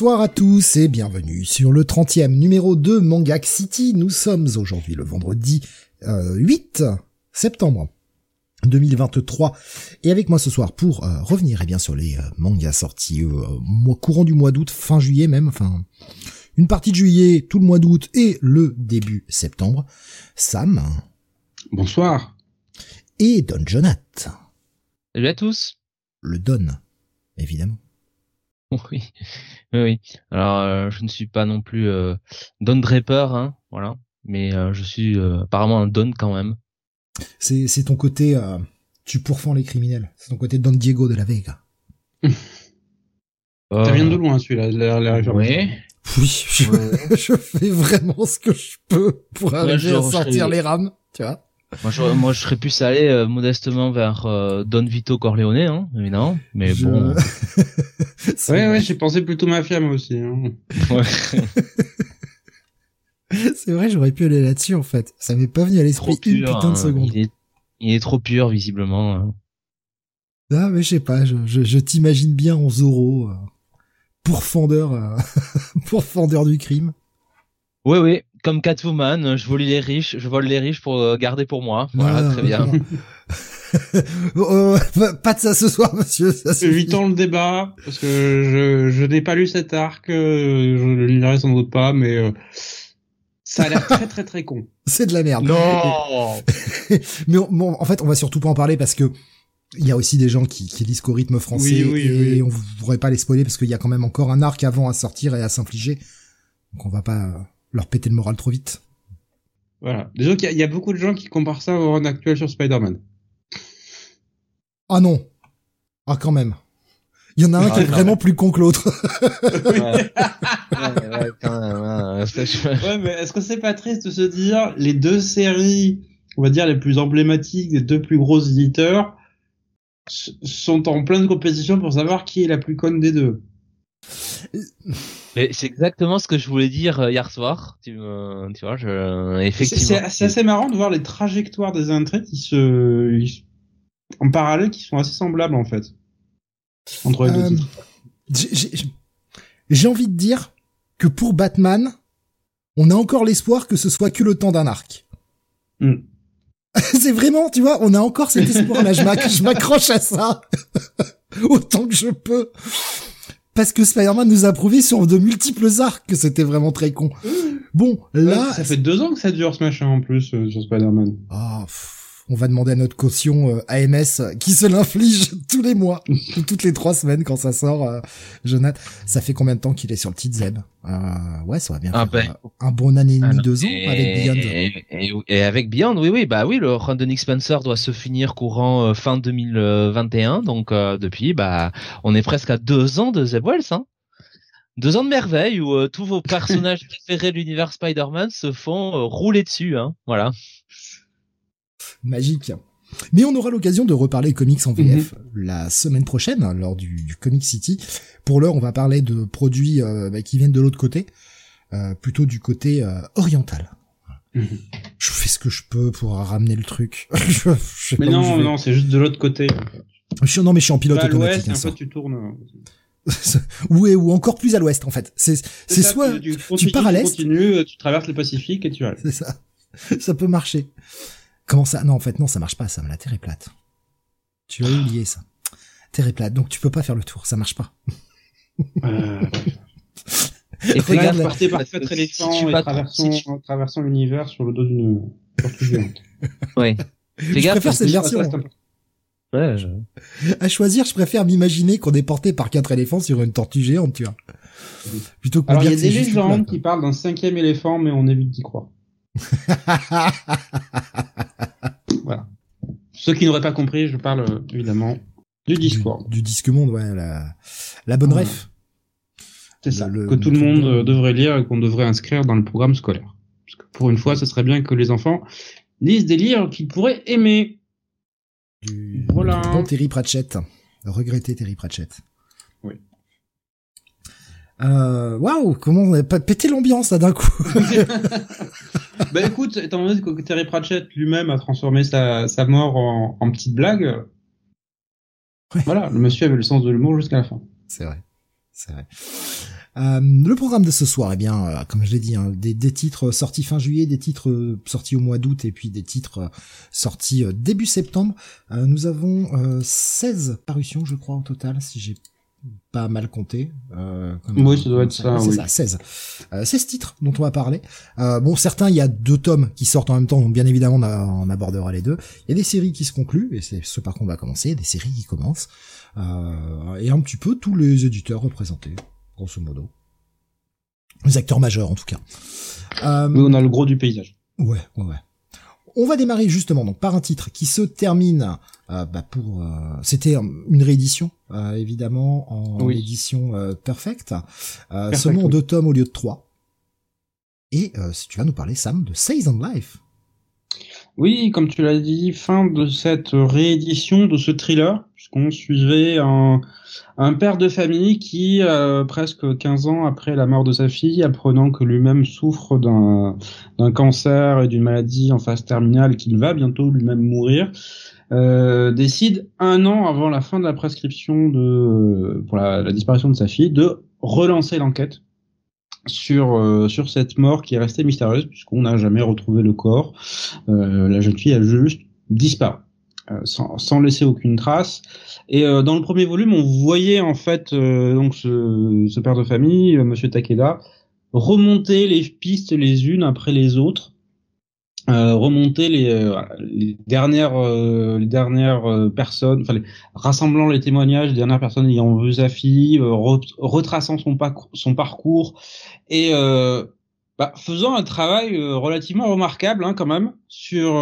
Bonsoir à tous et bienvenue sur le 30e numéro de Mangak City. Nous sommes aujourd'hui le vendredi euh, 8 septembre 2023 et avec moi ce soir pour euh, revenir eh bien sur les euh, mangas sortis euh, mois courant du mois d'août, fin juillet même, enfin une partie de juillet, tout le mois d'août et le début septembre. Sam Bonsoir. et Don Jonath, Salut à tous. le Don évidemment. Oui, oui. Alors, euh, je ne suis pas non plus euh, Don Draper, hein, voilà. Mais euh, je suis euh, apparemment un Don quand même. C'est c'est ton côté euh, tu pourfends les criminels, c'est ton côté Don Diego de la Vega. Ça vient de loin celui-là, la, la référence. Oui. Oui, je, Ouais. je fais vraiment ce que je peux pour arriver à sortir les rames, tu vois. Moi, je, moi, je serais plus allé euh, modestement vers euh, Don Vito Corleone, hein, évidemment. Mais Je- bon. Ouais, ouais, j'ai pensé plutôt mafia moi aussi. Hein. ouais. C'est vrai, j'aurais pu aller là-dessus en fait. Ça m'est pas venu à l'esprit trop une pur. putain de hein. seconde. Il est, il est trop pur visiblement. hein. Ah mais je sais pas, je, je, je t'imagine bien en Zoro, euh, pourfendeur, euh, pourfendeur du crime. Oui, oui. Comme Catwoman, euh, je vole les riches, je vole les riches pour euh, garder pour moi. Voilà, Ah, très bien. Oh, pas- de ça ce soir, monsieur. Ça. Évitons le débat parce que je, je n'ai pas lu cet arc, euh, je le lirai sans doute pas, mais euh, ça a l'air très très très con. C'est de la merde. Non. Mais on- bon, en fait, on va surtout pas en parler parce que il y a aussi des gens qui, qui lisent qu'au rythme français Oui, oui, et oui. on voudrait pas les spoiler parce qu'il y a quand même encore un arc avant à sortir et à s'infliger. Donc on va pas euh, leur péter le moral trop vite. Voilà. Déjà qu'il y, a- il y a beaucoup de gens qui comparent ça au run actuel sur Spider-Man. Ah non. Ah quand même. Il y en a un Ah, qui est vraiment plus con que l'autre. Ouais. Mais est-ce que c'est pas triste de se dire les deux séries, on va dire les plus emblématiques des deux plus gros éditeurs, sont en pleine compétition pour savoir qui est la plus conne des deux? Mais c'est exactement ce que je voulais dire euh, hier soir. Tu, me- tu vois, je, C'est effectivement. c'est- c'est assez marrant de voir les trajectoires des intrigues qui se, ils- en parallèle, qui sont assez semblables en fait entre les deux Euh, titres. J'ai- J'ai j'ai envie de dire que pour Batman, on a encore l'espoir que ce soit que le temps d'un arc. Hmm. C'est vraiment, tu vois, on a encore cet espoir-là. Je m'ac- je m'accroche à ça autant que je peux. Parce que Spider-Man nous a prouvé sur de multiples arcs que c'était vraiment très con. Bon, là, Ouais, ça fait deux ans que ça dure ce machin en plus euh, sur Spider-Man. Ah, pff, on va demander à notre caution euh, AMS qui se l'inflige tous les mois, ou toutes les trois semaines quand ça sort. Euh, Jonathan, ça fait combien de temps qu'il est sur le petit Zeb? Euh, Ouais, ça va bien Ah faire ben. un bon année et demie, Ah deux ans et- avec Beyond. Et, et- et avec Beyond, oui, oui, bah oui, le run de Nick Spencer doit se finir courant fin 2021, donc euh, depuis, bah, on est presque à deux ans de Zeb Wells, hein. Deux ans de merveille où euh, tous vos personnages préférés de l'univers Spider-Man se font euh, rouler dessus, hein. Voilà. Magique. Mais on aura l'occasion de reparler comics en VF la semaine prochaine hein, lors du, du Comic City. Pour l'heure, on va parler de produits euh, bah, qui viennent de l'autre côté, euh, plutôt du côté euh, oriental. Mhm. Je fais ce que je peux pour ramener le truc. je, je sais Mais pas non, non, c'est juste de l'autre côté. Je suis, non, mais je suis en pilote Bah, automatique. hein, un ça. peu tu tournes. ou, ou encore plus à l'ouest, en fait. C'est, soit, tu, pars à l'est. Tu tu traverses le Pacifique et tu arrives. c'est ça. ça peut marcher. Comment ça? Non, en fait, non, ça marche pas, ça. La Terre est plate. Tu as oublié ça. Terre est plate, donc tu peux pas faire le tour, ça marche pas. Euh, Et Regarde, là, partez par quatre si éléphants tu et traversons, si tu- traversons l'univers sur le dos d'une tortue géante. Ouais. Fais Je gaffe, préfère cette version. C'est Ouais, je- À choisir, je préfère m'imaginer qu'on est porté par quatre éléphants sur une tortue géante, tu vois. Plutôt que Alors, il y a des légendes qui parlent d'un cinquième éléphant, mais on évite d'y croire. Voilà. Ceux qui n'auraient pas compris, je parle évidemment du Discord. Du, du disque monde, ouais, la, la bonne Voilà. ref. C'est ça. le- que tout le monde euh, devrait lire et qu'on devrait inscrire dans le programme scolaire. Parce que pour une fois, ce serait bien que les enfants lisent des livres qu'ils pourraient aimer. Du, Voilà. bon Terry Pratchett. Regretter Terry Pratchett. Oui. Euh, waouh, comment on a pas pété l'ambiance là d'un coup. bah écoute, étant donné que Terry Pratchett lui-même a transformé sa, sa mort en, en petite blague, Ouais. voilà, le monsieur avait le sens de l'humour jusqu'à la fin. C'est vrai. C'est vrai. Euh, le programme de ce soir, eh bien, euh, comme je l'ai dit, hein, des, des, titres sortis fin juillet, des titres euh, sortis au mois d'août et puis des titres sortis début septembre. nous avons 16 parutions, je crois, au total, si j'ai pas mal compté. Euh, oui, ça doit être ça. C'est ça, 16. 16 titres dont on va parler. bon, certains, il y a deux tomes qui sortent en même temps, donc bien évidemment, on, on abordera les deux. Il y a des séries qui se concluent, et c'est ce par contre on va commencer, des séries qui commencent. et un petit peu tous les éditeurs représentés grosso modo. Les acteurs majeurs, en tout cas. Euh, oui, on a le gros du paysage. Ouais, ouais, ouais. On va démarrer justement donc par un titre qui se termine euh, bah pour. Euh, c'était une réédition évidemment en édition perfecte, seulement deux tomes au lieu de trois. Et si tu vas nous parler Sam de Season Life. Oui, comme tu l'as dit, fin de cette réédition de ce thriller, puisqu'on suivait un, un père de famille qui, euh, presque 15 ans après la mort de sa fille, apprenant que lui-même souffre d'un, d'un cancer et d'une maladie en phase terminale, qu'il va bientôt lui-même mourir, euh, décide un an avant la fin de la prescription de, pour la, disparition de sa fille de relancer l'enquête sur euh, sur cette mort qui est restée mystérieuse puisqu'on n'a jamais retrouvé le corps. Euh, la jeune fille a juste disparu. Euh, sans, sans, laisser aucune trace. Et dans le premier volume, on voyait en fait donc ce, ce, père de famille, Monsieur Takeda, remonter les pistes les unes après les autres euh, remonter les, euh, les dernières euh, les dernières personnes, enfin rassemblant les témoignages des dernières personnes ayant vu sa fille, retraçant son, son parcours et bah, faisant un travail relativement remarquable hein, quand même sur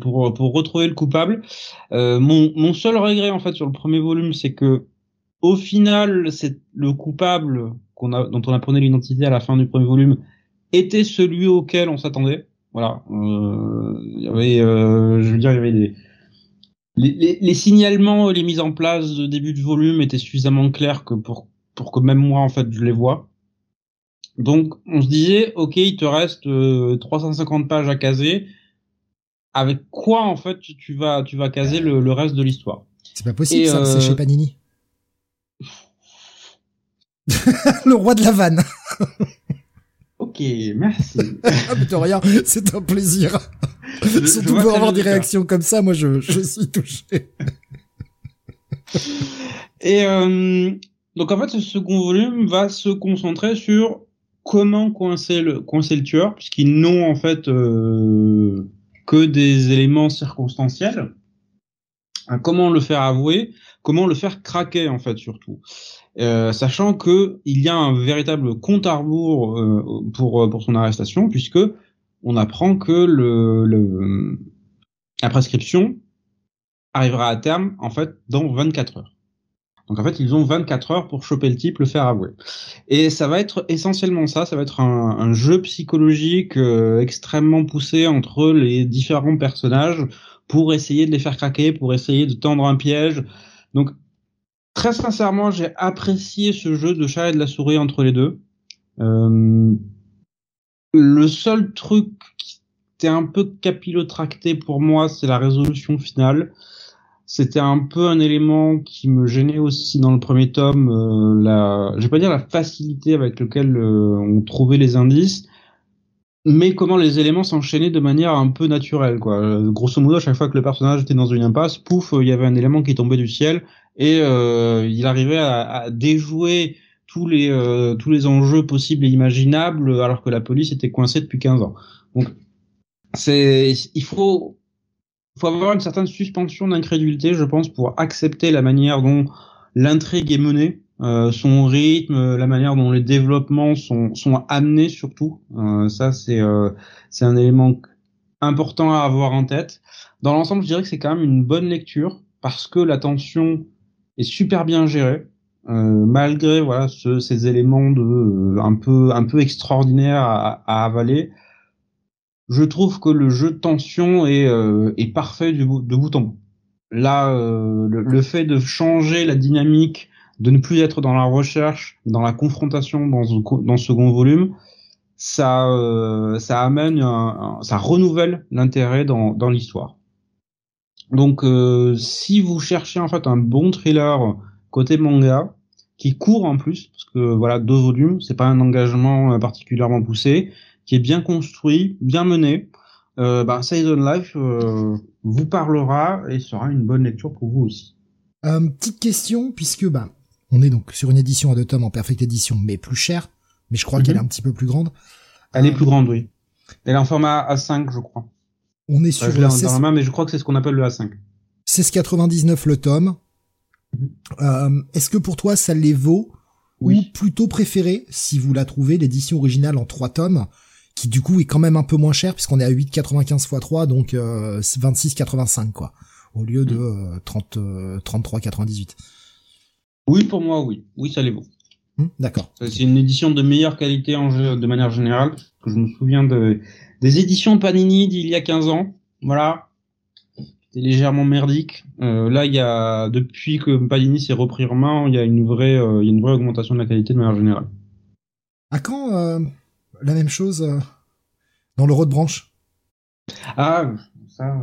pour retrouver le coupable. mon seul regret en fait sur le premier volume, c'est que au final, c'est le coupable dont on apprenait l'identité à la fin du premier volume était celui auquel on s'attendait. Voilà. Euh, il y avait, euh, je veux dire, il y avait des les, les, les, signalements, les mises en place de début de volume étaient suffisamment clairs que pour pour que même moi en fait je les vois. Donc on se disait, ok, il te reste 350 euh, pages à caser. Avec quoi en fait tu vas tu vas caser le, le reste de l'histoire? C'est pas possible, ça, c'est chez Panini. le roi de la vanne. Ok, merci. ah, mais de rien, c'est un plaisir. Surtout pour avoir des réactions comme ça, moi je, je suis touché. Et euh, donc en fait, ce second volume va se concentrer sur comment coincer le, coincer le tueur, puisqu'ils n'ont en fait euh, que des éléments circonstanciels. comment le faire avouer, comment le faire craquer en fait surtout. Euh, sachant que il y a un véritable compte à rebours euh, pour euh, pour son arrestation puisque on apprend que le, le la prescription arrivera à terme en fait dans 24 heures. Donc en fait, ils ont 24 heures pour choper le type, le faire avouer. Et ça va être essentiellement ça, ça va être un, un jeu psychologique extrêmement poussé entre les différents personnages pour essayer de les faire craquer, pour essayer de tendre un piège. Donc Très sincèrement, j'ai apprécié ce jeu de chat et de la souris entre les deux. Euh, le seul truc qui était un peu capillotracté pour moi, c'est la résolution finale. C'était un peu un élément qui me gênait aussi dans le premier tome. Euh, la, je vais pas dire la facilité avec laquelle euh, on trouvait les indices, mais comment les éléments s'enchaînaient de manière un peu naturelle. Euh, grosso modo, à chaque fois que le personnage était dans une impasse, pouf, il y avait un élément qui tombait du ciel et euh, il arrivait à, à, déjouer tous les euh, tous les enjeux possibles et imaginables alors que la police était coincée depuis 15 ans. Donc c'est il faut faut avoir une certaine suspension d'incrédulité, je pense, pour accepter la manière dont l'intrigue est menée, euh, son rythme, la manière dont les développements sont sont amenés surtout. Euh, ça c'est euh, c'est un élément important à avoir en tête. Dans l'ensemble, je dirais que c'est quand même une bonne lecture parce que la tension est super bien géré. Euh, malgré voilà ce, ces éléments de euh, un peu un peu extraordinaires à, à, avaler, je trouve que le jeu de tension est, euh, est parfait du de bout en bout. Là, euh, le, le, fait de changer la dynamique, de ne plus être dans la recherche, dans la confrontation dans dans second volume, ça ça amène, un, ça renouvelle l'intérêt dans, dans l'histoire. Donc, euh, si vous cherchez en fait un bon thriller côté manga, qui est court en plus, parce que voilà, deux volumes, c'est pas un engagement euh, particulièrement poussé, qui est bien construit, bien mené. Euh, bah, Season Life euh, vous parlera et sera une bonne lecture pour vous aussi. Euh, petite question, puisque bah, on est donc sur une édition à deux tomes en perfecte édition, mais plus chère, mais je crois qu'elle est Mhm. un petit peu plus grande. Elle est Euh, plus grande, oui. Elle est en format A5, je crois. On est sur je l'ai euh, en- 16 dans la main, mais je crois que c'est ce qu'on appelle le A5. 16,99 le tome. Mhm. Euh, Est-ce que pour toi ça les vaut ou plutôt préféré, si vous la trouvez, l'édition originale en trois tomes, qui du coup est quand même un peu moins cher puisqu'on est à 8,95 x 3, donc euh, 26,85 quoi, au lieu de euh, 30, euh, 33,98. Oui, pour moi, oui. Oui, ça les vaut. Hmm, D'accord. C'est une édition de meilleure qualité en jeu, de manière générale. parce que je me souviens de, des éditions Panini d'il y a 15 ans. Voilà. C'était légèrement merdique. Euh, là, il y a, depuis que Panini s'est repris en main, il y a une vraie, euh, il y a une vraie augmentation de la qualité de manière générale. À quand euh, la même chose euh, dans le road branch? Ah, ça,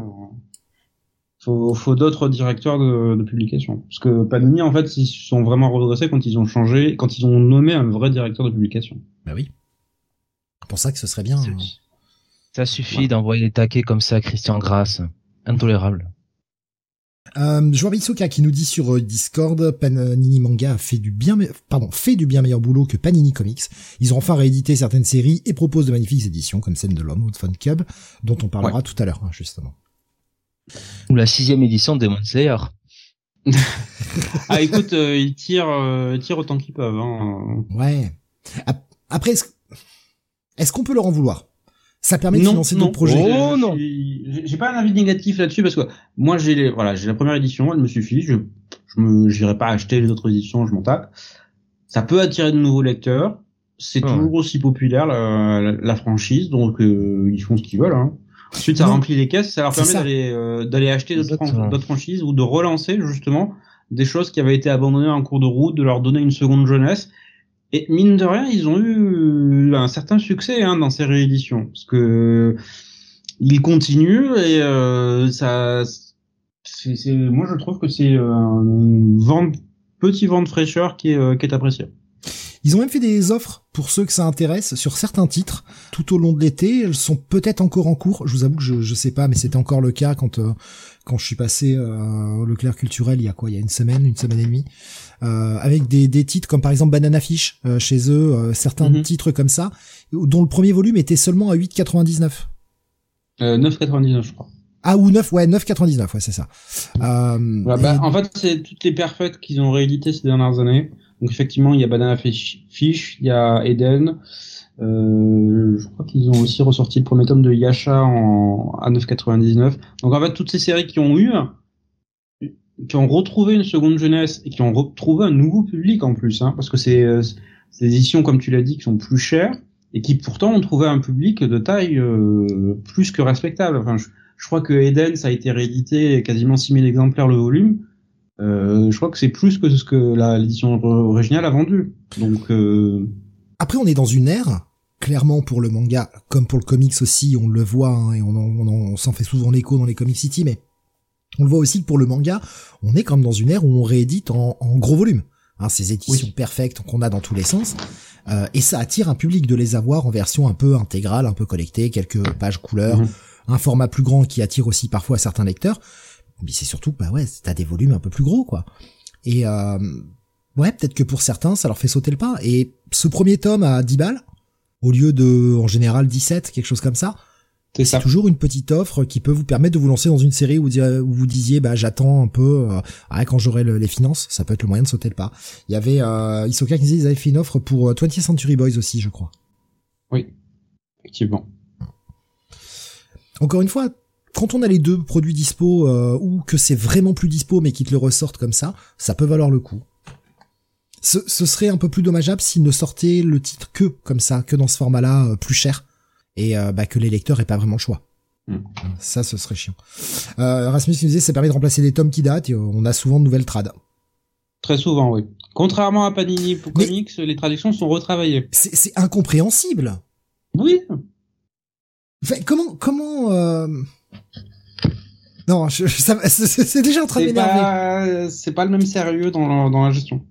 faut, faut d'autres directeurs de, de publication. Parce que Panini, en fait, ils se sont vraiment redressés quand ils ont changé, quand ils ont nommé un vrai directeur de publication. Bah oui. C'est pour ça que ce serait bien. Ça suffit Ouais. d'envoyer des taquets comme ça à Christian Grasse. Intolérable. Euh, Bisoka qui nous dit sur euh, Discord, Panini Manga a fait du bien, pardon, fait du bien meilleur boulot que Panini Comics. Ils ont enfin réédité certaines séries et proposent de magnifiques éditions comme celle de Longwood Fun Cub, dont on parlera tout à l'heure, hein, justement. Ou la sixième édition de Demon Slayer. Ah, écoute, euh, ils tirent, euh, ils tirent autant qu'ils peuvent. Hein. Ouais. Ap- Après, est-ce est-ce qu'on peut leur en vouloir? Ça permet de financer non. d'autres projets. Oh, Je- non. J'ai pas un avis négatif là-dessus parce que moi j'ai les, voilà, j'ai la première édition, elle me suffit. Je, je me, j'irai pas acheter les autres éditions, je m'en tape. Ça peut attirer de nouveaux lecteurs. C'est Ouais. toujours aussi populaire la, la, la franchise, donc euh, ils font ce qu'ils veulent. Hein. Ensuite, ça Non. remplit les caisses, ça leur permet d'aller euh, d'aller acheter d'autres Exactement. fran- d'autres franchises ou de relancer justement des choses qui avaient été abandonnées en cours de route, de leur donner une seconde jeunesse. Et mine de rien, ils ont eu un certain succès hein, dans ces rééditions, parce que ils continuent et euh, ça, c'est- moi je trouve que c'est euh, un vent, petit vent de fraîcheur qui est, euh, qui est apprécié. Ils ont même fait des offres pour ceux que ça intéresse sur certains titres tout au long de l'été. Elles sont peut-être encore en cours. Je vous avoue que je, je sais pas, mais c'était encore le cas quand euh, quand je suis passé euh, au Leclerc culturel il y a quoi? Il y a une semaine, une semaine et demie, euh, avec des, des titres comme par exemple Banana Fish euh, chez eux, euh, certains Mhm. titres comme ça, dont le premier volume était seulement à 8,99. Euh, 9,99 je crois. Ah ou 9, ouais 9,99, ouais c'est ça. Bah, et- en fait, c'est toutes les perfects qu'ils ont rééditées ces dernières années. Donc effectivement, il y a Banana Fish, Fish, il y a Eden. Euh, je crois qu'ils ont aussi ressorti le premier tome de Yasha en, à 9,99. Donc en fait, toutes ces séries qui ont eu, qui ont retrouvé une seconde jeunesse et qui ont retrouvé un nouveau public en plus, hein, parce que c'est euh, c'est des éditions, comme tu l'as dit, qui sont plus chères et qui pourtant ont trouvé un public de taille euh, plus que respectable. Enfin, je, je crois que Eden, ça a été réédité quasiment 6000 exemplaires le volume. Euh, je crois que c'est plus que ce que l'édition or- originale a vendu. Donc, euh, Après, on est dans une ère, clairement pour le manga, comme pour le comics aussi, on le voit, hein, et on, on, on s'en fait souvent l'écho dans les Comic City, mais on le voit aussi que pour le manga, on est comme dans une ère où on réédite en, en gros volume. Hein, ces éditions Oui. perfectes qu'on a dans tous les sens. Euh, et ça attire un public de les avoir en version un peu intégrale, un peu collectée, quelques pages couleurs, Mhm. un format plus grand qui attire aussi parfois certains lecteurs. Mais c'est surtout, bah ouais, t'as des volumes un peu plus gros, quoi. Et euh, ouais, peut-être que pour certains, ça leur fait sauter le pas. Et ce premier tome à 10 balles, au lieu de, en général, 17, quelque chose comme ça, c'est ça. toujours une petite offre qui peut vous permettre de vous lancer dans une série où, vous direz- où vous disiez, bah j'attends un peu, euh, ah, quand j'aurai le- les finances, ça peut être le moyen de sauter le pas. Il y avait euh, Isoka qui disait ils avaient fait une offre pour euh, 20th Century Boys aussi, je crois. Oui, effectivement. Encore une fois, quand on a les deux produits dispo euh, ou que c'est vraiment plus dispo mais qu'ils te le ressortent comme ça, ça peut valoir le coup. Ce, ce serait un peu plus dommageable s'ils ne sortaient le titre que comme ça, que dans ce format-là, euh, plus cher, et euh, bah, que les lecteurs aient pas vraiment le choix. Mm. Ça, ce serait chiant. Euh, Rasmus nous disait, ça permet de remplacer des tomes qui datent, et on a souvent de nouvelles trades. Très souvent, oui. Contrairement à Panini pour Mais- Comics, les traductions sont retravaillées. C'est incompréhensible. Oui. Enfin, comment, comment, euh... non, je, je- ça- c'est déjà en train de C'est m'énerver. pas, c'est pas le même sérieux dans la, dans la gestion.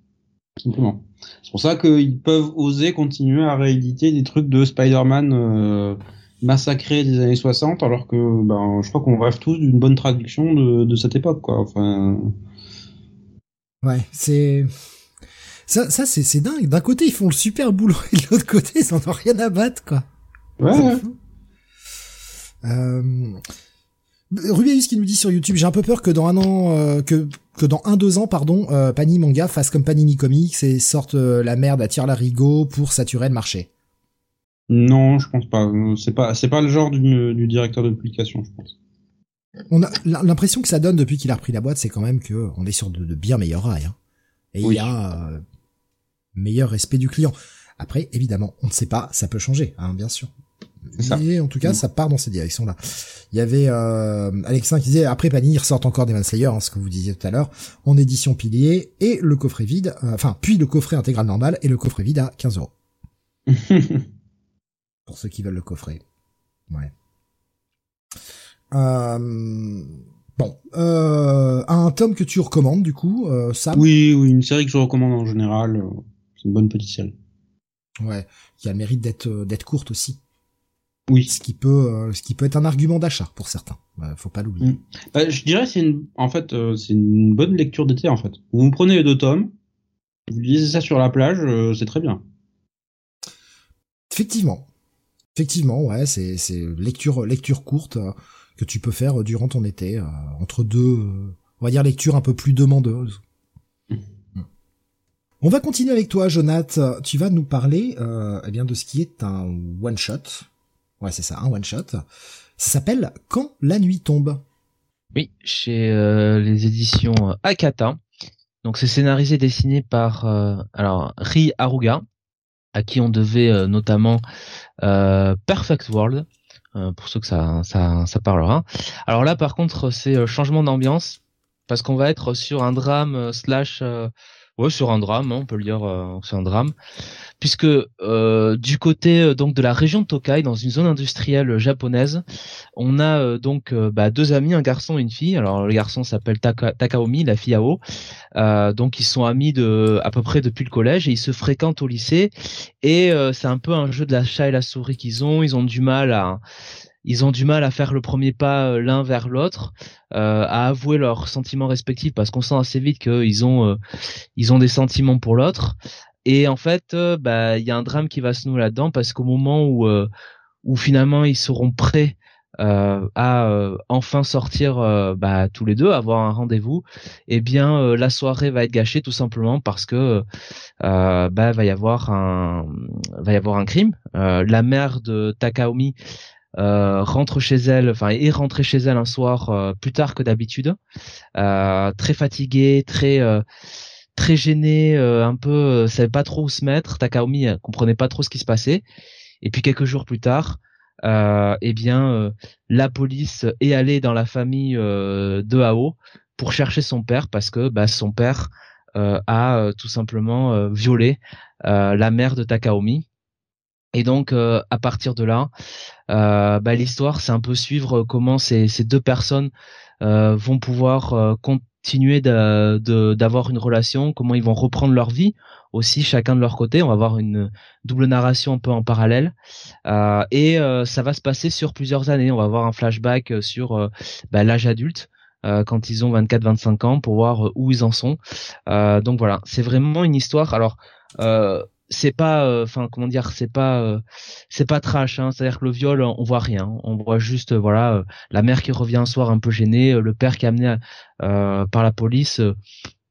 Simplement. C'est pour ça qu'ils peuvent oser continuer à rééditer des trucs de Spider-Man euh, massacrés des années 60, alors que ben, je crois qu'on rêve tous d'une bonne traduction de, de cette époque, quoi. Enfin. Ouais, c'est. Ça, ça c'est, dingue. D'un côté, ils font le super boulot, et de l'autre côté, ils en ont rien à battre, quoi. Ouais. Euh... Rubius qui nous dit sur YouTube, j'ai un peu peur que dans un an, euh, que que dans un deux ans, pardon, euh, Panini Manga fasse comme Panini Comics et sorte euh, la merde à tire larigot pour saturer le marché. Non, je pense pas. C'est pas, c'est pas le genre du, du directeur de publication, je pense. On a l'impression que ça donne depuis qu'il a repris la boîte, c'est quand même que on est sur de, de bien meilleurs rails. Hein. Et il y a euh, meilleur respect du client. Après, évidemment, on ne sait pas, ça peut changer, hein, bien sûr. Mais en tout cas, mm. ça part dans cette direction-là. Il y avait euh, Alexin qui disait après Panini ressortent encore des Slayer, hein, ce que vous disiez tout à l'heure, en édition pilier et le coffret vide, euh, enfin puis le coffret intégral normal et le coffret vide à 15 euros. Pour ceux qui veulent le coffret. Ouais. Euh, bon, euh, un tome que tu recommandes du coup, euh, Sam? Oui, oui, une série que je recommande en général. Euh, c'est une bonne petite série. Ouais, qui a le mérite d'être d'être courte aussi. Oui. Ce qui peut, euh, ce qui peut être un argument d'achat pour certains. Euh, faut pas l'oublier. Mm. Bah, je dirais c'est une, en fait, euh, c'est une bonne lecture d'été en fait. Vous prenez les deux tomes, vous lisez ça sur la plage, c'est très bien. Effectivement, effectivement, ouais, c'est c'est lecture lecture courte que tu peux faire durant ton été entre deux, on va dire lecture un peu plus demandeuse. Mm. On va continuer avec toi, Jonath. Tu vas nous parler eh bien de ce qui est un one shot Ouais, c'est ça, un one shot. Ça s'appelle Quand la nuit tombe. Oui, chez euh, les éditions euh, Akata. Donc c'est scénarisé, dessiné par euh, Ri Aruga, à qui on devait notamment Perfect World, pour ceux que ça parlera. Alors là, par contre, c'est changement d'ambiance parce qu'on va être sur un drame slash Ouais, sur un drame, hein, on peut le dire, euh, c'est un drame, puisque euh, du côté euh, donc de la région de Tokai, dans une zone industrielle japonaise, on a donc bah, deux amis, un garçon et une fille. Alors le garçon s'appelle Takaomi, la fille Ao. donc ils sont amis de à peu près depuis le collège et ils se fréquentent au lycée. Et c'est un peu un jeu de la chat et la souris qu'ils ont. Ils ont du mal à ils ont du mal à faire le premier pas euh, l'un vers l'autre, euh, à avouer leurs sentiments respectifs parce qu'on sent assez vite qu'ils ont euh, ils ont des sentiments pour l'autre. Et en fait, bah il y a un drame qui va se nouer là-dedans parce qu'au moment où où finalement ils seront prêts à enfin sortir bah, tous les deux, avoir un rendez-vous, eh bien la soirée va être gâchée tout simplement parce que bah va y avoir un va y avoir un crime. la mère de Takaomi euh, rentre chez elle, enfin est rentrée chez elle un soir euh, plus tard que d'habitude, euh, très fatiguée, très très gênée, un peu savait pas trop où se mettre. Takaomi comprenait pas trop ce qui se passait. Et puis quelques jours plus tard, eh bien la police est allée dans la famille de Ao pour chercher son père parce que bah, son père a tout simplement violé la mère de Takaomi et donc euh, à partir de là, euh, bah, l'histoire c'est un peu suivre comment ces, ces deux personnes euh, vont pouvoir continuer d'avoir une relation, comment ils vont reprendre leur vie aussi chacun de leur côté. On va avoir une double narration un peu en parallèle et ça va se passer sur plusieurs années. On va avoir un flashback sur bah, l'âge adulte. quand ils ont 24-25 ans pour voir où ils en sont. donc voilà, c'est vraiment une histoire. Alors c'est pas euh, enfin comment dire c'est pas euh, c'est pas trash hein. c'est à dire que le viol on voit rien on voit juste euh, voilà la mère qui revient un soir un peu gênée le père qui est amené par la police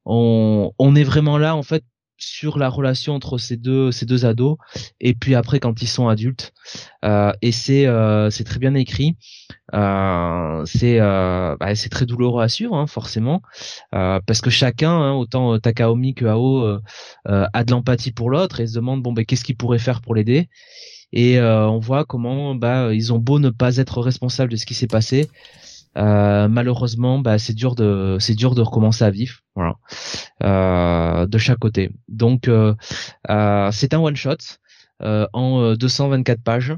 on on est vraiment là en fait sur la relation entre ces deux ces deux ados et puis après quand ils sont adultes. Euh, et c'est euh, c'est très bien écrit. Euh, c'est bah, c'est très douloureux à suivre hein, forcément. Parce que chacun hein, autant Takaomi que Ao a de l'empathie pour l'autre et se demande bon ben qu'est-ce qu'il pourrait faire pour l'aider? Et on voit comment bah ils ont beau ne pas être responsables de ce qui s'est passé euh, malheureusement, bah, c'est dur de c'est dur de recommencer à vivre, voilà, euh, de chaque côté. Donc euh, c'est un one shot. en 224 pages,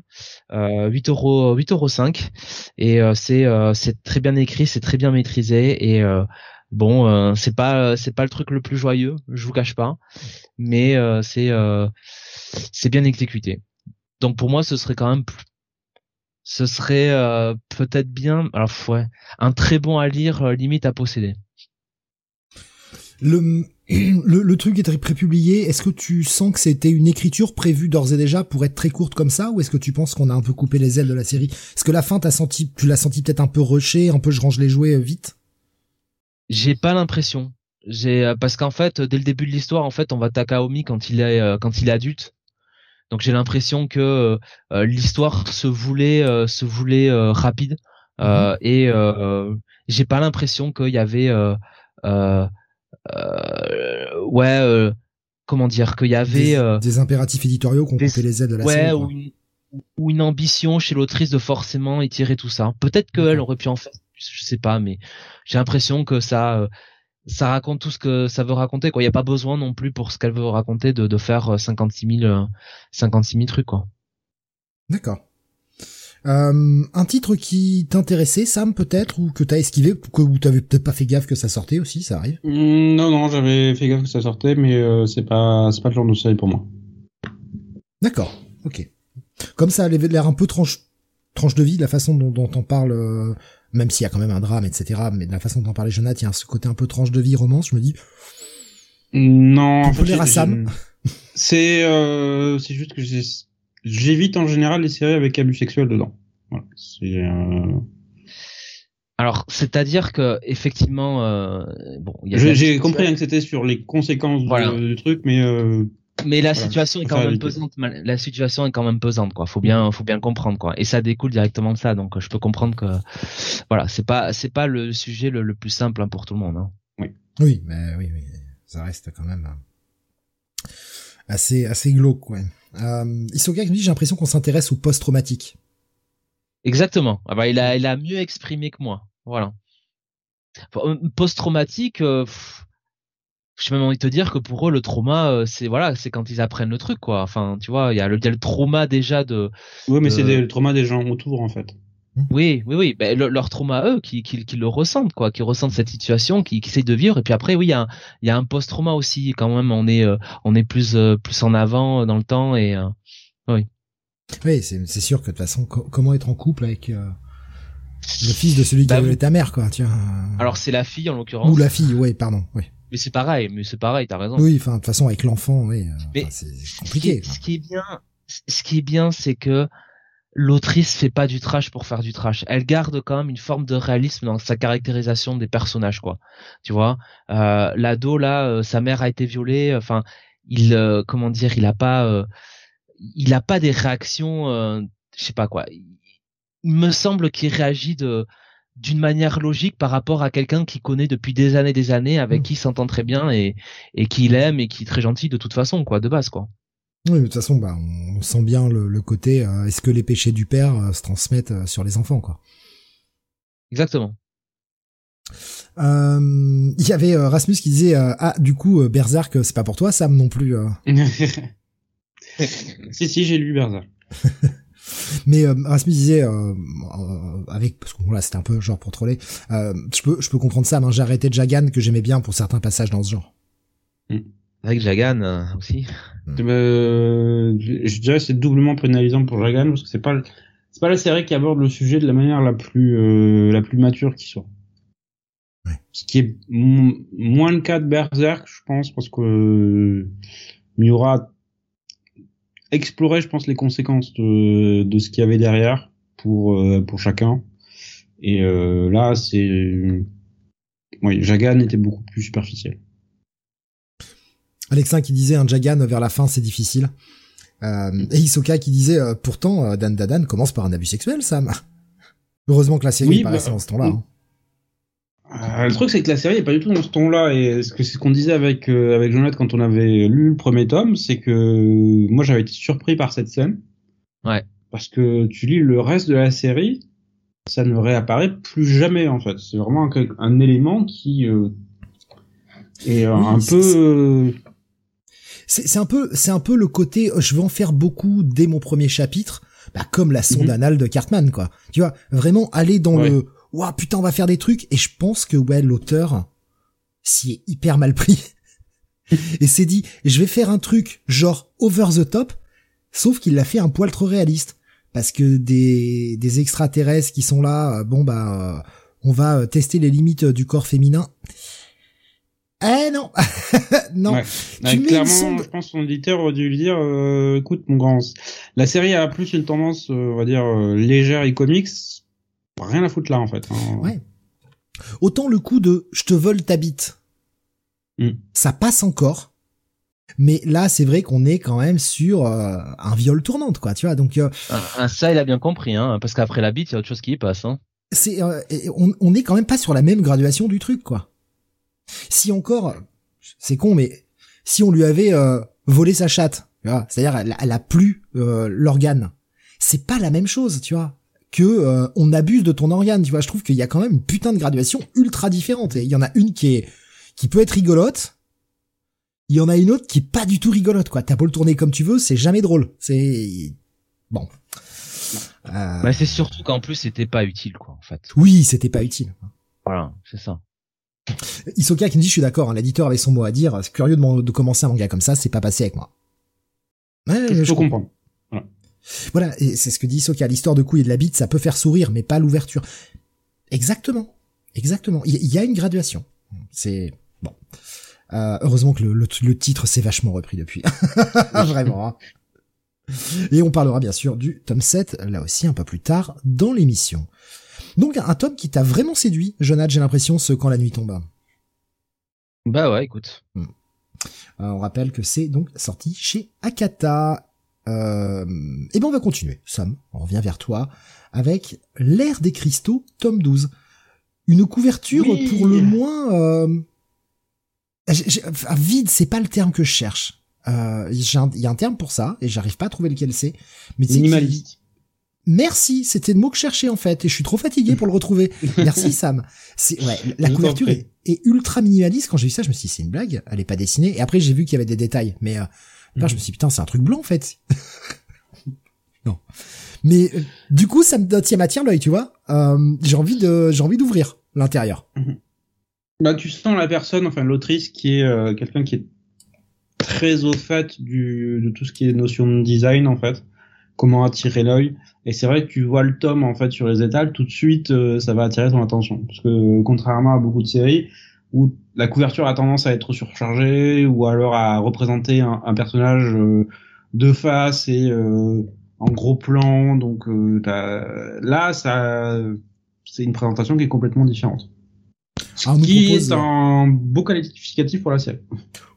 8 euros 8 euros 5 et c'est c'est très bien écrit, c'est très bien maîtrisé et Bon, euh, c'est pas c'est pas le truc le plus joyeux, je vous cache pas, mais euh, c'est euh, c'est bien exécuté. Donc pour moi, ce serait quand même ce serait peut-être bien alors ouais, un très bon à lire limite à posséder. Le, le, le truc est prépublié. Est-ce que tu sens que c'était une écriture prévue d'ores et déjà pour être très courte comme ça, ou est-ce que tu penses qu'on a un peu coupé les ailes de la série? Est-ce que la fin t'as senti, tu l'as senti peut-être un peu rushé, un peu je range les jouets vite? J'ai pas l'impression. J'ai euh, parce qu'en fait, dès le début de l'histoire, en fait, on va Takaomi quand il est euh, quand il est adulte. Donc j'ai l'impression que euh, l'histoire se voulait se voulait rapide mhm. et j'ai pas l'impression qu'il y avait ouais comment dire qu'il y avait des, impératifs éditoriaux qu'on coupé les aides de la série. Ou une, ou une ambition chez l'autrice de forcément étirer tout ça. Peut-être qu'elle aurait pu en faire je sais pas, mais j'ai l'impression que ça, euh, ça raconte tout ce que ça veut raconter. Quoi, il y a pas besoin non plus pour ce qu'elle veut raconter de, de faire 56 000, 56 000 trucs, quoi. D'accord. Euh, un titre qui t'intéressait, Sam, peut-être, ou que t'as esquivé, que ou t'avais peut-être pas fait gaffe que ça sortait aussi, ça arrive? Mmh, non, non, j'avais fait gaffe que ça sortait, mais euh, c'est pas, c'est pas le genre de série pour moi. D'accord, ok. Comme ça avait l'air un peu tranche, tranche de vie, la façon dont, dont on parle euh, même s'il y a quand même un drame, etc. Mais de la façon dont parlait Jonathan, il y a ce côté un peu tranche de vie, romance, je me dis. Non, en fait, à Sam. C'est euh, c'est juste que j'évite en général les séries avec abus sexuels dedans. Voilà, c'est euh... Alors, c'est-à-dire que effectivement, euh, bon, j'ai compris que c'était sur les conséquences du, truc, mais euh, mais la situation est quand même pesante. La situation est quand même pesante, quoi. Faut bien, faut bien comprendre, quoi. Et ça découle directement de ça. Donc, je peux comprendre que, voilà, c'est pas, c'est pas le sujet le, plus simple hein, pour tout le monde. Hein. Oui. Oui, mais oui, oui, ça reste quand même euh, assez, assez glauque, quoi. Euh, Isoga dit, j'ai l'impression qu'on s'intéresse au post-traumatique. Exactement. Ah bah, il a, il a mieux exprimé que moi. Voilà. Euh, post-traumatique. Euh, j'ai même envie de te dire que pour eux le trauma euh, c'est voilà c'est quand ils apprennent le truc quoi. Enfin tu vois il y a le, le trauma déjà de oui mais c'est le trauma des gens autour en fait. Oui oui oui. Ben, leur trauma eux qui, qui, qui le ressentent quoi qui ressentent cette situation qui, qui essayent de vivre. Et puis après oui il y a il y a un post trauma aussi quand même. On est euh, on est plus euh, plus en avant dans le temps et oui. Oui c'est c'est sûr que de toute façon comment être en couple avec le fils de celui qui bah, avait ta mère quoi tiens. Alors c'est la fille en l'occurrence. Ou la fille oui pardon oui mais c'est pareil, mais c'est pareil, t'as raison. Oui, enfin de toute façon avec l'enfant, oui, euh, c'est compliqué. Ce qui, est, bien, ce qui est bien, c'est que l'autrice fait pas du trash pour faire du trash. Elle garde quand même une forme de réalisme dans sa caractérisation des personnages, quoi. Tu vois, euh, l'ado là, euh, sa mère a été violée. Enfin, il, euh, comment dire, il a pas, il a pas des réactions, je sais pas quoi. Il me semble qu'il réagit de d'une manière logique par rapport à quelqu'un qui connaît depuis des années des années avec mm. qui s'entend très bien et et qui l'aime et qui est très gentil de toute façon quoi de base quoi. Oui de toute façon bah on sent bien le, côté euh, est-ce que les péchés du père euh, se transmettent euh, sur les enfants quoi. Exactement. Il y avait Rasmus qui disait ah du coup Berserk c'est pas pour toi Sam non plus si si j'ai lu Berserk Mais euh, Rasmus disait euh, euh, avec parce que là c'était un peu genre pour troller. Euh, je peux je peux comprendre ça. mais J'ai arrêté Jagan que j'aimais bien pour certains passages dans ce genre. Mm. Avec Jagan aussi. Mm. je dirais c'est doublement pénalisant pour Jagan parce que c'est pas c'est pas la série qui aborde le sujet de la manière la plus la plus mature qui soit. Ouais. Ce qui est moins le cas de Berserk, je pense, parce que Miura explorer, je pense, les conséquences de, de ce qu'il y avait derrière pour euh, pour chacun. Et euh, là, c'est oui, Jagan était beaucoup plus superficiel. Alexin qui disait un Jagan vers la fin c'est difficile. Euh, et Isoka qui disait pourtant Dan Dadan commence par un abus sexuel Sam. Heureusement que la série oui, est pas bah, ce temps-là. Euh, le truc, c'est que la série est pas du tout dans ce ton-là. Et ce que c'est ce qu'on disait avec euh, avec Jonathan quand on avait lu le premier tome, c'est que moi j'avais été surpris par cette scène. Ouais. Parce que tu lis le reste de la série, ça ne réapparaît plus jamais en fait. C'est vraiment un, un, élément qui euh, est un peu. C'est un peu c'est un peu le côté je veux en faire beaucoup dès mon premier chapitre, bah, comme la sonde mhm. anale de Cartman quoi. Tu vois vraiment aller dans le ouah putain on va faire des trucs et je pense que ouais l'auteur s'y est hyper mal pris et s'est dit je vais faire un truc genre over the top, sauf qu'il l'a fait un poil trop réaliste parce que des des extraterrestres qui sont là, euh, bon bah euh, on va euh, tester les limites du corps féminin. Eh non, non. Ouais. Clairement, je pense que son éditeur aurait dû lui dire, euh, écoute mon grand, la série a plus une tendance, euh, on va dire, légère et comics, rien à foutre là en fait. hein. Ouais. Autant le coup de je te vole ta bite, Mm. ça passe encore. Mais là, c'est vrai qu'on est quand même sur euh, un viol tournante, quoi. Tu vois, donc euh, Ah, ah, ça, il a bien compris, hein, parce qu'après la bite, il y a autre chose qui y passe. Hein. c'est euh, on, on est quand même pas sur la même graduation du truc, quoi. Si encore, c'est con, mais si on lui avait euh, volé sa chatte, tu vois, c'est-à-dire elle, elle a plus euh, l'organe, c'est pas la même chose, tu vois, que euh, on abuse de ton organe, tu vois. Je trouve qu'il y a quand même une putain de graduation ultra différente. Et il y en a une qui est qui peut être rigolote, il y en a une autre qui est pas du tout rigolote, quoi. T'as beau le tourner comme tu veux, c'est jamais drôle. C'est bon. Euh, Mais c'est surtout qu'en plus, c'était pas utile, quoi, en fait. Oui, c'était pas utile. Voilà, c'est ça. Isoka qui me dit, je suis d'accord, hein, l'éditeur avait son mot à dire. C'est curieux de, m'en- de commencer un manga comme ça, c'est pas passé avec moi. Ouais, Je, comprendre. Voilà, et c'est ce que dit Isoka. L'histoire de couille et de la bite, ça peut faire sourire, mais pas l'ouverture. Exactement. Exactement. Il y, a une graduation. C'est bon. Euh, heureusement que le, le, le titre s'est vachement repris depuis. Vraiment. hein. Et on parlera bien sûr du tome 7, là aussi un peu plus tard dans l'émission. Donc un tome qui t'a vraiment séduit, Jonathan, j'ai l'impression, ce Quand la nuit tombe. Bah ouais, écoute. Euh, on rappelle que c'est donc sorti chez Akata. Euh, et ben on va continuer, Sam, on revient vers toi, avec l'ère des cristaux, tome 12. Une couverture Oui. pour le moins... Euh, enfin, vide, c'est pas le terme que je cherche. Euh, Il y a un terme pour ça, et j'arrive pas à trouver lequel c'est. Minimaliste. Merci, c'était le mot que je cherchais en fait, et je suis trop fatigué pour le retrouver. Merci Sam. C'est ouais, la Je couverture est, est ultra minimaliste. Quand j'ai vu ça, je me suis dit c'est une blague, elle est pas dessinée. Et après j'ai vu qu'il y avait des détails, mais euh, je me suis dit putain c'est un truc blanc en fait. non. Mais euh, du coup ça me tient m'attire l'œil, tu vois. Euh, j'ai envie de j'ai envie d'ouvrir l'intérieur. Bah, tu sens la personne, enfin l'autrice, qui est euh, quelqu'un qui est très au fait du, de tout ce qui est notion de design en fait, comment attirer l'œil. Et c'est vrai que tu vois le tome en fait sur les étals, tout de suite ça va attirer ton attention, parce que contrairement à beaucoup de séries où la couverture a tendance à être surchargée ou alors à représenter un, un personnage euh, de face et euh, en gros plan, donc euh, là ça c'est une présentation qui est complètement différente. Ce Ah, qui propose- est un beau qualificatif pour la série.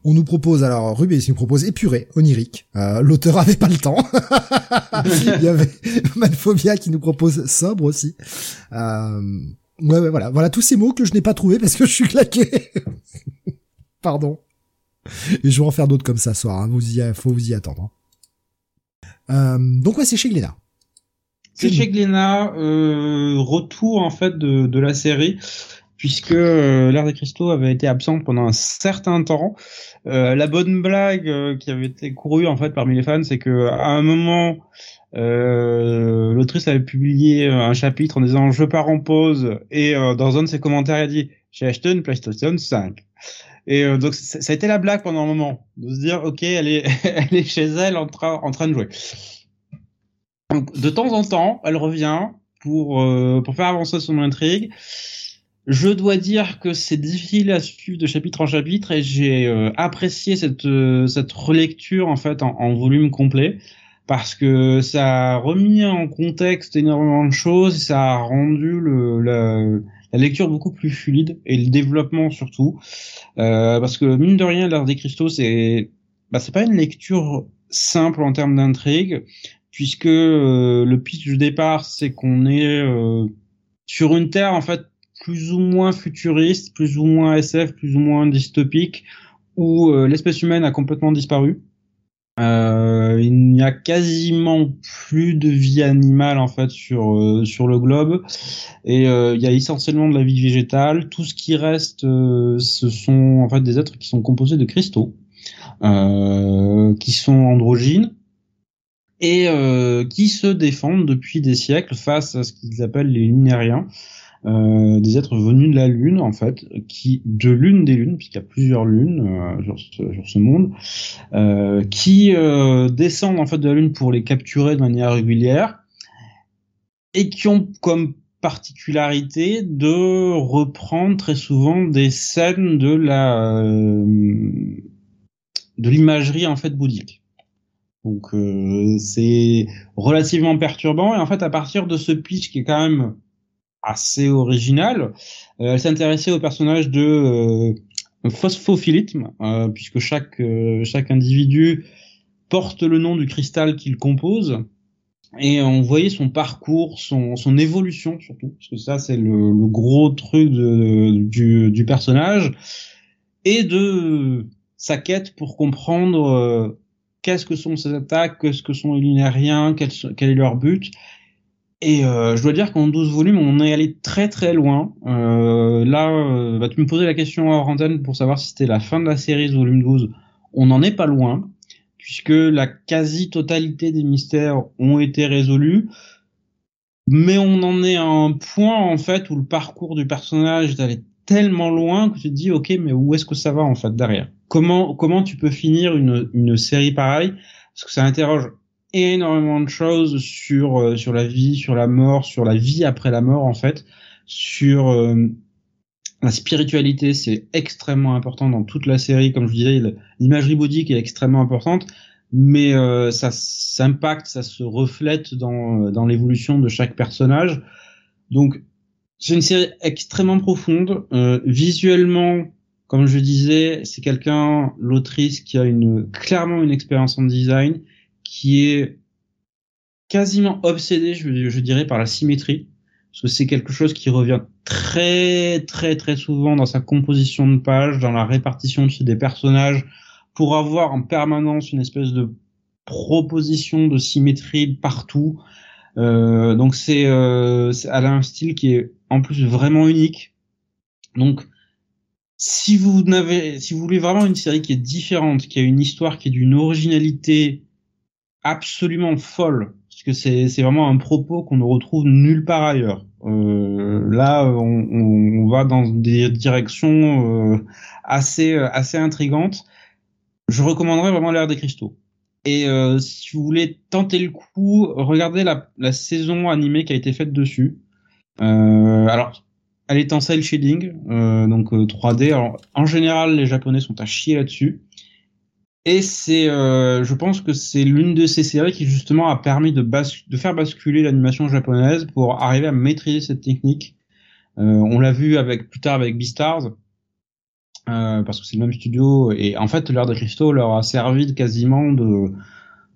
On nous propose alors Rubens nous propose épuré, onirique. Euh, L'auteur avait pas le temps. Il y avait Manphobia qui nous propose sobre aussi. Euh, ouais, ouais, voilà, voilà tous ces mots que je n'ai pas trouvés parce que je suis claqué. Pardon. Et je vais en faire d'autres comme ça ce soir. Hein. Vous y, faut vous y attendre. hein. Euh, donc ouais, c'est chez Glénat. C'est chez Glénat, euh, retour en fait de, de la série, puisque euh, l'ère des cristaux avait été absente pendant un certain temps. Euh, la bonne blague qui avait été courue en fait parmi les fans, c'est que à un moment, euh, l'autrice avait publié un chapitre en disant je pars en pause et euh, dans un de ses commentaires elle a dit j'ai acheté une PlayStation 5. Et euh, donc ça a été la blague pendant un moment de se dire ok elle est elle est chez elle en train en train de jouer. Donc, de temps en temps, elle revient pour euh, pour faire avancer son intrigue. Je dois dire que c'est difficile à suivre de chapitre en chapitre et j'ai euh, apprécié cette euh, cette relecture en fait en volume complet parce que ça a remis en contexte énormément de choses, ça a rendu le, la, la lecture beaucoup plus fluide et le développement surtout Euh, parce que mine de rien l'art des cristaux c'est bah c'est pas une lecture simple en termes d'intrigue puisque euh, le pitch du départ c'est qu'on est euh, sur une terre en fait plus ou moins futuriste, plus ou moins SF, plus ou moins dystopique, où euh, l'espèce humaine a complètement disparu. Euh, il n'y a quasiment plus de vie animale en fait sur euh, sur le globe et euh, il y a essentiellement de la vie végétale. Tout ce qui reste, euh, ce sont en fait des êtres qui sont composés de cristaux, euh, qui sont androgynes et euh, qui se défendent depuis des siècles face à ce qu'ils appellent les lunériens. Euh, des êtres venus de la Lune en fait, qui de l'une des lunes, puisqu'il y a plusieurs lunes euh, sur, ce, ce, monde, euh, qui euh, descendent en fait de la Lune pour les capturer de manière régulière et qui ont comme particularité de reprendre très souvent des scènes de la euh, de l'imagerie en fait bouddhique. Donc c'est relativement perturbant et en fait à partir de ce pitch qui est quand même assez original, euh, elle s'intéressait au personnage de euh, phosphophilitisme euh, puisque chaque chaque individu porte le nom du cristal qu'il compose et on voyait son parcours, son, son évolution surtout, parce que ça c'est le, le, gros truc de, du, du, personnage, et de sa quête pour comprendre euh, qu'est-ce que sont ces attaques, qu'est-ce que sont les lunariens, quel, quel est leur but. Et euh, je dois dire qu'en 12 volumes, on est allé très très loin. Euh, là, bah, tu me posais la question hors antenne pour savoir si c'était la fin de la série, volume 12. On n'en est pas loin puisque la quasi-totalité des mystères ont été résolus, mais on en est à un point en fait où le parcours du personnage est allé tellement loin que tu te dis ok mais où est-ce que ça va en fait derrière? Comment comment tu peux finir une, une série pareille? Parce que ça interroge énormément de choses sur euh, sur la vie, sur la mort, sur la vie après la mort en fait, sur euh, la spiritualité, c'est extrêmement important dans toute la série. Comme je disais, l'imagerie bouddhique est extrêmement importante, mais euh, ça s'impacte, ça se reflète dans, dans l'évolution de chaque personnage. Donc, c'est une série extrêmement profonde. Euh, visuellement, comme je disais, c'est quelqu'un, l'autrice, qui a une clairement une expérience en design, qui est quasiment obsédée, je, dirais, par la symétrie parce que c'est quelque chose qui revient très très très souvent dans sa composition de page, dans la répartition des personnages, pour avoir en permanence une espèce de proposition de symétrie partout. Euh, donc c'est, euh, elle a un style qui est en plus vraiment unique. Donc si vous n'avez, si vous voulez vraiment une série qui est différente, qui a une histoire qui est d'une originalité absolument folle, parce que c'est vraiment un propos qu'on ne retrouve nulle part ailleurs. Euh, là, on, va dans des directions euh, assez assez intrigantes. Je recommanderais vraiment l'ère des cristaux. Et euh, si vous voulez tenter le coup, regardez la, saison animée qui a été faite dessus. Euh, alors, elle est en cel shading, donc 3D. Alors, en général, les Japonais sont à chier là-dessus. Et c'est, euh, je pense que c'est l'une de ces séries qui justement a permis de, bas de faire basculer l'animation japonaise pour arriver à maîtriser cette technique. Euh, on l'a vu avec plus tard avec Beastars, euh, parce que c'est le même studio. Et en fait, l'heure des cristaux leur a servi de quasiment de,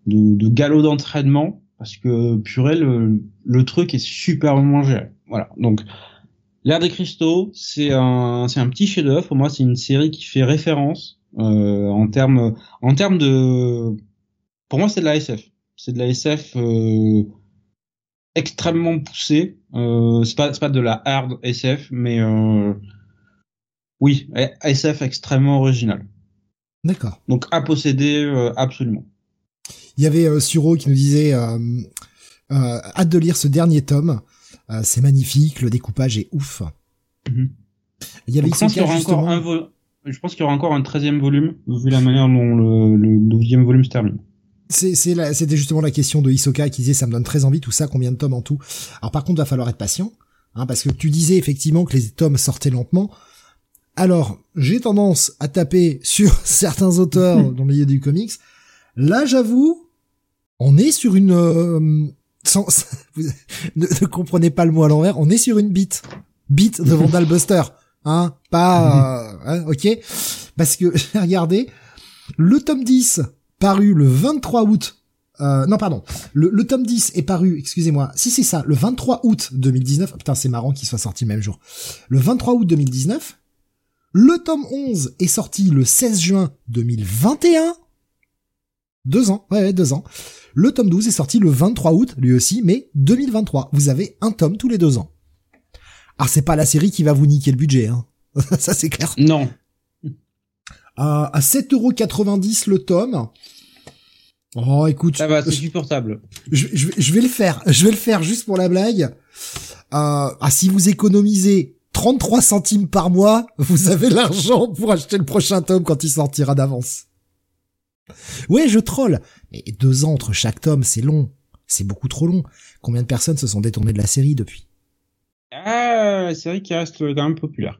de, de galop d'entraînement, parce que purée, le, le truc est superbement géré. Voilà. Donc, l'ère des cristaux, c'est un, c'est un petit chef-d'œuvre. Pour moi, c'est une série qui fait référence euh, en termes en termes de pour moi c'est de la SF c'est de la SF euh, extrêmement poussée. Euh, c'est pas c'est pas de la hard SF mais euh, oui SF extrêmement original d'accord. Donc à posséder absolument. Il y avait Suro qui nous disait hâte de lire ce dernier tome. C'est magnifique le découpage est ouf. Mm -hmm. il y avait Donc, il y aura encore un vo je pense qu'il y aura encore un 13 volume, vu la manière dont le, le 12e volume se termine. C'était justement la question de Hisoka qui disait ça me donne très envie tout ça, combien de tomes en tout? Alors par contre, il va falloir être patient, hein, parce que tu disais effectivement que les tomes sortaient lentement. Alors, j'ai tendance à taper sur certains auteurs dans le milieu du comics. Là, j'avoue, on est sur une... Euh, sans, vous ne, ne, comprenez pas le mot à l'envers, on est sur une bite. Bite de Vandal Buster hein, pas, euh, hein, ok, parce que j'ai regardé le tome 10 paru le 23 août. Euh, non, pardon. Le, le, tome 10 est paru, excusez-moi. Si c'est ça, le 23 août 2019. Putain, c'est marrant qu'il soit sorti le même jour. Le 23 août 2019. Le tome 11 est sorti le 16 juin 2021. Deux ans, ouais, ouais, deux ans. Le tome 12 est sorti le 23 août, lui aussi, mais 2023. Vous avez un tome tous les deux ans. Alors c'est pas la série qui va vous niquer le budget, hein. ça c'est clair. Non. À, à 7,90€ le tome. Oh, écoute. Ça va, c'est supportable. Je, je, je, vais le faire. Je vais le faire juste pour la blague. Euh, ah, si vous économisez 33 centimes par mois, vous avez l'argent pour acheter le prochain tome quand il sortira d'avance. Ouais, je troll. Mais deux ans entre chaque tome, c'est long. C'est beaucoup trop long. Combien de personnes se sont détournées de la série depuis? Ah, la série qui reste quand même populaire.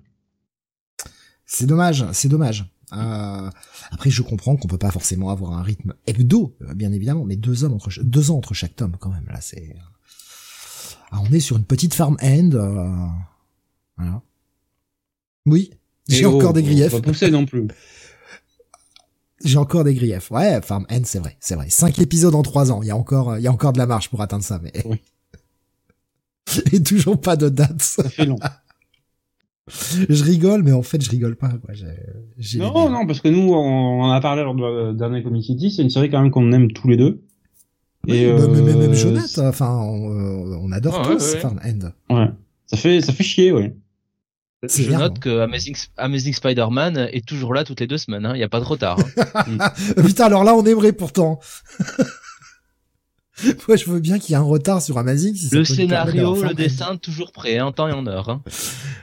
C'est dommage, c'est dommage. Euh, après, je comprends qu'on peut pas forcément avoir un rythme hebdo, euh, bien évidemment, mais deux ans entre deux ans entre chaque tome, quand même. Là, c'est. Ah, on est sur une petite farm end. Euh, voilà. Oui, j'ai encore oh, des griefs. Pas pousser non plus. J'ai encore des griefs. Ouais, Farm End, c'est vrai, c'est vrai. Cinq épisodes en trois ans. Il y a encore, il y a encore de la marche pour atteindre ça, mais. Oui. Et toujours pas de date. Ça fait long. je rigole, mais en fait, je rigole pas. Quoi. Non, non, parce que nous, on, en a parlé lors de la dernière Community. C'est une série quand même qu'on aime tous les deux. Et bah, euh... même Jonathan, enfin, on, on adore Ouais, tous ouais, ouais. Farm End. Ouais. Ça fait, ça fait chier, ouais. Je bien, note hein. que Amazing, Amazing Spider-Man est toujours là toutes les deux semaines. Il n'y a pas trop tard. hein. Putain, alors là, on aimerait pourtant. Moi, je veux bien qu'il y ait un retard sur Amazing. Si le scénario, le dessin, toujours prêt, en temps et en heure. hein.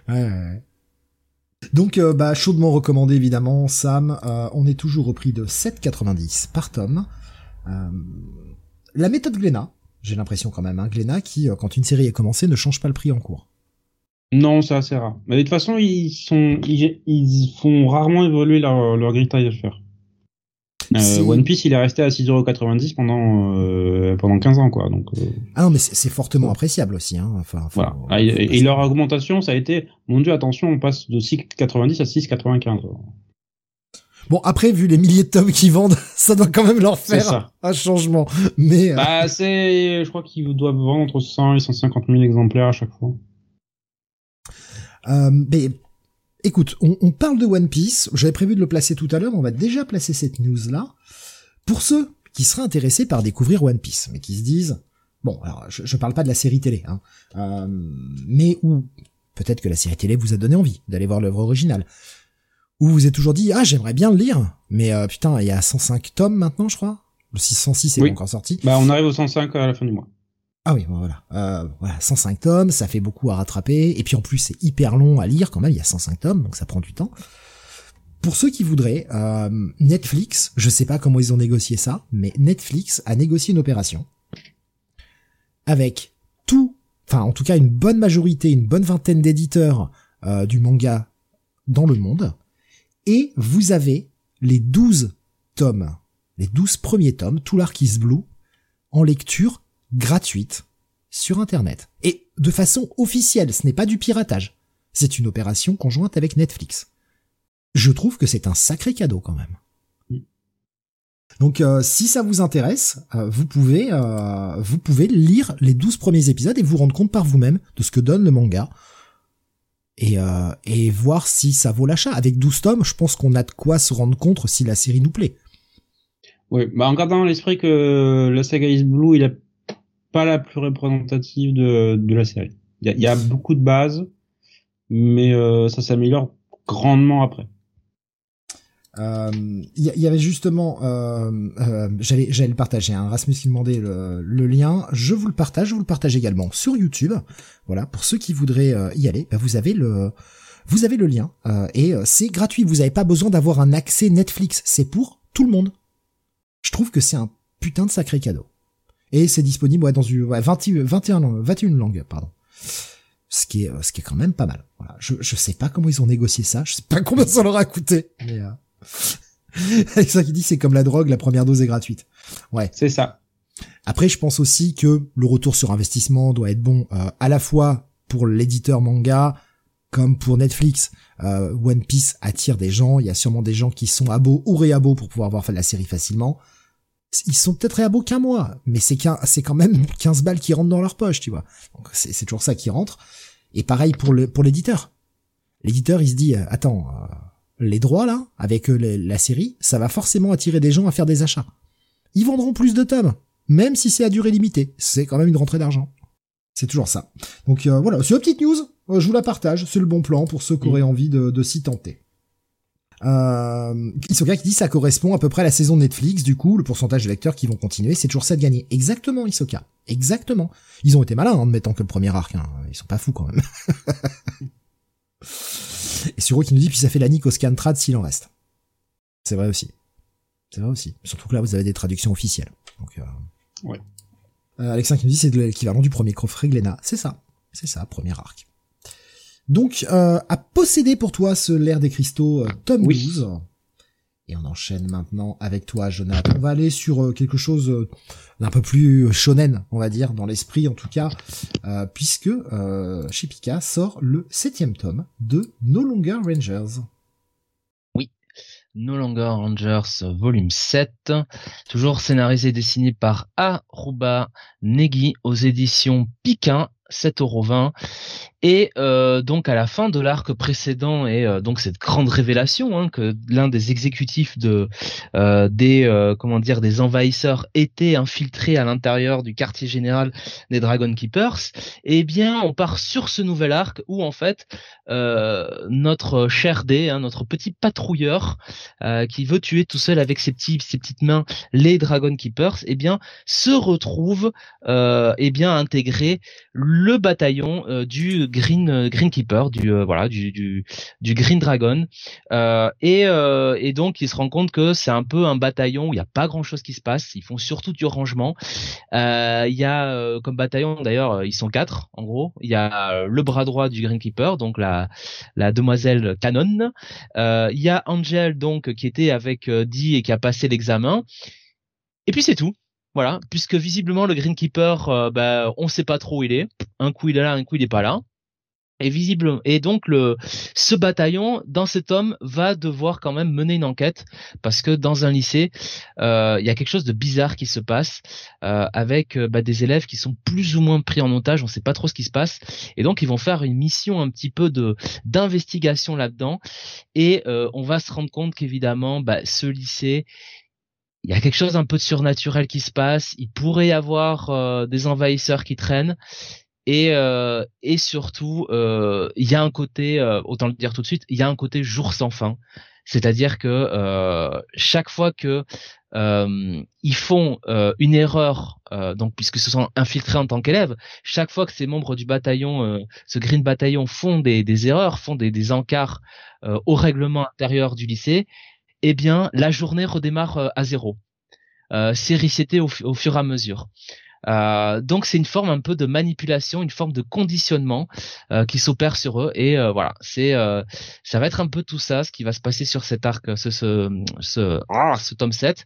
Ouais, ouais, ouais. Donc, euh, bah, chaudement recommandé évidemment, Sam. Euh, on est toujours au prix de 7,90 par tome. Euh, la méthode Glénat, j'ai l'impression quand même, hein, Glénat qui, euh, quand une série est commencée, ne change pas le prix en cours. Non, c'est assez rare. Mais de toute façon, ils sont, ils, ils font rarement évoluer leur, leur grille tarifaire. Euh, One Piece, il est resté à 6,90€ pendant, euh, pendant 15 ans, quoi. Donc, euh, Ah non, mais c'est fortement appréciable aussi. Hein. Enfin, faut- voilà. Ah, et, et leur augmentation, ça a été, mon dieu, attention, on passe de 6,90 à 6,95. Bon, après, vu les milliers de tomes qu'ils vendent, ça doit quand même leur faire un changement. Mais euh, Bah, c'est, je crois qu'ils doivent vendre entre 100 et 150 000 exemplaires à chaque fois. Euh, mais écoute, on, on parle de One Piece. J'avais prévu de le placer tout à l'heure. On va déjà placer cette news là pour ceux qui seraient intéressés par découvrir One Piece, mais qui se disent bon, alors je, je parle pas de la série télé, hein, euh, mais où peut-être que la série télé vous a donné envie d'aller voir l'œuvre originale, où vous vous êtes toujours dit ah j'aimerais bien le lire, mais euh, putain il y a 105 tomes maintenant je crois. Le 606 est Oui. encore sorti. Bah, on arrive au 105 à la fin du mois. Ah oui, voilà. Euh, voilà, 105 tomes, ça fait beaucoup à rattraper, et puis en plus c'est hyper long à lire quand même, il y a 105 tomes, donc ça prend du temps. Pour ceux qui voudraient, euh, Netflix, je sais pas comment ils ont négocié ça, mais Netflix a négocié une opération avec tout, enfin en tout cas une bonne majorité, une bonne vingtaine d'éditeurs euh, du manga dans le monde, et vous avez les 12 tomes, les 12 premiers tomes, tout l'Arkis Blue, en lecture gratuite sur Internet. Et de façon officielle, ce n'est pas du piratage. C'est une opération conjointe avec Netflix. Je trouve que c'est un sacré cadeau quand même. Donc euh, si ça vous intéresse, euh, vous pouvez euh, vous pouvez lire les 12 premiers épisodes et vous rendre compte par vous-même de ce que donne le manga et voir si ça vaut l'achat. Avec 12 tomes, je pense qu'on a de quoi se rendre compte si la série nous plaît. Oui, bah en gardant l'esprit que la saga Is Blue, il est pas la plus représentative de, de la série. Il y y a beaucoup de bases, mais euh, ça s'améliore grandement après. Euh, Il y, y avait justement, euh, euh, j'allais, j'allais le partager. Hein, Rasmus qui demandait le, le lien. Je vous le partage. Je vous le partage également sur YouTube. Voilà, pour ceux qui voudraient euh, y aller, bah, vous avez le, vous avez le lien euh, et euh, c'est gratuit. Vous n'avez pas besoin d'avoir un accès Netflix. C'est pour tout le monde. Je trouve que c'est un putain de sacré cadeau. Et c'est disponible ouais, dans une ouais, 20 21 langues, 21 langues, pardon. Ce qui est, euh, ce qui est quand même pas mal. Voilà. Je, je sais pas comment ils ont négocié ça. Je sais pas combien ça leur a coûté. Mais euh... Avec ça qui dit c'est comme la drogue, la première dose est gratuite. Ouais. C'est ça. Après, je pense aussi que le retour sur investissement doit être bon euh, à la fois pour l'éditeur manga comme pour Netflix. Euh, One Piece attire des gens. Il y a sûrement des gens qui sont abos ou réabos pour pouvoir voir la série facilement. Ils sont peut-être réabos qu'un mois, mais c'est qu'un, c'est quand même 15 balles qui rentrent dans leur poche, tu vois. Donc c'est, c'est toujours ça qui rentre. Et pareil pour le pour l'éditeur. L'éditeur, il se dit, euh, attends, euh, les droits là, avec euh, la série, ça va forcément attirer des gens à faire des achats. Ils vendront plus de tomes, même si c'est à durée limitée. C'est quand même une rentrée d'argent. C'est toujours ça. Donc euh, voilà, c'est une petite news. Euh, je vous la partage. C'est le bon plan pour ceux qui auraient envie de, de s'y tenter. Euh, Isoka qui dit ça correspond à peu près à la saison Netflix, du coup, le pourcentage de lecteurs qui vont continuer, c'est toujours ça de gagner. Exactement, Isoka. Exactement. Ils ont été malins en ne mettant que le premier arc, hein. ils sont pas fous quand même. Et Suro qui nous dit, puis ça fait la nique au Scantrad s'il en reste. C'est vrai aussi. C'est vrai aussi. Surtout que là, vous avez des traductions officielles. Donc, euh... Ouais. Euh, Alexandre qui nous dit, c'est de l'équivalent du premier coffret Glénat. C'est ça. C'est ça, premier arc. Donc, euh, à posséder pour toi ce l'air des cristaux, euh, tome Oui. 12. Et on enchaîne maintenant avec toi, Jonathan. On va aller sur euh, quelque chose euh, d'un peu plus shonen, on va dire, dans l'esprit en tout cas, euh, puisque euh, chez Pika sort le septième tome de No Longer Rangers. No Longer Rangers volume 7, toujours scénarisé et dessiné par Aruba Negi aux éditions Piquin, 7,20€. Et euh, donc à la fin de l'arc précédent et euh, donc cette grande révélation hein, que l'un des exécutifs de euh, des euh, comment dire des envahisseurs était infiltré à l'intérieur du quartier général des Dragon Keepers, eh bien on part sur ce nouvel arc où en fait euh, notre cher D, hein, notre petit patrouilleur euh, qui veut tuer tout seul avec ses petits ses petites mains les Dragon Keepers, eh bien se retrouve eh bien intégré le bataillon du Green euh, Green Keeper, du euh, voilà du, du du Green Dragon, Euh, et et donc il se rend compte que c'est un peu un bataillon où il n'y a pas grand chose qui se passe. Ils font surtout du rangement. Il y a comme bataillon d'ailleurs ils sont quatre en gros. Il y a le bras droit du Green Keeper, donc la la demoiselle Canon. Il y a Angel donc qui était avec Dee et qui a passé l'examen. Et puis c'est tout. Voilà, puisque visiblement le Greenkeeper, euh, bah, on sait pas trop où il est. Un coup il est là, un coup il est pas là. Et visible et donc le ce bataillon dans cet tome va devoir quand même mener une enquête parce que dans un lycée euh, il y a quelque chose de bizarre qui se passe euh, avec euh, bah, des élèves qui sont plus ou moins pris en otage on sait pas trop ce qui se passe et donc ils vont faire une mission un petit peu de d'investigation là-dedans et on va se rendre compte qu'évidemment bah, ce lycée il y a quelque chose un peu de surnaturel qui se passe. Il pourrait y avoir des envahisseurs qui traînent. Et, euh, et surtout, euh, il y a un côté, euh, autant le dire tout de suite, il y a un côté jour sans fin. C'est-à-dire que chaque fois que ils font une erreur, donc puisque ce sont infiltrés en tant qu'élèves, chaque fois que ces membres du bataillon, ce Green Bataillon, font des, erreurs, font des, encarts au règlement intérieur du lycée, eh bien la journée redémarre à zéro. C'est reseté au fur et à mesure. Euh, donc c'est une forme un peu de manipulation, une forme de conditionnement euh, qui s'opère sur eux. Et euh, voilà, c'est euh, ça va être un peu tout ça ce qui va se passer sur cet arc, ce ce ce, ah, ce tome 7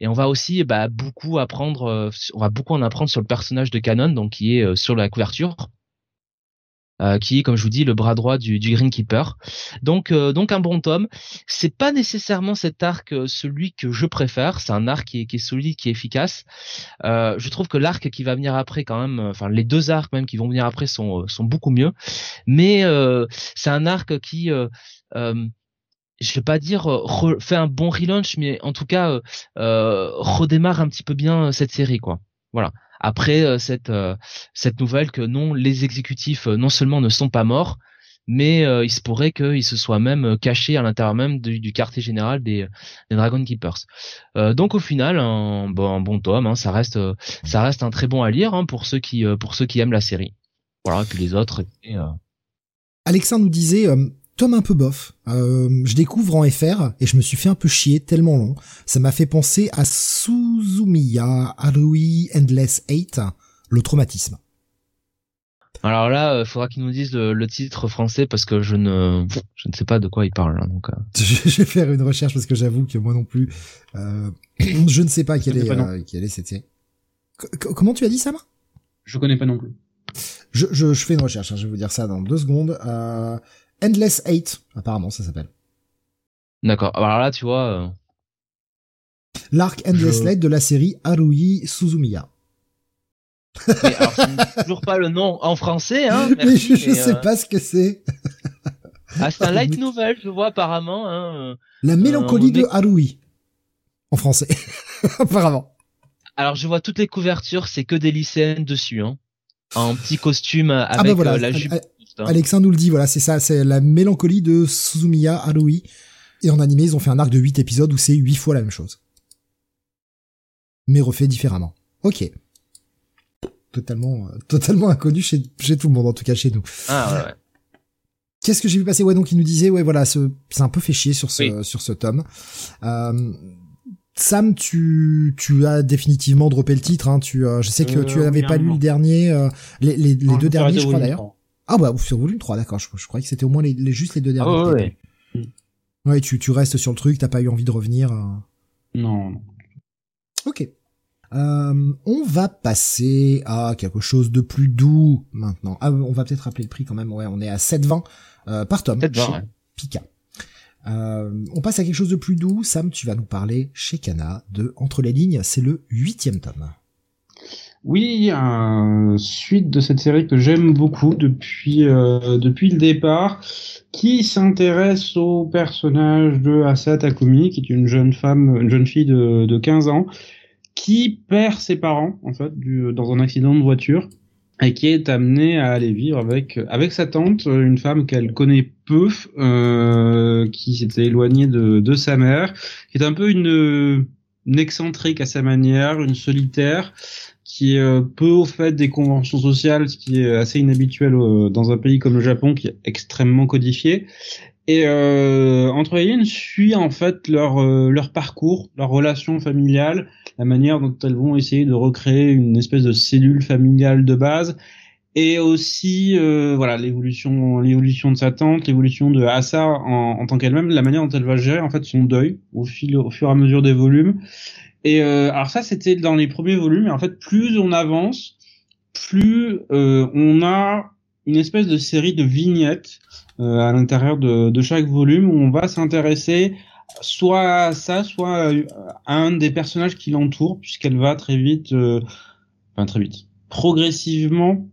et on va aussi bah, beaucoup apprendre, euh, on va beaucoup en apprendre sur le personnage de Canon donc qui est euh, sur la couverture. Euh, qui est, comme je vous dis, le bras droit du, du Green Keeper. Donc, euh, donc un bon tome. C'est pas nécessairement cet arc euh, celui que je préfère. C'est un arc qui est, solide, qui est efficace. Je trouve que l'arc qui va venir après, quand même, enfin les deux arcs même qui vont venir après sont sont beaucoup mieux. Mais c'est un arc qui je vais pas dire re- fait un bon relaunch, mais en tout cas euh, redémarre un petit peu bien cette série, quoi. Voilà. Après euh, cette euh, cette nouvelle que non, les exécutifs euh, non seulement ne sont pas morts, mais il se pourrait qu'ils se soient même cachés à l'intérieur même du, quartier général des, Dragon Keepers. Donc au final, un bon, un tome, hein, ça reste ça reste un très bon à lire hein, pour ceux qui pour ceux qui aiment la série. Voilà, puis les autres. et, Alexandre nous disait, tome un peu bof. Je découvre en FR et je me suis fait un peu chier tellement long. Ça m'a fait penser à Suzumiya Harui Endless Hate, le traumatisme. Alors là, il faudra qu'ils nous disent le, le titre français parce que je ne je ne sais pas de quoi ils parlent. hein, donc euh. Je vais faire une recherche parce que j'avoue que moi non plus, euh, je ne sais pas quelle est, pas, euh, quelle est cette série. Co- comment tu as dit ça, Je connais pas non plus. je, je, je fais une recherche, hein, je vais vous dire ça dans deux secondes. Euh, Endless Hate, apparemment ça s'appelle. D'accord. Alors là, tu vois. Euh, L'arc Endless Je- Hate de la série Harui Suzumiya. mais alors, toujours pas le nom en français, hein. mais je, je mais, sais euh, pas ce que c'est. Ah, c'est un light novel, je vois apparemment. Hein. La mélancolie est- de Harui. En français. apparemment. Alors, je vois toutes les couvertures, c'est que des lycéennes dessus, hein. En petit costume euh, avec ah bah voilà, euh, la jupe. Hein. Alexandre nous le dit, voilà, c'est ça, c'est la mélancolie de Suzumiya Harui. Et en animé, ils ont fait un arc de 8 épisodes où c'est 8 fois la même chose. Mais refait différemment. Ok. Totalement, euh, totalement inconnu chez, chez tout le monde, en tout cas chez nous. Ah ouais. ouais. Qu'est-ce que j'ai vu passer? Ouais, donc il nous disait, ouais, voilà, c'est un peu fait chier sur ce, sur ce tome. Euh, Sam, tu, tu as définitivement droppé le titre. Hein, tu, euh, je sais que tu n'avais pas lu le dernier, euh, les, les, les Non, deux derniers, je crois d'ailleurs. 3. Ah bah sur volume 3, d'accord. Je, je croyais que c'était au moins les, les- juste les deux derniers. Ah ouais, ouais. tu, tu restes sur le truc, t'as pas eu envie de revenir. euh. Non, non. Ok. Euh, on va passer à quelque chose de plus doux maintenant. Ah, on va peut-être rappeler le prix quand même. Ouais, on est à 7,20 euh, par tome. Chez ouais. Pika. Euh, on passe à quelque chose de plus doux. Sam, tu vas nous parler chez Kana de Entre les lignes. C'est le huitième tome. Oui, suite de cette série que j'aime beaucoup depuis euh, depuis le départ, qui s'intéresse au personnage de Asa Takumi, qui est une jeune femme, une jeune fille de, de 15 ans, qui perd ses parents en fait du, dans un accident de voiture et qui est amenée à aller vivre avec avec sa tante, une femme qu'elle connaît peu, euh, qui s'était éloignée de, de sa mère, qui est un peu une, une excentrique à sa manière, une solitaire qui euh, peu au fait des conventions sociales, ce qui est assez inhabituel euh, dans un pays comme le Japon qui est extrêmement codifié. Et euh, entre les lignes suit en fait leur euh, leur parcours, leur relation familiale, la manière dont elles vont essayer de recréer une espèce de cellule familiale de base, et aussi euh, voilà l'évolution l'évolution de sa tante, l'évolution de Asa en, en tant qu'elle-même, la manière dont elle va gérer en fait son deuil au fil au fur et à mesure des volumes. Et euh, alors ça, c'était dans les premiers volumes. Et en fait, plus on avance, plus euh, on a une espèce de série de vignettes euh, à l'intérieur de, de chaque volume où on va s'intéresser soit à ça, soit à, à un des personnages qui l'entourent, puisqu'elle va très vite, euh, enfin très vite, progressivement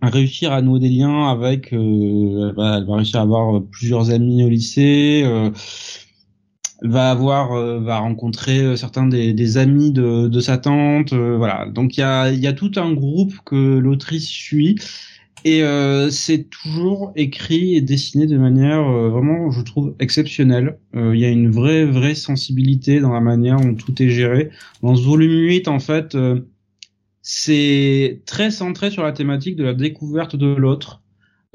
réussir à nouer des liens avec, euh, elle, va, elle va réussir à avoir plusieurs amis au lycée. Euh, va avoir euh, va rencontrer euh, certains des, des amis de, de sa tante euh, voilà. Donc il y a y a tout un groupe que l'autrice suit. Et euh, c'est toujours écrit et dessiné de manière euh, vraiment je trouve exceptionnelle. Euh, il y a une vraie vraie sensibilité dans la manière dont tout est géré. Dans ce volume 8 en fait c'est très centré sur la thématique de la découverte de l'autre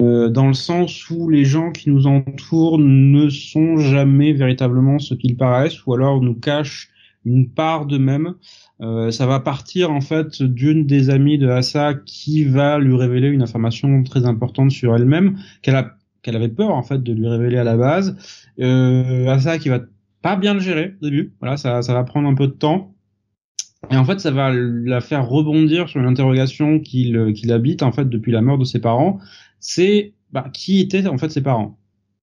euh, dans le sens où les gens qui nous entourent ne sont jamais véritablement ce qu'ils paraissent, ou alors nous cachent une part d'eux-mêmes. Euh, ça va partir en fait d'une des amies de Asa qui va lui révéler une information très importante sur elle-même qu'elle a qu'elle avait peur en fait de lui révéler à la base. Euh, Asa qui va pas bien le gérer au début. Voilà, ça ça va prendre un peu de temps. Et en fait, ça va la faire rebondir sur une interrogation qu'il qu'il habite en fait depuis la mort de ses parents c'est bah, qui étaient en fait ses parents.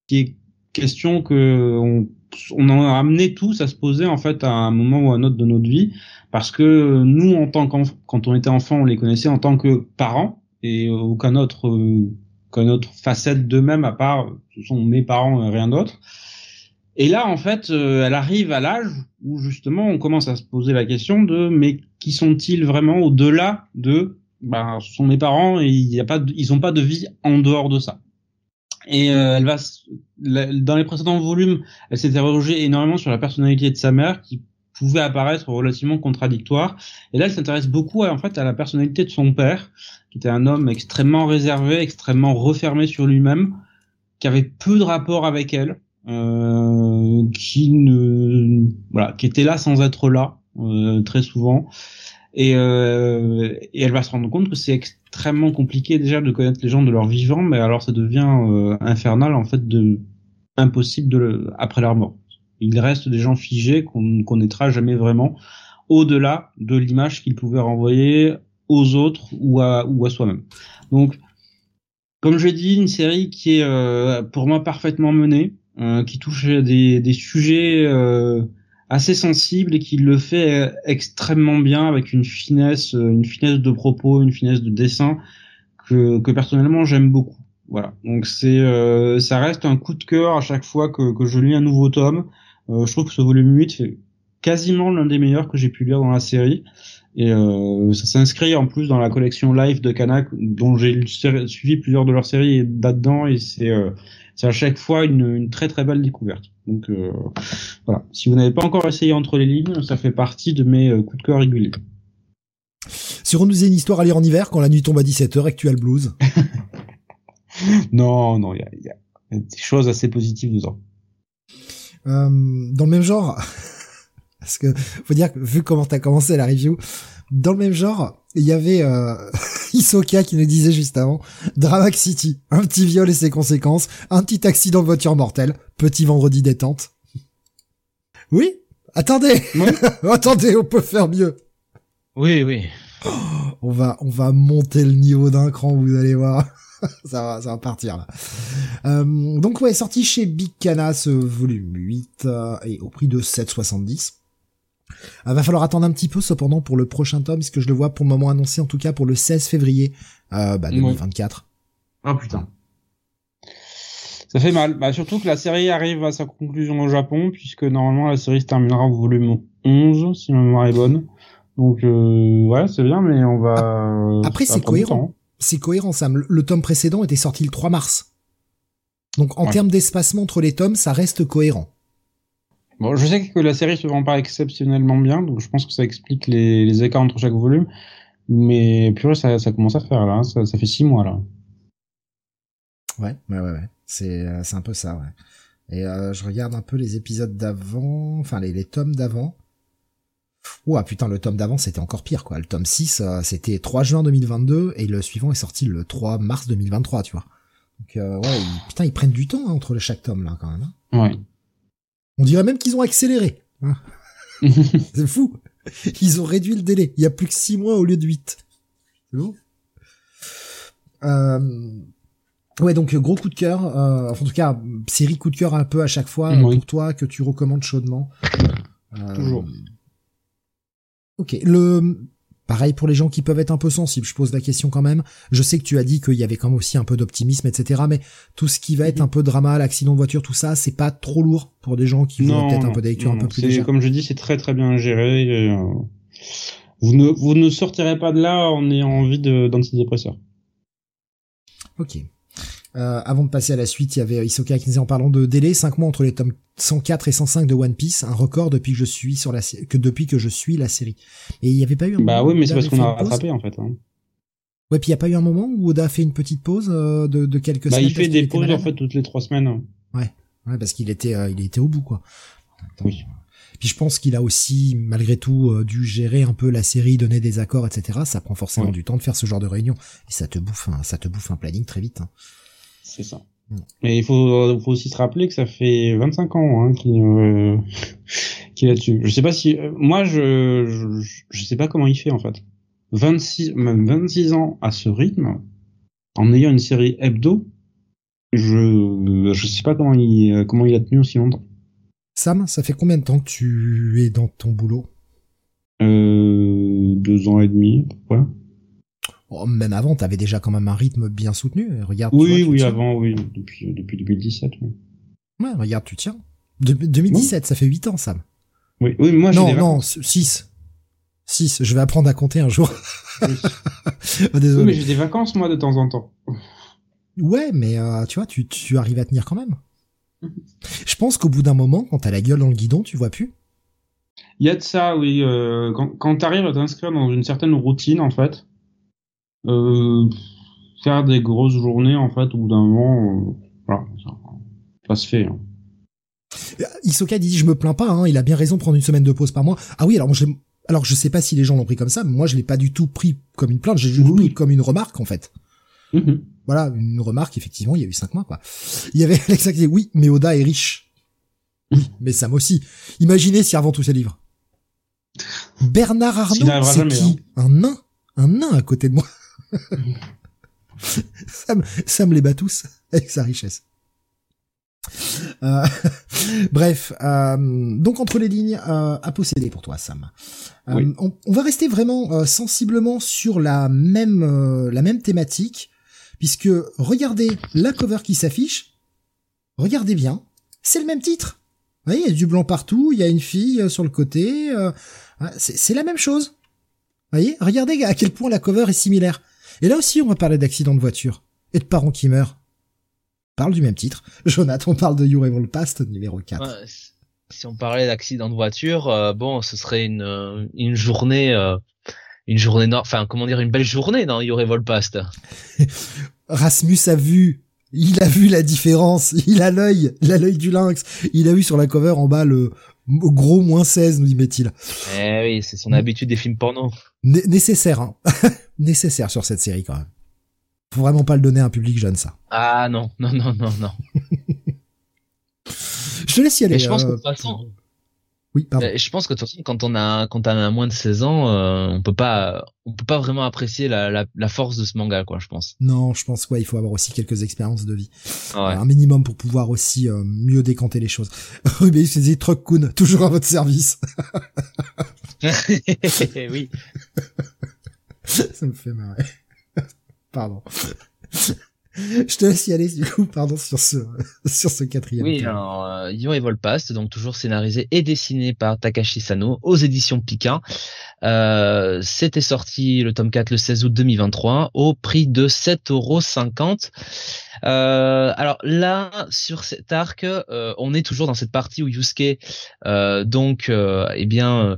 Qui est question que on, on en a amené tous à se poser en fait à un moment ou à un autre de notre vie, parce que nous en tant qu'enfant, quand on était enfant, on les connaissait en tant que parents et aucun autre, euh, aucune autre facette d'eux-mêmes à part ce sont mes parents et rien d'autre. Et là, en fait, euh, elle arrive à l'âge où justement on commence à se poser la question de mais qui sont-ils vraiment au-delà de ben, sont mes parents et y a pas, de, ils ont pas de vie en dehors de ça. Et euh, elle va, dans les précédents volumes, elle s'est interrogée énormément sur la personnalité de sa mère qui pouvait apparaître relativement contradictoire. Et là, elle s'intéresse beaucoup à, en fait à la personnalité de son père, qui était un homme extrêmement réservé, extrêmement refermé sur lui-même, qui avait peu de rapport avec elle, euh, qui ne, voilà, qui était là sans être là euh, très souvent. Et, euh, et, elle va se rendre compte que c'est extrêmement compliqué déjà de connaître les gens de leur vivant, mais alors ça devient euh, infernal en fait, de impossible de le, après leur mort. Il reste des gens figés qu'on ne connaîtra jamais vraiment, au-delà de l'image qu'ils pouvaient renvoyer aux autres ou à, ou à soi-même. Donc, comme je dis, une série qui est euh, pour moi parfaitement menée, euh, qui touche des, des sujets assez sensible et qui le fait extrêmement bien avec une finesse, une finesse de propos, une finesse de dessin que, que personnellement j'aime beaucoup. Voilà. Donc c'est, euh, ça reste un coup de cœur à chaque fois que, que je lis un nouveau tome. Euh, je trouve que ce volume 8 fait quasiment l'un des meilleurs que j'ai pu lire dans la série. Et euh, ça s'inscrit en plus dans la collection live de Kanak, dont j'ai suivi plusieurs de leurs séries là-dedans, et c'est euh, c'est à chaque fois une, une, très très belle découverte. Donc euh, voilà, si vous n'avez pas encore essayé entre les lignes, ça fait partie de mes euh, coups de cœur réguliers. Si on nous faisait une histoire à lire en hiver, quand la nuit tombe à 17h, actual blues. non, non, il y a, y a, des choses assez positives dedans. Euh, dans le même genre, parce que faut dire que vu comment t'as commencé la review, dans le même genre, il y avait euh, Isoka qui nous disait juste avant Dramax City, un petit viol et ses conséquences, un petit accident de voiture mortel, petit vendredi détente. Oui, attendez, attendez, on peut faire mieux. Oui, oui. on va, on va monter le niveau d'un cran, vous allez voir. ça va, ça va partir là. Euh, donc ouais, sorti chez Big Cana ce volume 8 euh, et au prix de 7,70. Euh, va falloir attendre un petit peu cependant pour le prochain tome, puisque je le vois pour le moment annoncé en tout cas pour le 16 février euh, bah, 2024. Ah oh, putain. Ça fait mal. Bah, surtout que la série arrive à sa conclusion au Japon, puisque normalement la série se terminera au volume 11, si ma mémoire est bonne. Donc euh, ouais, c'est bien, mais on va. Après, c'est cohérent. C'est cohérent, Sam. Le, tome précédent était sorti le 3 mars. Donc en termes d'espacement entre les tomes, ça reste cohérent. Bon, je sais que la série se vend pas exceptionnellement bien, donc je pense que ça explique les, les écarts entre chaque volume. Mais puis ça, ça commence à faire là, ça, ça fait six mois là. Ouais, ouais, ouais, ouais. C'est, euh, c'est un peu ça, ouais. Et euh, je regarde un peu les épisodes d'avant, enfin les, les tomes d'avant. Ouah putain, le tome d'avant c'était encore pire quoi. Le tome 6 euh, c'était 3 juin 2022 et le suivant est sorti le 3 mars 2023, tu vois. Donc euh, ouais, putain, ils prennent du temps hein, entre chaque tome là quand même. Hein. Ouais. On dirait même qu'ils ont accéléré. Hein. c'est fou. Ils ont réduit le délai. Il y a plus que 6 mois au lieu de 8. C'est bon? Euh... Ouais, donc gros coup de cœur. Euh, en tout cas, série coup de cœur un peu à chaque fois pour toi que tu recommandes chaudement. Toujours. Ok, le pareil pour les gens qui peuvent être un peu sensibles, je pose la question quand même. Je sais que tu as dit qu'il y avait quand même aussi un peu d'optimisme, etc. Mais tout ce qui va être un peu drama, l'accident de voiture, tout ça, c'est pas trop lourd pour des gens qui vont peut-être un peu des un peu plus légère. Comme je dis, c'est très très bien géré. Euh, vous ne vous ne sortirez pas de là en ayant envie d'antidépresseurs. Ok. Euh, avant de passer à la suite, il y avait Isoka qui nous disait en parlant de délai, 5 mois entre les tomes 104 et 105 de One Piece, un record depuis que je suis sur la que depuis que je suis la série. Et il n'y avait pas eu un Bah oui, mais c'est parce qu'on a rattrapé en fait. Hein. Ouais, puis il n'y a pas eu un moment où Oda a fait une petite pause euh, de, de quelques bah, semaines. il fait des pauses en fait toutes les trois semaines. Ouais, ouais, parce qu'il était euh, il était au bout quoi. oui. Puis je pense qu'il a aussi, malgré tout, euh, dû gérer un peu la série, donner des accords, etc. Ça prend forcément du temps de faire ce genre de réunion et ça te bouffe, un, ça te bouffe un planning très vite. Hein. C'est ça. Mais il faut, faut, aussi se rappeler que ça fait 25 ans hein, qu'il euh, qu'il a tué. Je sais pas si euh, moi je, je, je sais pas comment il fait en fait. 26 même 26 ans à ce rythme en ayant une série hebdo, je je sais pas comment il comment il a tenu aussi longtemps. Sam, ça fait combien de temps que tu es dans ton boulot? Euh, deux ans et demi, ouais. Oh, même avant, t'avais déjà quand même un rythme bien soutenu. Regarde. Oui, oui, avant, oui, depuis, depuis 2017. Oui. Ouais, regarde, tu tiens. De, 2017, ça fait 8 ans, Sam. Oui, oui, moi, Non, non, 6. 6. Je vais apprendre à compter un jour. Oui. Désolé. Oui, mais j'ai des vacances, moi, de temps en temps. Ouais, mais euh, tu vois, tu, tu arrives à tenir quand même. Je pense qu'au bout d'un moment, quand t'as la gueule dans le guidon, tu vois plus. Il y a de ça, oui. Euh, quand quand t'arrives à t'inscrire dans une certaine routine, en fait, euh, faire des grosses journées en fait au bout d'un moment, euh, voilà, ça, se fait. Hein. Isoka dit je me plains pas, hein, il a bien raison de prendre une semaine de pause par mois. Ah oui, alors moi je alors je sais pas si les gens l'ont pris comme ça, mais moi je l'ai pas du tout pris comme une plainte, j'ai juste pris comme une remarque en fait. Mm-hmm. Voilà, une remarque effectivement, il y a eu cinq mois quoi. Il y avait Alexa qui disait oui, mais Oda est riche. Oui, mais Sam aussi. Imaginez s'il revend tous ses livres. Bernard Arnault, c'est qui hein. Un nain, un nain à côté de moi. Sam, Sam les bat tous avec sa richesse. Euh, bref, euh, donc entre les lignes euh, à posséder pour toi, Sam. On, on, va rester vraiment euh, sensiblement sur la même euh, la même thématique, puisque regardez la cover qui s'affiche. Regardez bien, c'est le même titre. voyez, il y a du blanc partout, il y a une fille sur le côté. c'est c'est la même chose. Vous voyez, regardez à quel point la cover est similaire. Et là aussi, on va parler d'accidents de voiture et de parents qui meurent. On parle du même titre. Jonathan, on parle de You Evil Past numéro 4. Ouais, si- on parlait d'accident de voiture, euh, bon, ce serait une euh, une journée, euh, une journée enfin comment dire, une belle journée dans Your Evil Past. Rasmus a vu, il a vu la différence, il a l'œil, il a l'œil du lynx, il a vu sur la cover en bas le gros moins 16, nous dit met-il. Eh oui, c'est son habitude des films porno. Né- nécessaire, hein. Nécessaire sur cette série quand même. Faut vraiment pas le donner à un public jeune, ça. Ah non, non, non, non, non. Je te laisse y aller. Je pense que de euh, toute façon, Oui, pardon. je pense que de toute façon, quand on a quand on a moins de 16 ans, euh, on peut pas on peut pas vraiment apprécier la, la, la force de ce manga, quoi, je pense. Non, je pense ouais, il faut avoir aussi quelques expériences de vie. Ah. Un minimum pour pouvoir aussi euh, mieux décanter les choses. Rubéus disait Truck Kun, toujours à votre service. oui. Ça me fait marrer. Pardon. Je te laisse y aller du coup, pardon, sur ce, sur ce quatrième. Oui, alors, euh, Yo et Volpast, donc toujours scénarisé et dessiné par Takashi Sano aux éditions Pika. Euh, C'était sorti le tome 4 le 16 août 2023 au prix de 7,50€. Euh, alors là, sur cet arc, euh, on est toujours dans cette partie où Yusuke, euh, donc, euh, eh bien,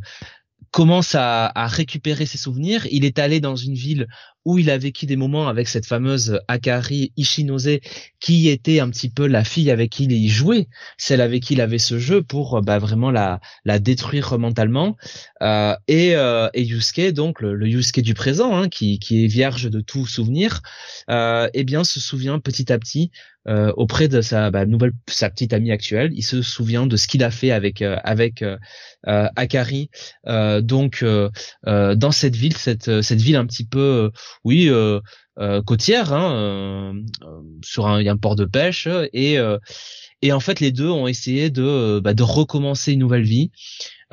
commence à, récupérer ses souvenirs. Il est allé dans une ville où il a vécu des moments avec cette fameuse Akari Ishinose, qui était un petit peu la fille avec qui il jouait, celle avec qui il avait ce jeu pour euh, bah, vraiment la, détruire mentalement. Euh, et, euh, Yusuke, donc le, le Yusuke du présent, hein, qui, qui est vierge de tout souvenir, euh, eh bien se souvient petit à petit euh, auprès de sa bah, nouvelle, sa petite amie actuelle, il se souvient de ce qu'il a fait avec euh, avec euh, euh, Akari, euh, donc euh, dans cette ville, cette cette ville un petit peu, oui. Côtière, hein, sur un, y a un port de pêche et et en fait les deux ont essayé de bah, de recommencer une nouvelle vie.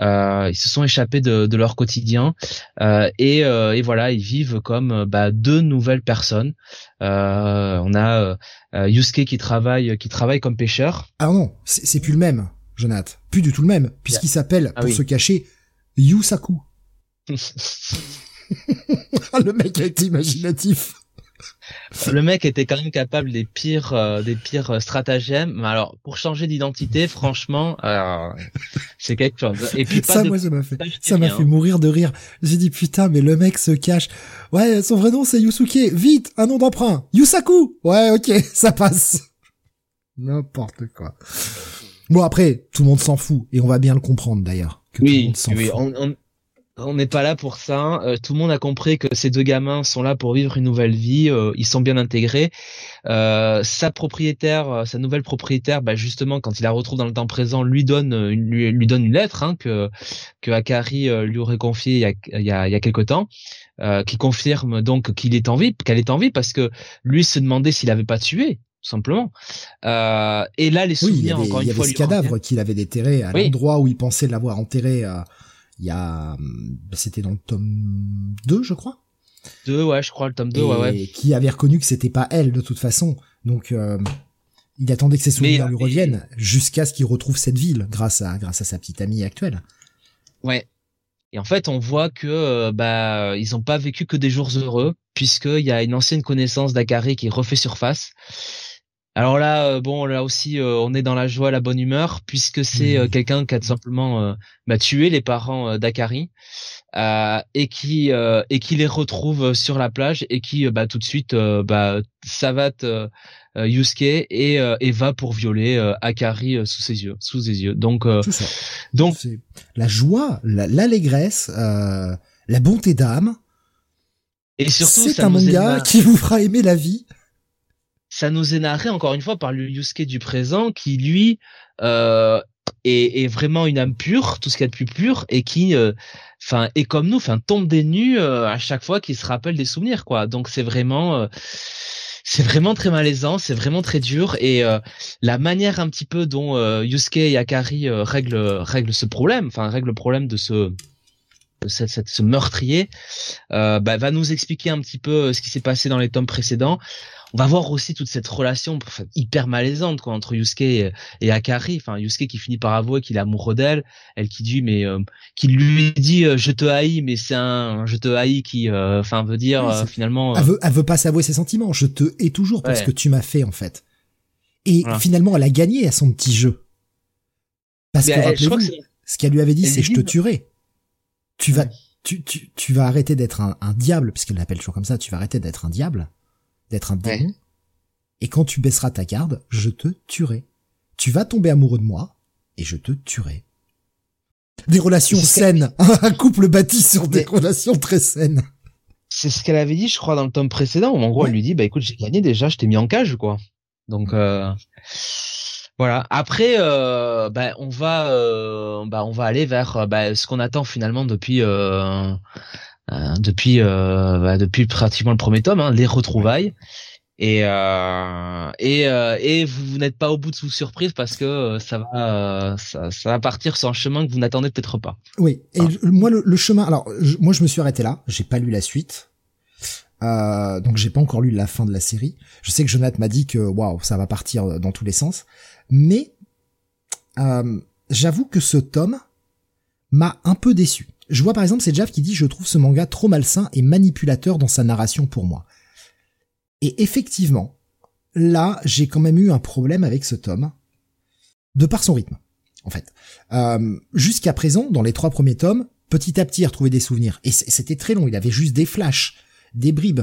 Euh, ils se sont échappés de, de leur quotidien euh, et, euh, et voilà ils vivent comme euh, bah, deux nouvelles personnes. Euh, on a Yusuke qui travaille qui travaille comme pêcheur. Ah non, c'est plus le même, Jonathan. Plus du tout le même, puisqu'il s'appelle, Ah pour oui. se cacher, Yusaku. Ah, le mec été imaginatif. Le mec était quand même capable des pires euh, des pires euh, stratagèmes. Mais alors pour changer d'identité, franchement, euh, c'est quelque chose. Et puis pas ça, de moi, ça m'a fait, ça m'a mourir de rire. J'ai dit, putain, mais le mec se cache. Ouais, son vrai nom, c'est Yusuke. Vite, un nom d'emprunt. Yusaku. Ouais, ok, ça passe. N'importe quoi. Bon, après, tout le monde s'en fout. Et on va bien le comprendre, d'ailleurs. Que tout le Oui, monde oui, fout. on on- on n'est pas là pour ça. Euh, tout le monde a compris que ces deux gamins sont là pour vivre une nouvelle vie. euh, ils sont bien intégrés. Euh, sa propriétaire, euh, sa nouvelle propriétaire, bah justement, quand il la retrouve dans le temps présent, lui donne euh, une, lui, lui donne une lettre hein, que que Akari euh, lui aurait confiée il y a il y a, il y a quelque temps, euh, qui confirme donc qu'il est en vie, qu'elle est en vie, parce que lui se demandait s'il avait pas tué, tout simplement. Euh, et là, les Oui, il y souvenirs avait, encore il y une avait fois ce cadavre qu'il avait déterré à Oui. l'endroit où il pensait l'avoir enterré. euh, il y a, hum, c'était dans le tome 2, je crois. Deux, ouais, je crois le tome 2, et ouais, ouais. qui avait reconnu que c'était pas elle de toute façon. Donc euh, il attendait que ses souvenirs Mais, lui euh, reviennent jusqu'à ce qu'il retrouve cette ville grâce à grâce à sa petite amie actuelle. Ouais. Et en fait, on voit que euh, bah ils ont pas vécu que des jours heureux, puisqu'il y a une ancienne connaissance d'Akari qui refait surface. Alors là, euh, bon, là aussi, euh, on est dans la joie, la bonne humeur, puisque c'est euh, quelqu'un qui a tout simplement bah, tué les parents d'Akari euh, et qui euh, et qui les retrouve sur la plage et qui bah, tout de suite bah, savate Yusuke et, euh, et va pour violer euh, Akari sous ses yeux, sous ses yeux. Donc euh, ça. donc C'est la joie, la- l'allégresse, euh, la bonté d'âme. et surtout C'est un manga qui vous fera aimer la vie. Ça nous est narré encore une fois par le Yusuke du présent qui lui euh, est, est vraiment une âme pure, tout ce qu'il y a de plus pur et qui euh, enfin est comme nous, enfin tombe des nues euh, à chaque fois qu'il se rappelle des souvenirs quoi. Donc c'est vraiment euh, c'est vraiment très malaisant, c'est vraiment très dur et euh, la manière un petit peu dont euh, Yusuke et Akari euh, règlent règlent ce problème, enfin règlent le problème de ce cette- cette- ce meurtrier, euh, bah, va nous expliquer un petit peu euh, ce qui s'est passé dans les tomes précédents. On va voir aussi toute cette relation hyper malaisante quoi entre Yusuke et, et, Akari. Enfin, Yusuke qui finit par avouer qu'il est amoureux d'elle, elle qui dit mais euh, qui lui dit je te haïs, mais c'est un je te haïs qui, enfin veut dire finalement. Elle veut, elle veut pas s'avouer ses sentiments. Je te hais toujours pour ce que tu m'as fait en fait. Et finalement, elle a gagné à son petit jeu. Parce que rappelez-vous, ce qu'elle lui avait dit, c'est je te tuerai. Tu vas, tu, tu, tu vas arrêter d'être un, un diable, puisqu'elle l'appelle toujours comme ça, tu vas arrêter d'être un diable, d'être un démon. Et quand tu baisseras ta garde, je te tuerai. Tu vas tomber amoureux de moi, et je te tuerai. Des relations saines. un couple bâti sur des relations très saines. C'est ce qu'elle avait dit, je crois, dans le tome précédent, où en gros, elle lui dit, bah écoute, j'ai gagné déjà, je t'ai mis en cage, quoi. Donc, euh, voilà. Après, euh, bah, on va, euh, bah, on va aller vers bah, ce qu'on attend finalement depuis, euh, euh depuis, bah, depuis pratiquement le premier tome, hein, les retrouvailles. Et et, et vous, n'êtes pas au bout de vos surprises parce que ça va, ça, ça, va partir sur un chemin que vous n'attendez peut-être pas. Oui. Et moi, le, le, chemin. Alors, moi, je me suis arrêté là. J'ai pas lu la suite. Euh, donc j'ai pas encore lu la fin de la série. Je sais que Jonathan m'a dit que waouh, ça va partir dans tous les sens. Mais euh, j'avoue que ce tome m'a un peu déçu. Je vois par exemple, c'est Jav qui dit je trouve ce manga trop malsain et manipulateur dans sa narration pour moi. Et effectivement, là, j'ai quand même eu un problème avec ce tome, de par son rythme, en fait. Euh, Jusqu'à présent, dans les trois premiers tomes, petit à petit, il retrouvait des souvenirs. Et c'était très long, il avait juste des flashs, des bribes.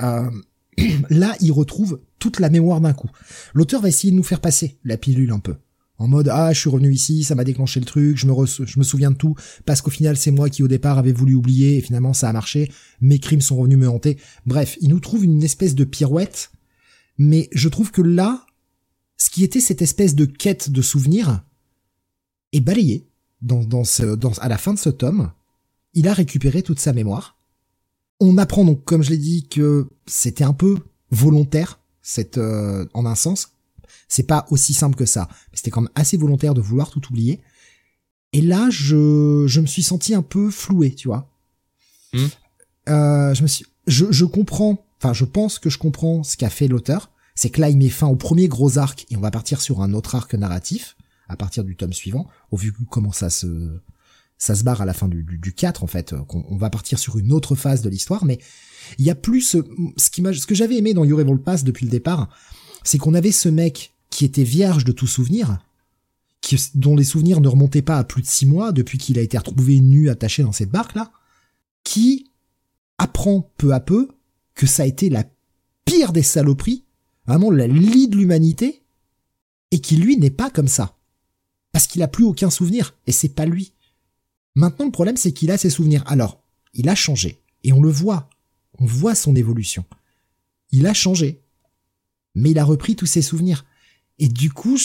Euh, là, il retrouve toute la mémoire d'un coup. L'auteur va essayer de nous faire passer la pilule un peu. En mode, ah, je suis revenu ici, ça m'a déclenché le truc, je me, je me souviens de tout, parce qu'au final, c'est moi qui au départ avait voulu oublier, et finalement, ça a marché, mes crimes sont revenus me hanter. Bref, il nous trouve une espèce de pirouette, mais je trouve que là, ce qui était cette espèce de quête de souvenirs est balayé dans, dans ce, dans, à la fin de ce tome. Il a récupéré toute sa mémoire. On apprend donc, comme je l'ai dit, que c'était un peu volontaire, cette, euh, en un sens. C'est pas aussi simple que ça. Mais c'était quand même assez volontaire de vouloir tout oublier. Et là, je, je me suis senti un peu floué, tu vois. Hmm. Euh, je me suis, je, je comprends, enfin, je pense que je comprends ce qu'a fait l'auteur. C'est que là, il met fin au premier gros arc et on va partir sur un autre arc narratif à partir du tome suivant, au vu comment ça se, ça se barre à la fin du, du, 4 en fait, on, va partir sur une autre phase de l'histoire, mais il y a plus ce, ce qui m'a, ce que j'avais aimé dans You Revolt Pass depuis le départ, c'est qu'on avait ce mec qui était vierge de tout souvenir, dont les souvenirs ne remontaient pas à plus de six mois depuis qu'il a été retrouvé nu attaché dans cette barque là, qui apprend peu à peu que ça a été la pire des saloperies, vraiment la lie de l'humanité, et qui lui n'est pas comme ça. Parce qu'il a plus aucun souvenir, et c'est pas lui. Maintenant, le problème, c'est qu'il a ses souvenirs. Alors, il a changé. Et on le voit. On voit son évolution. Il a changé. Mais il a repris tous ses souvenirs. Et du coup,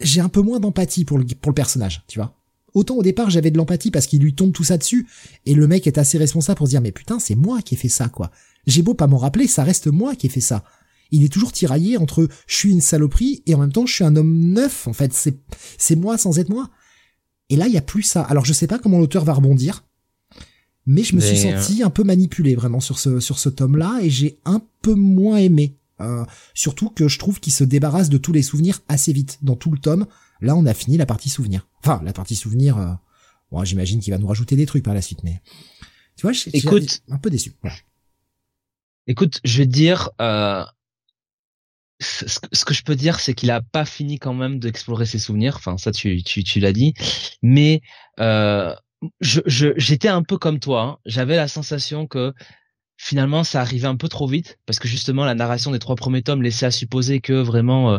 j'ai un peu moins d'empathie pour le, pour le personnage, tu vois. Autant au départ, j'avais de l'empathie parce qu'il lui tombe tout ça dessus. Et le mec est assez responsable pour se dire, mais putain, c'est moi qui ai fait ça, quoi. J'ai beau pas m'en rappeler, ça reste moi qui ai fait ça. Il est toujours tiraillé entre je suis une saloperie et en même temps je suis un homme neuf, en fait. C'est, c'est moi sans être moi. Et là, il y a plus ça. Alors, je sais pas comment l'auteur va rebondir, mais je me suis euh, senti un peu manipulé vraiment sur ce sur ce tome-là, et j'ai un peu moins aimé. Euh, surtout que je trouve qu'il se débarrasse de tous les souvenirs assez vite dans tout le tome. Là, on a fini la partie souvenir. Enfin, la partie souvenir. Euh, bon, j'imagine qu'il va nous rajouter des trucs par la suite, mais tu vois, je, écoute, un peu déçu. Écoute, je vais te dire, euh, ce que je peux dire, c'est qu'il a pas fini quand même d'explorer ses souvenirs. Enfin, ça, tu, tu, tu l'as dit. Mais euh, je, j'étais un peu comme toi. Hein. J'avais la sensation que finalement, ça arrivait un peu trop vite parce que justement, la narration des trois premiers tomes laissait à supposer que vraiment, euh,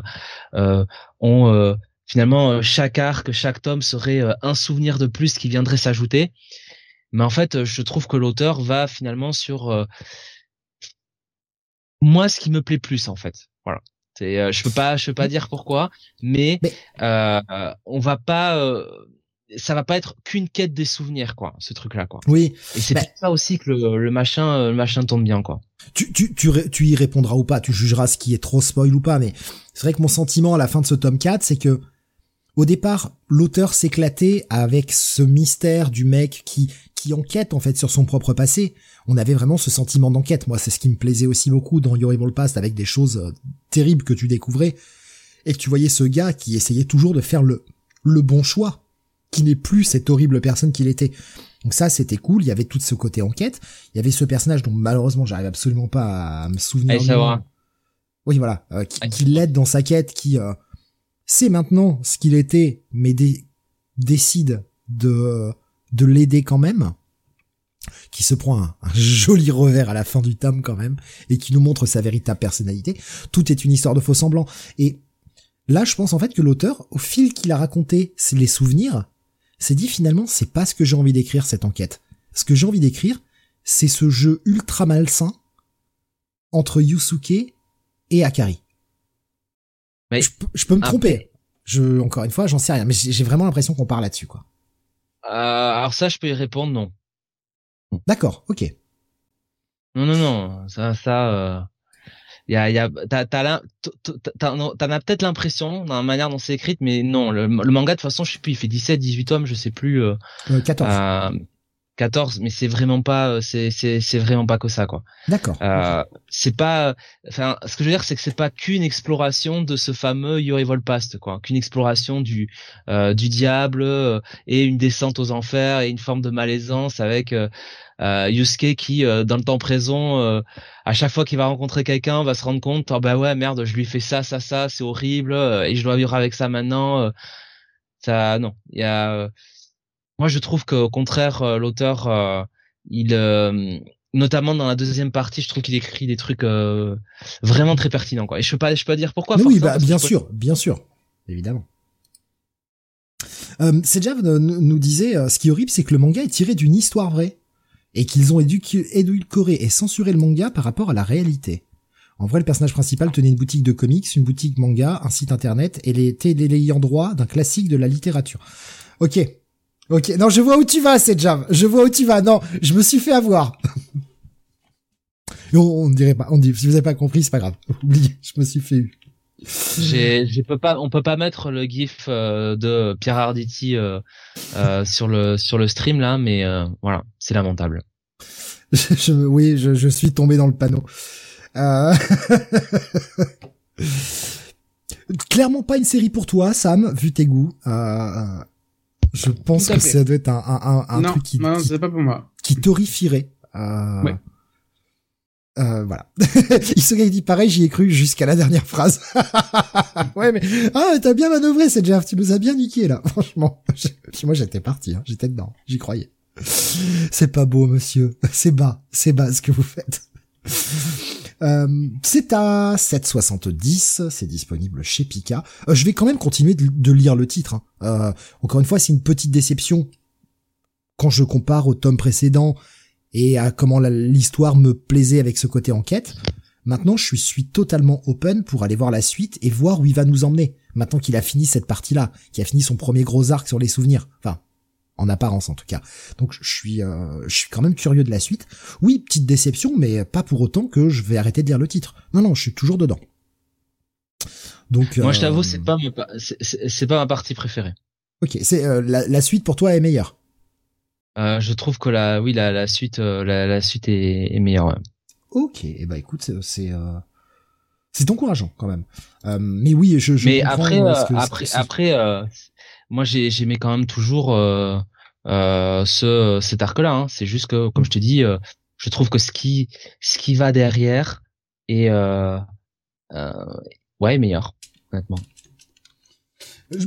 euh on euh, finalement euh, chaque arc, chaque tome serait un souvenir de plus qui viendrait s'ajouter. Mais en fait, je trouve que l'auteur va finalement sur moi ce qui me plaît plus en fait. Voilà. Euh, je peux pas, je peux pas dire pourquoi, mais, Euh, on va pas, euh, ça va pas être qu'une quête des souvenirs, quoi, ce truc-là, quoi. Oui. Et c'est pour ça aussi que le, le, machin, euh, le machin tombe bien, quoi. Tu, tu, tu, tu y répondras ou pas, tu jugeras ce qui est trop spoil ou pas, mais c'est vrai que mon sentiment à la fin de ce tome 4, c'est que au départ, l'auteur s'éclatait avec ce mystère du mec qui qui enquête en fait sur son propre passé. On avait vraiment ce sentiment d'enquête. Moi, c'est ce qui me plaisait aussi beaucoup dans Your Evil Past avec des choses euh, terribles que tu découvrais et que tu voyais ce gars qui essayait toujours de faire le le bon choix, qui n'est plus cette horrible personne qu'il était. Donc ça, c'était cool. Il y avait tout ce côté enquête. Il y avait ce personnage dont malheureusement, j'arrive absolument pas à me souvenir. Oui, voilà, euh, qui, qui l'aide dans sa quête, qui euh, sait maintenant ce qu'il était, mais décide de de l'aider quand même, qui se prend un, un, joli revers à la fin du tome quand même, et qui nous montre sa véritable personnalité. Tout est une histoire de faux semblants. Et là, je pense en fait que l'auteur, au fil qu'il a raconté les souvenirs, s'est dit finalement, c'est pas ce que j'ai envie d'écrire cette enquête. Ce que j'ai envie d'écrire, c'est ce jeu ultra malsain entre Yusuke et Akari. Mais je, je peux me tromper. Je, encore une fois, j'en sais rien, mais j'ai vraiment l'impression qu'on parle là-dessus, quoi. Euh, alors ça, je peux y répondre non. D'accord, ok. Non, non, non, ça, ça, euh, y a, y a, t'as, t'as, t'en as peut-être l'impression dans la manière dont c'est écrit, mais non, le, le, manga de toute façon, je sais plus, il fait 17, 18 tomes, je sais plus. Euh, euh 14. Euh, 14 mais c'est vraiment pas euh, c'est c'est c'est vraiment pas que ça quoi d'accord euh, c'est pas enfin ce que je veux dire c'est que c'est pas qu'une exploration de ce fameux Your Evil Past quoi qu'une exploration du euh, du diable euh, et une descente aux enfers et une forme de malaisance avec euh, euh Yusuke qui dans le temps présent à chaque fois qu'il va rencontrer quelqu'un va se rendre compte oh bah ouais merde je lui fais ça ça ça c'est horrible et je dois vivre avec ça maintenant ça non il y a moi, je trouve qu'au contraire, euh, l'auteur, euh, il, euh, notamment dans la deuxième partie, je trouve qu'il écrit des trucs vraiment très pertinents. Quoi. Et je peux pas, je peux pas dire pourquoi. Oui, bah, bien sûr, bien sûr, évidemment. Euh, Sejav nous disait, ce qui est horrible, c'est que le manga est tiré d'une histoire vraie et qu'ils ont édulcoré et censuré le manga par rapport à la réalité. En vrai, le personnage principal tenait une boutique de comics, une boutique manga, un site internet et était l'ayant droit d'un classique de la littérature. Ok, Ok, non, je vois où tu vas, c'est Jam. Je vois où tu vas. Non, je me suis fait avoir. on, on dirait pas, on dit, si vous avez pas compris, c'est pas grave. Oubliez, je me suis fait eu. J'ai, je peux pas, on peut pas mettre le gif euh, de Pierre Arditi euh, euh, sur le sur le stream là, mais euh, voilà, c'est lamentable. Je, je, oui, je, je suis tombé dans le panneau. Euh... Clairement pas une série pour toi, Sam, vu tes goûts. Euh, je pense que ça doit être un, un, un, truc qui, non, pas pour moi. qui t'horrifierait. Euh, ouais. Euh, voilà. il dit pareil, j'y ai cru jusqu'à la dernière phrase. ouais, mais ah, t'as bien manœuvré, cette Jeff, tu nous as bien niqué là. Franchement, moi j'étais parti, hein. j'étais dedans, j'y croyais. C'est pas beau, monsieur. C'est bas, c'est bas ce que vous faites. Euh, c'est à 7,70, c'est disponible chez Pika. Euh, je vais quand même continuer de, lire le titre. Hein. Euh, encore une fois, c'est une petite déception quand je compare au tome précédent et à comment l'histoire me plaisait avec ce côté enquête. Maintenant, je suis, suis totalement open pour aller voir la suite et voir où il va nous emmener. Maintenant qu'il a fini cette partie-là, qu'il a fini son premier gros arc sur les souvenirs. Enfin, en apparence en tout cas. Donc je suis, euh, je suis quand même curieux de la suite. Oui, petite déception, mais pas pour autant que je vais arrêter de lire le titre. Non, non, je suis toujours dedans. Donc moi, je t'avoue, euh, c'est pas c'est pas ma partie préférée. Ok, c'est euh, la, la, suite pour toi est meilleure. Je trouve que la, oui, la, la suite, la, la, suite est, est meilleure. Ouais. Ok, et eh ben écoute, c'est c'est encourageant quand même. mais oui, je, je mais après, après, après, moi j'aimais quand même toujours euh, euh, ce cet arc là hein. c'est juste que comme je te dis euh, je trouve que ce qui ce qui va derrière est euh, euh, ouais meilleur honnêtement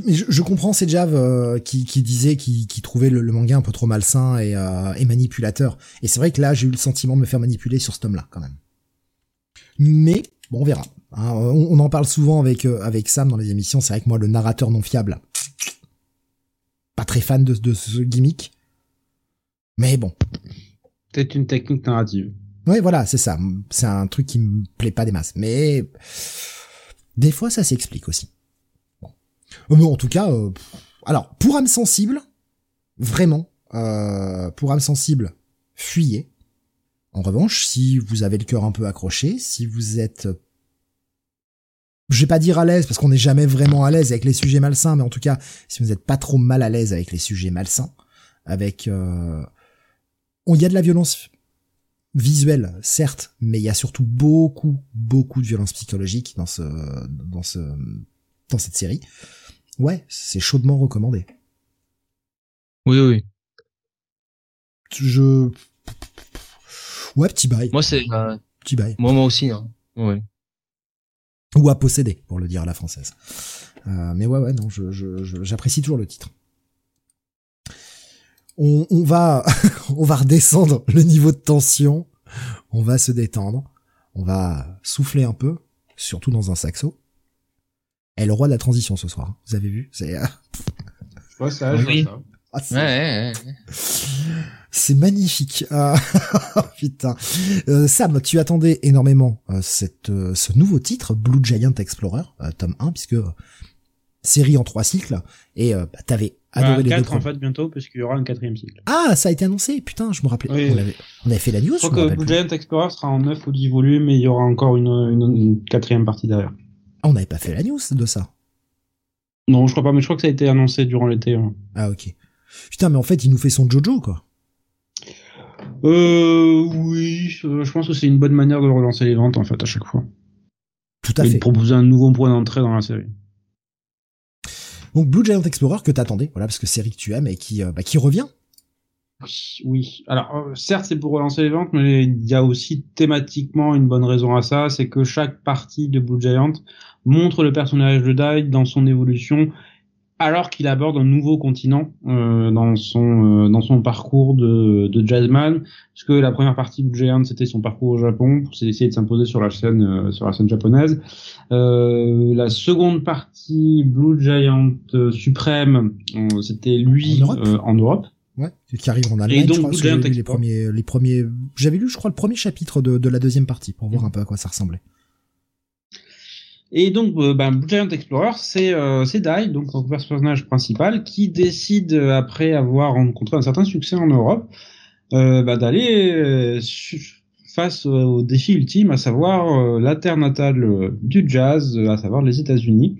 mais je, je comprends c'est Jav euh, qui, qui disait qu'il qui trouvait le, manga un peu trop malsain et, et manipulateur. Et c'est vrai que là, j'ai eu le sentiment de me faire manipuler sur ce tome-là, quand même. Mais bon, on verra. Hein, on, on, en parle souvent avec avec Sam dans les émissions. C'est vrai que moi, le narrateur non fiable, pas très fan de, de ce gimmick. Mais bon. Peut-être une technique narrative. Oui, voilà, c'est ça. C'est un truc qui me plaît pas des masses. Mais des fois, ça s'explique aussi. Bon. Mais en tout cas, euh, alors pour âme sensible, vraiment, euh, pour âme sensible, fuyez. En revanche, si vous avez le cœur un peu accroché, si vous êtes je vais pas dire à l'aise parce qu'on n'est jamais vraiment à l'aise avec les sujets malsains, mais en tout cas, si vous n'êtes pas trop mal à l'aise avec les sujets malsains, avec, euh, y a de la violence visuelle, certes, mais il y a surtout beaucoup, beaucoup de violence psychologique dans ce, dans ce, dans cette série. Ouais, c'est chaudement recommandé. Oui, oui. Je, ouais, petit bail. Moi, c'est, euh, petit bail. Moi, moi aussi, hein. Ouais ou à posséder, pour le dire à la française. Euh, mais ouais, ouais, non, je, j'apprécie toujours le titre. On, on va, on va redescendre le niveau de tension. On va se détendre. On va souffler un peu, surtout dans un saxo. Et le roi de la transition ce soir. Vous avez vu C'est. Euh, ouais, ça, je oui. ça. Ah, ouais, c'est magnifique. Ah, putain. Euh, Sam, tu attendais énormément euh, cette, euh, ce nouveau titre, Blue Giant Explorer, tome 1, puisque série en trois cycles, et bah, t'avais adoré bah, les 4 en fait bientôt, puisqu'il y aura un quatrième cycle. Ah, ça a été annoncé, putain, je me rappelais. On, avait, on, avait, fait la news. Je crois que Blue Giant Explorer sera en 9 ou 10 volumes, et il y aura encore une, une, une quatrième partie derrière. Ah, on n'avait pas fait la news de ça. Non, je crois pas, mais je crois que ça a été annoncé durant l'été. Hein. Ah, ok. Putain, mais en fait, il nous fait son Jojo, quoi. Euh, oui, je pense que c'est une bonne manière de relancer les ventes, en fait, à chaque fois. Tout à Et fait. de proposer un nouveau point d'entrée dans la série. Donc, Blue Giant Explorer que t'attendais, voilà, parce que série que tu aimes et qui, euh, bah, qui revient. Oui. Alors, euh, certes, c'est pour relancer les ventes, mais il y a aussi thématiquement une bonne raison à ça, c'est que chaque partie de Blue Giant montre le personnage de Dai dans son évolution alors qu'il aborde un nouveau continent euh, dans son euh, dans son parcours de, de jazzman, puisque la première partie de Giant c'était son parcours au Japon pour essayer de s'imposer sur la scène euh, sur la scène japonaise. la seconde partie Blue Giant suprême, c'était lui en Europe. Ouais, qui arrive en Allemagne. Et donc, je crois, les premiers, les premiers, j'avais lu, je crois, le premier chapitre de, de la deuxième partie pour voir mm. un peu à quoi ça ressemblait. Et donc, euh, ben, Giant Explorer, c'est euh, c'est Dai, donc le personnage principal, qui décide euh, après avoir rencontré un certain succès en Europe, euh, bah, d'aller euh, face au défi ultime, à savoir la terre natale du jazz, à savoir les États-Unis.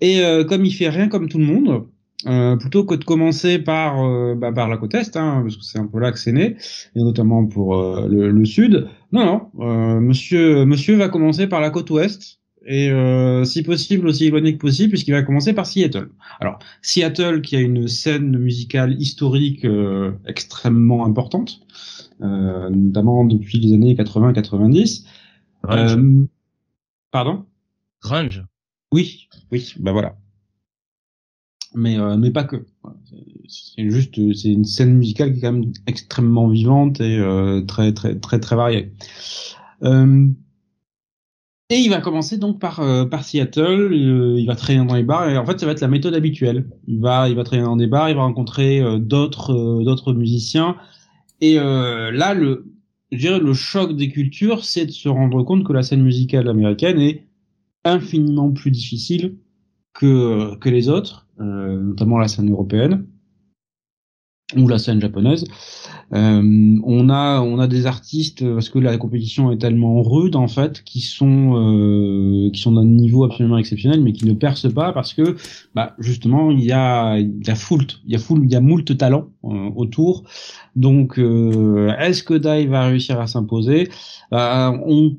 Et comme il fait rien comme tout le monde, euh, plutôt que de commencer par bah, par la côte est, hein, parce que c'est un peu là que c'est né, et notamment pour le, le, sud. Non, non, Monsieur Monsieur va commencer par la côte ouest, et euh, si possible aussi éloigné que possible puisqu'il va commencer par Seattle. Alors Seattle qui a une scène musicale historique euh, extrêmement importante, euh, notamment depuis les années 80-90. Euh, pardon? Grunge. Oui, oui, bah voilà. Mais euh, mais pas que. C'est juste c'est une scène musicale qui est quand même extrêmement vivante et très très très très variée. Euh, et il va commencer donc par euh, par Seattle. Euh, il va traîner dans les bars et en fait ça va être la méthode habituelle. Il va il va traîner dans des bars, il va rencontrer euh, d'autres d'autres musiciens et là le je dirais le choc des cultures, c'est de se rendre compte que la scène musicale américaine est infiniment plus difficile que que les autres, notamment la scène européenne. Ou la scène japonaise. Euh, on a on a des artistes parce que la compétition est tellement rude en fait qui sont euh, qui sont d'un niveau absolument exceptionnel mais qui ne percent pas parce que bah justement il y a il y a foult il y a foult il y a moult talent euh, autour. Donc euh, est-ce que Dai va réussir à s'imposer? On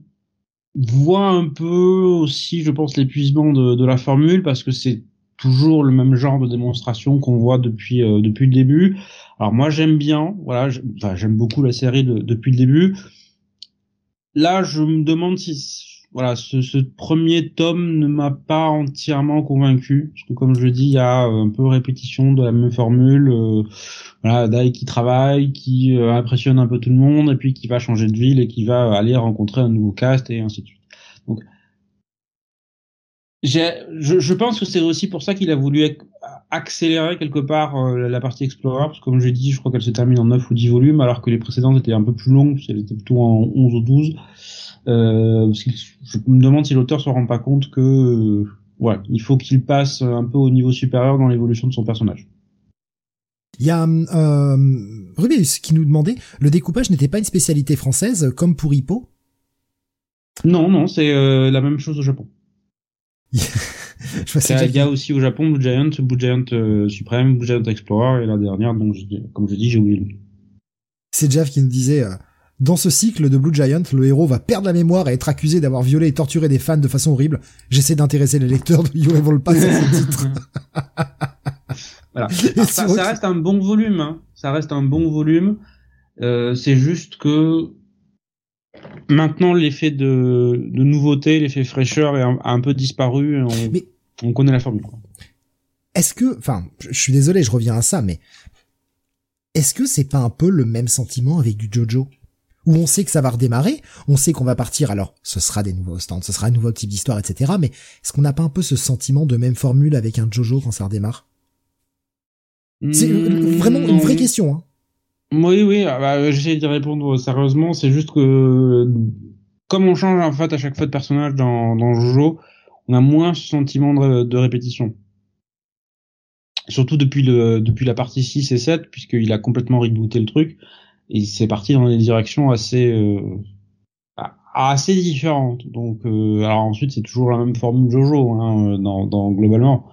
voit un peu aussi je pense l'épuisement de, de la formule parce que c'est toujours le même genre de démonstration qu'on voit depuis euh, depuis le début. Alors moi j'aime bien, voilà, j'aime beaucoup la série depuis le début. Là, je me demande si voilà, ce, ce premier tome ne m'a pas entièrement convaincu parce que comme je le dis, il y a un peu répétition de la même formule. Euh, voilà, Dai qui travaille, qui euh, impressionne un peu tout le monde et puis qui va changer de ville et qui va aller rencontrer un nouveau cast et ainsi de suite. Donc je, je, pense que c'est aussi pour ça qu'il a voulu accélérer quelque part euh, la partie Explorer, parce que comme j'ai dit, je crois qu'elle se termine en 9 ou 10 volumes, alors que les précédentes étaient un peu plus longues, elles étaient plutôt en 11 ou 12. Euh, parce que je me demande si l'auteur se rend pas compte que euh, ouais, il faut qu'il passe un peu au niveau supérieur dans l'évolution de son personnage. Il y a euh, Rubius qui nous demandait, le découpage n'était pas une spécialité française comme pour Hippo? Non, non, c'est euh, la même chose au Japon. Il y a aussi au Japon Blue Giant, Blue Giant euh, Supreme, Blue Giant Explorer et la dernière, donc comme je dis, j'ai oublié. C'est Jeff qui nous disait euh, dans ce cycle de Blue Giant, le héros va perdre la mémoire et être accusé d'avoir violé et torturé des fans de façon horrible. J'essaie d'intéresser les lecteurs de You Evil Pass à ce titre. voilà. ça, reste un bon volume. Hein. Ça reste un bon volume. Euh, c'est juste que maintenant l'effet de, de nouveauté, l'effet fraîcheur est a un peu disparu. On, mais on connaît la formule. Est-ce que, enfin, je suis désolé, je reviens à ça, mais est-ce que c'est pas un peu le même sentiment avec du JoJo? Où on sait que ça va redémarrer, on sait qu'on va partir, alors ce sera des nouveaux stands, ce sera un nouveau type d'histoire, etc. Mais est-ce qu'on n'a pas un peu ce sentiment de même formule avec un JoJo quand ça redémarre? C'est hmm, vraiment une vraie question. Hein. Oui, oui, ah bah, j'essaie d'y répondre sérieusement. C'est juste que comme on change en fait à chaque fois de personnage dans, dans Jojo, on a moins ce sentiment de, répétition. Surtout depuis le depuis la partie 6 et 7, puisqu'il a complètement rebooté le truc et c'est parti dans des directions assez euh, assez différentes. Donc euh, alors ensuite c'est toujours la même formule Jojo hein, dans, dans globalement,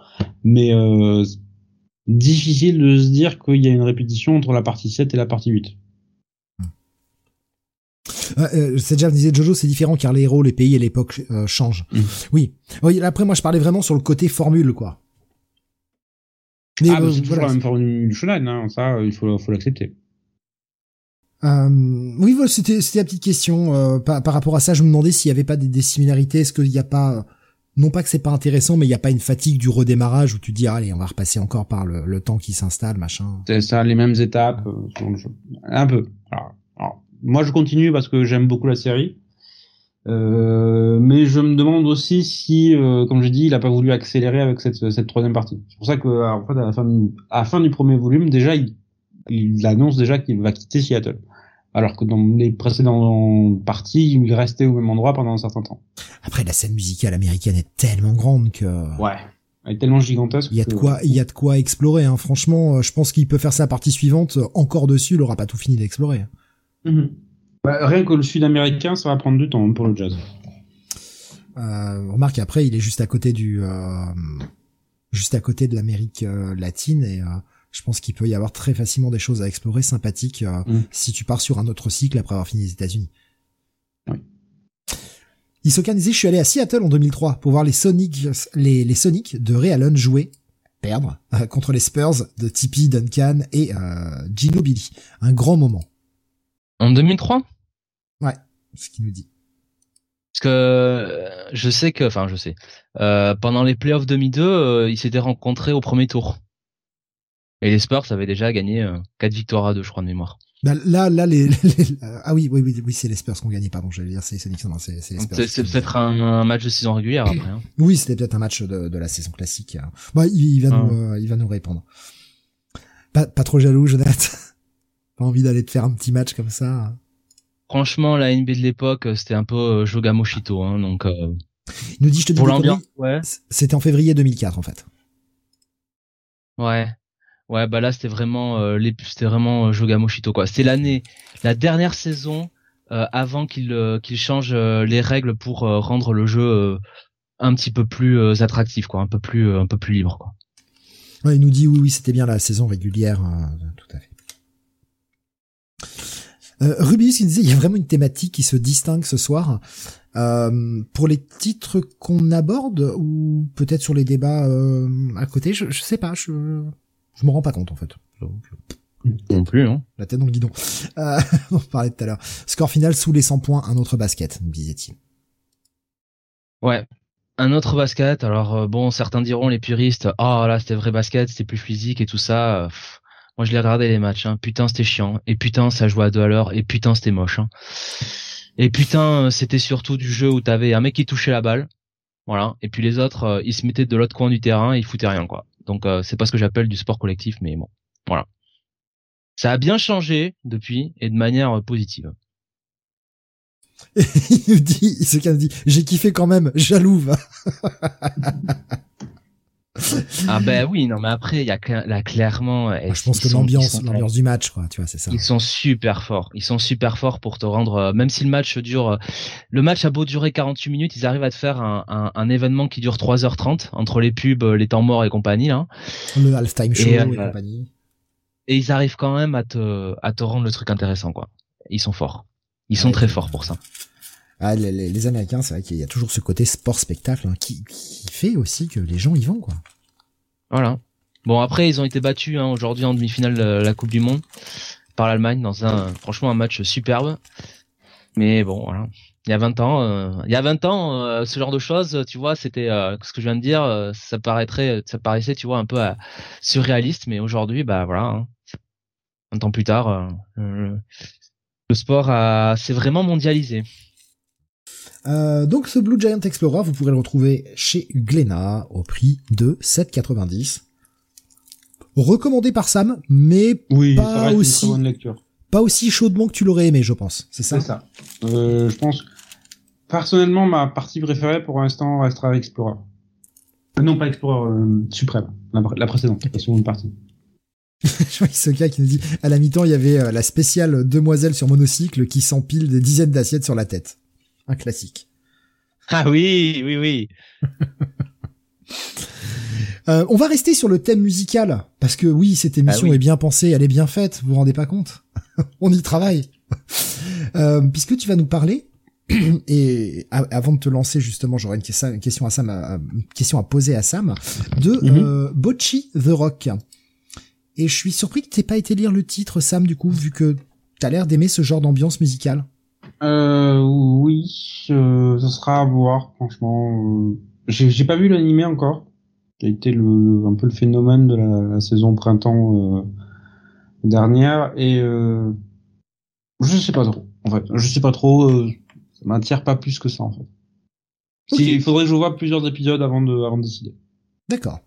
mais euh, difficile de se dire qu'il y a une répétition entre la partie 7 et la partie 8. Euh, c'est déjà disait Jojo, c'est différent car les héros, les pays et l'époque euh, changent. Mm. Oui. oui. Après, moi, je parlais vraiment sur le côté formule, quoi. Mais, ah, bah, c'est toujours la même formule du shonen, hein. ça, il faut, faut l'accepter. Euh, oui, voilà, c'était la petite question euh, par, par, rapport à ça. Je me demandais s'il y avait pas des, des similarités. Est-ce qu'il n'y a pas non pas que c'est pas intéressant, mais il n'y a pas une fatigue du redémarrage où tu dis allez, on va repasser encore par le, temps qui s'installe, machin. C'est ça, les mêmes étapes, euh, un peu. Moi, je continue parce que j'aime beaucoup la série. Euh, mais je me demande aussi si, euh, comme j'ai dit, il a pas voulu accélérer avec cette, troisième partie. C'est pour ça que, la fin du premier volume, déjà, il, il annonce déjà qu'il va quitter Seattle. Alors que dans les précédentes parties, il restait au même endroit pendant un certain temps. Après, la scène musicale américaine est tellement grande que. Ouais. Elle est tellement gigantesque. Il y a de quoi, il y a de quoi explorer. Hein. Franchement, je pense qu'il peut faire sa partie suivante encore dessus. Il aura pas tout fini d'explorer. Mm bah, rien que le sud-américain, ça va prendre du temps pour le jazz. Euh, remarque après, il est juste à côté du, euh, juste à côté de l'Amérique euh, latine et euh, je pense qu'il peut y avoir très facilement des choses à explorer sympathiques euh, mm. si tu pars sur un autre cycle après avoir fini les États-Unis. Oui. Isoka disait, je suis allé à Seattle en 2003 pour voir les Sonic, les, les Sonic de Ray Allen jouer, perdre, contre les Spurs de Tippy, Duncan et Gino Billy. Un grand moment. En 2003 Ouais, ce qu'il nous dit. Parce que euh, je sais que, enfin je sais, euh, pendant les playoffs 2002, euh, ils s'étaient rencontrés au premier tour. Et les Spurs avaient déjà gagné euh, 4 victoires à 2, je crois, de mémoire. Bah, là, là, les, ah oui, oui, oui, oui, c'est les Spurs qui ont gagné, pardon, j'allais dire, c'est non, c'est les Spurs. C'est peut-être un, match de saison régulière après. Hein. Oui, c'était peut-être un match de, de, la saison classique. Hein. Bah, il, va ah. nous, il va nous répondre. Pas, pas trop jaloux, Jonathan? pas envie d'aller te faire un petit match comme ça. Hein. Franchement, la NBA de l'époque, c'était un peu euh, Joga Moshito, hein, donc. Euh, Il nous dit, je te dis pour l'ambiance, ouais. C'était en février 2004 en fait. Ouais, ouais, bah là c'était vraiment euh, les, c'était vraiment Joga Moshito quoi. C'était l'année, la dernière saison avant qu'il qu'il change les règles pour rendre le jeu un petit peu plus attractif quoi, un peu plus un peu plus libre quoi. Ouais, il nous dit oui, oui, c'était bien la saison régulière, tout à fait. Euh, Rubius, il disait, il y a vraiment une thématique qui se distingue ce soir. Euh, pour les titres qu'on aborde ou peut-être sur les débats euh, à côté, je, je sais pas, je je me rends pas compte en fait. non plus, non. La tête dans le guidon. Euh, on parlait tout à l'heure. Score final sous les 100 points, un autre basket, disait-il. Ouais, un autre basket. Alors euh, bon, certains diront les puristes, oh là c'était vrai basket, c'était plus physique et tout ça. Moi, je l'ai regardé les matchs. Hein. Putain, c'était chiant. Et putain, ça jouait à deux à l'heure. Et putain, c'était moche. Hein. Et putain, c'était surtout du jeu où t'avais un mec qui touchait la balle. Voilà. Et puis les autres, euh, ils se mettaient de l'autre coin du terrain et ils foutaient rien, quoi. Donc, euh, c'est pas ce que j'appelle du sport collectif, mais bon. Voilà. Ça a bien changé depuis et de manière euh, positive. il nous dit, ce dit, j'ai kiffé quand même, jaloux. ah ben oui, non mais après il y a là clairement. Ah, je pense que l'ambiance, l'ambiance du match, quoi, tu vois, c'est ça. Ils sont super forts. Ils sont super forts pour te rendre, euh, même si le match dure, euh, le match a beau durer 48 minutes, ils arrivent à te faire un, un, un événement qui dure 3h30 entre les pubs, les temps morts et compagnie là. Le halftime show et, compagnie. Et ils arrivent quand même à te à te rendre le truc intéressant quoi. Ils sont forts. Ils sont très forts pour ça. Ah, les, Américains, c'est vrai qu'il y a toujours ce côté sport-spectacle hein, qui, fait aussi que les gens y vont, quoi. Voilà. Bon, après, ils ont été battus hein, aujourd'hui en demi-finale de la Coupe du Monde par l'Allemagne dans un, franchement, un match superbe. Mais bon, voilà. Il y a 20 ans, euh, il y a 20 ans, euh, ce genre de choses, tu vois, c'était euh, ce que je viens de dire, ça paraissait, tu vois, un peu surréaliste, mais aujourd'hui, bah voilà, hein, 20 ans plus tard, le sport s'est vraiment mondialisé. Euh, donc ce Blue Giant Explorer, vous pourrez le retrouver chez Glénat au prix de 7,90. Recommandé par Sam, mais pas aussi pas aussi chaudement que tu l'aurais aimé, je pense. C'est ça? C'est ça. Euh, je pense. Personnellement, ma partie préférée pour l'instant restera Explorer. Euh, non, pas Explorer, euh, Suprême, la, précédente, la seconde partie. je vois ce gars qui nous dit à la mi-temps il y avait la spéciale demoiselle sur monocycle qui s'empile des dizaines d'assiettes sur la tête un classique. Ah oui, oui, oui. Euh, on va rester sur le thème musical parce que oui, cette émission ah est bien pensée, elle est bien faite. Vous vous rendez pas compte? On y travaille. Euh, puisque tu vas nous parler et avant de te lancer justement, j'aurais une, question à Sam, une question à poser à Sam de mm euh, Bocci the Rock. Et je suis surpris que t'aies pas été lire le titre Sam du coup, vu que t'as l'air d'aimer ce genre d'ambiance musicale. Euh, oui, euh, ça sera à voir, franchement. Euh, j'ai pas vu l'animé encore, qui a été le, un peu le phénomène de la, saison printemps euh, dernière, et euh, je sais pas trop. En fait, je sais pas trop. Euh, ça m'attire pas plus que ça, en fait. il faudrait que je vois plusieurs épisodes avant de, avant de décider. D'accord.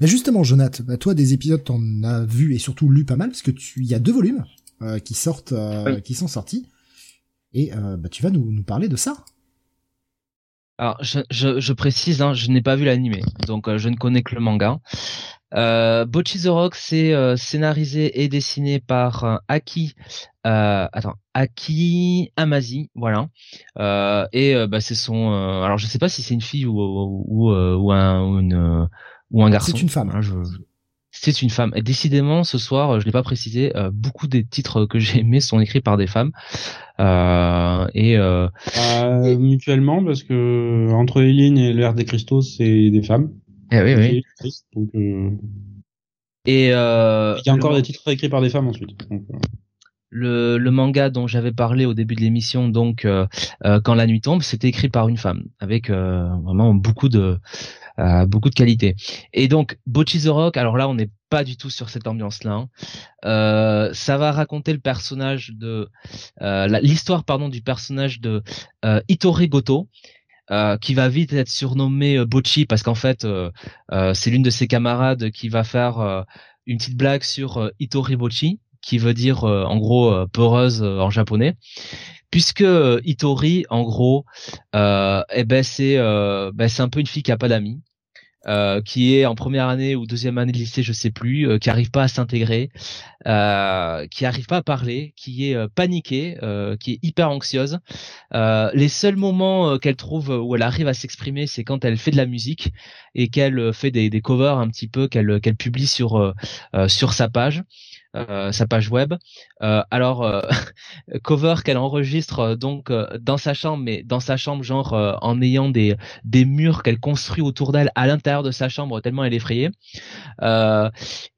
Mais justement, Jonathan, bah, toi, des épisodes, t'en as vu et surtout lu pas mal, parce que tu, il y a deux volumes euh, qui sortent, qui sont sortis. Et euh, bah, tu vas nous, nous parler de ça. Alors, je, je, je précise, hein, je n'ai pas vu l'animé, donc euh, je ne connais que le manga. Euh, Bocchi the Rock, c'est euh, scénarisé et dessiné par Aki, attends, Aki Amazi, voilà. et bah, c'est son, alors je sais pas si c'est une fille ou ou, ou, un ou, une, ou un garçon. C'est une femme. Hein, je, c'est une femme. Et décidément, ce soir, je l'ai pas précisé, euh, beaucoup des titres que j'ai aimés sont écrits par des femmes. Euh, et, euh, euh mutuellement, parce que entre Eileen et l'ère des cristaux, c'est des femmes. Eh oui, oui. donc, et il y a encore des titres écrits par des femmes ensuite. Le, le, manga dont j'avais parlé au début de l'émission, donc quand la nuit tombe, c'était écrit par une femme, avec vraiment beaucoup de euh, beaucoup de qualité. Et donc Bocchi the Rock, alors là on n'est pas du tout sur cette ambiance-là. Hein. Euh, ça va raconter le personnage de euh, l'histoire pardon du personnage de euh, Itore Goto. Euh, qui va vite être surnommé Bocchi parce qu'en fait c'est l'une de ses camarades qui va faire une petite blague sur Itori Bocchi qui veut dire en gros peureuse en japonais puisque euh, Itori, en gros, euh, eh ben c'est euh, ben c'est un peu une fille qui a pas d'amis. Euh, qui est en première année ou deuxième année de lycée, je sais plus, euh, qui arrive pas à s'intégrer, euh, qui arrive pas à parler, qui est paniquée, qui est hyper anxieuse. les seuls moments qu'elle trouve où elle arrive à s'exprimer, c'est quand elle fait de la musique et qu'elle fait des, des, covers un petit peu qu'elle qu'elle publie sur sur sa page. Euh, sa page web. Euh, alors euh, cover qu'elle enregistre donc dans sa chambre, mais dans sa chambre genre en ayant des des murs qu'elle construit autour d'elle à l'intérieur de sa chambre tellement elle est effrayée.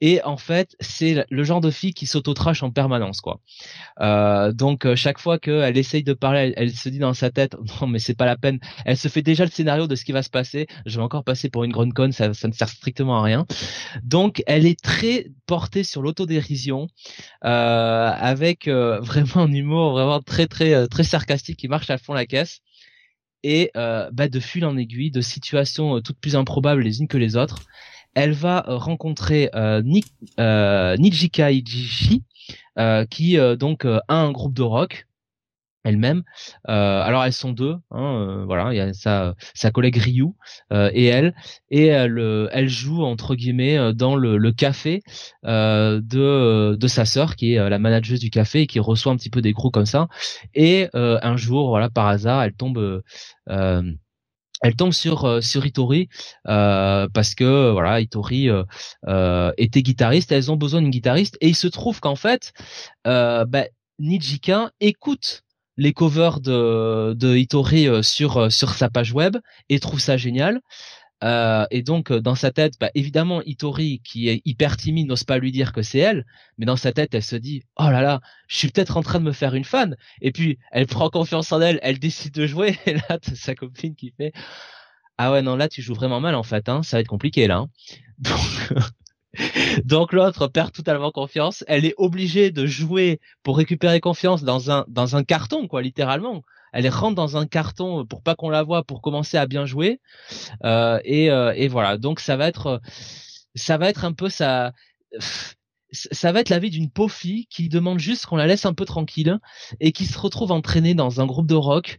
et en fait c'est le genre de fille qui s'auto-trash en permanence quoi. donc chaque fois qu'elle essaye de parler, elle, se dit dans sa tête non mais c'est pas la peine. Elle se fait déjà le scénario de ce qui va se passer. Je vais encore passer pour une grande conne, ça, ça ne sert strictement à rien. Donc elle est très portée sur l'autodérision euh, avec euh, vraiment un humour vraiment très très euh, très sarcastique qui marche à fond la caisse. Et bah, de fil en aiguille de situations toutes plus improbables les unes que les autres elle va rencontrer Nijika Ijishi qui donc a un groupe de rock elle-même. Euh, alors elles sont deux, hein, euh, voilà, il y a sa, sa collègue Ryu euh, et elle, et elle, elle joue entre guillemets dans le, le café de de sa sœur qui est la manageuse du café et qui reçoit un petit peu des gros comme ça. Et un jour, voilà, par hasard, elle tombe. elle tombe sur sur Itori parce que voilà Itori était guitariste. Elles ont besoin d'une guitariste et il se trouve qu'en fait, bah, Nijika écoute les covers de, de Hitori euh, sur euh, sur sa page web et trouve ça génial. Euh, et donc dans sa tête, bah, évidemment, Hitori, qui est hyper timide, n'ose pas lui dire que c'est elle, mais dans sa tête, elle se dit oh là là, je suis peut-être en train de me faire une fan. Et puis elle prend confiance en elle, elle décide de jouer. Et là, sa copine qui fait ah ouais non là tu joues vraiment mal en fait, hein, ça va être compliqué là. Hein. donc l'autre perd totalement confiance. Elle est obligée de jouer pour récupérer confiance dans un dans un carton quoi, littéralement. Elle rentre dans un carton pour pas qu'on la voit, pour commencer à bien jouer. Euh, et, euh, et voilà. Donc ça va être ça va être un peu ça ça va être la vie d'une pauvre fille qui demande juste qu'on la laisse un peu tranquille et qui se retrouve entraînée dans un groupe de rock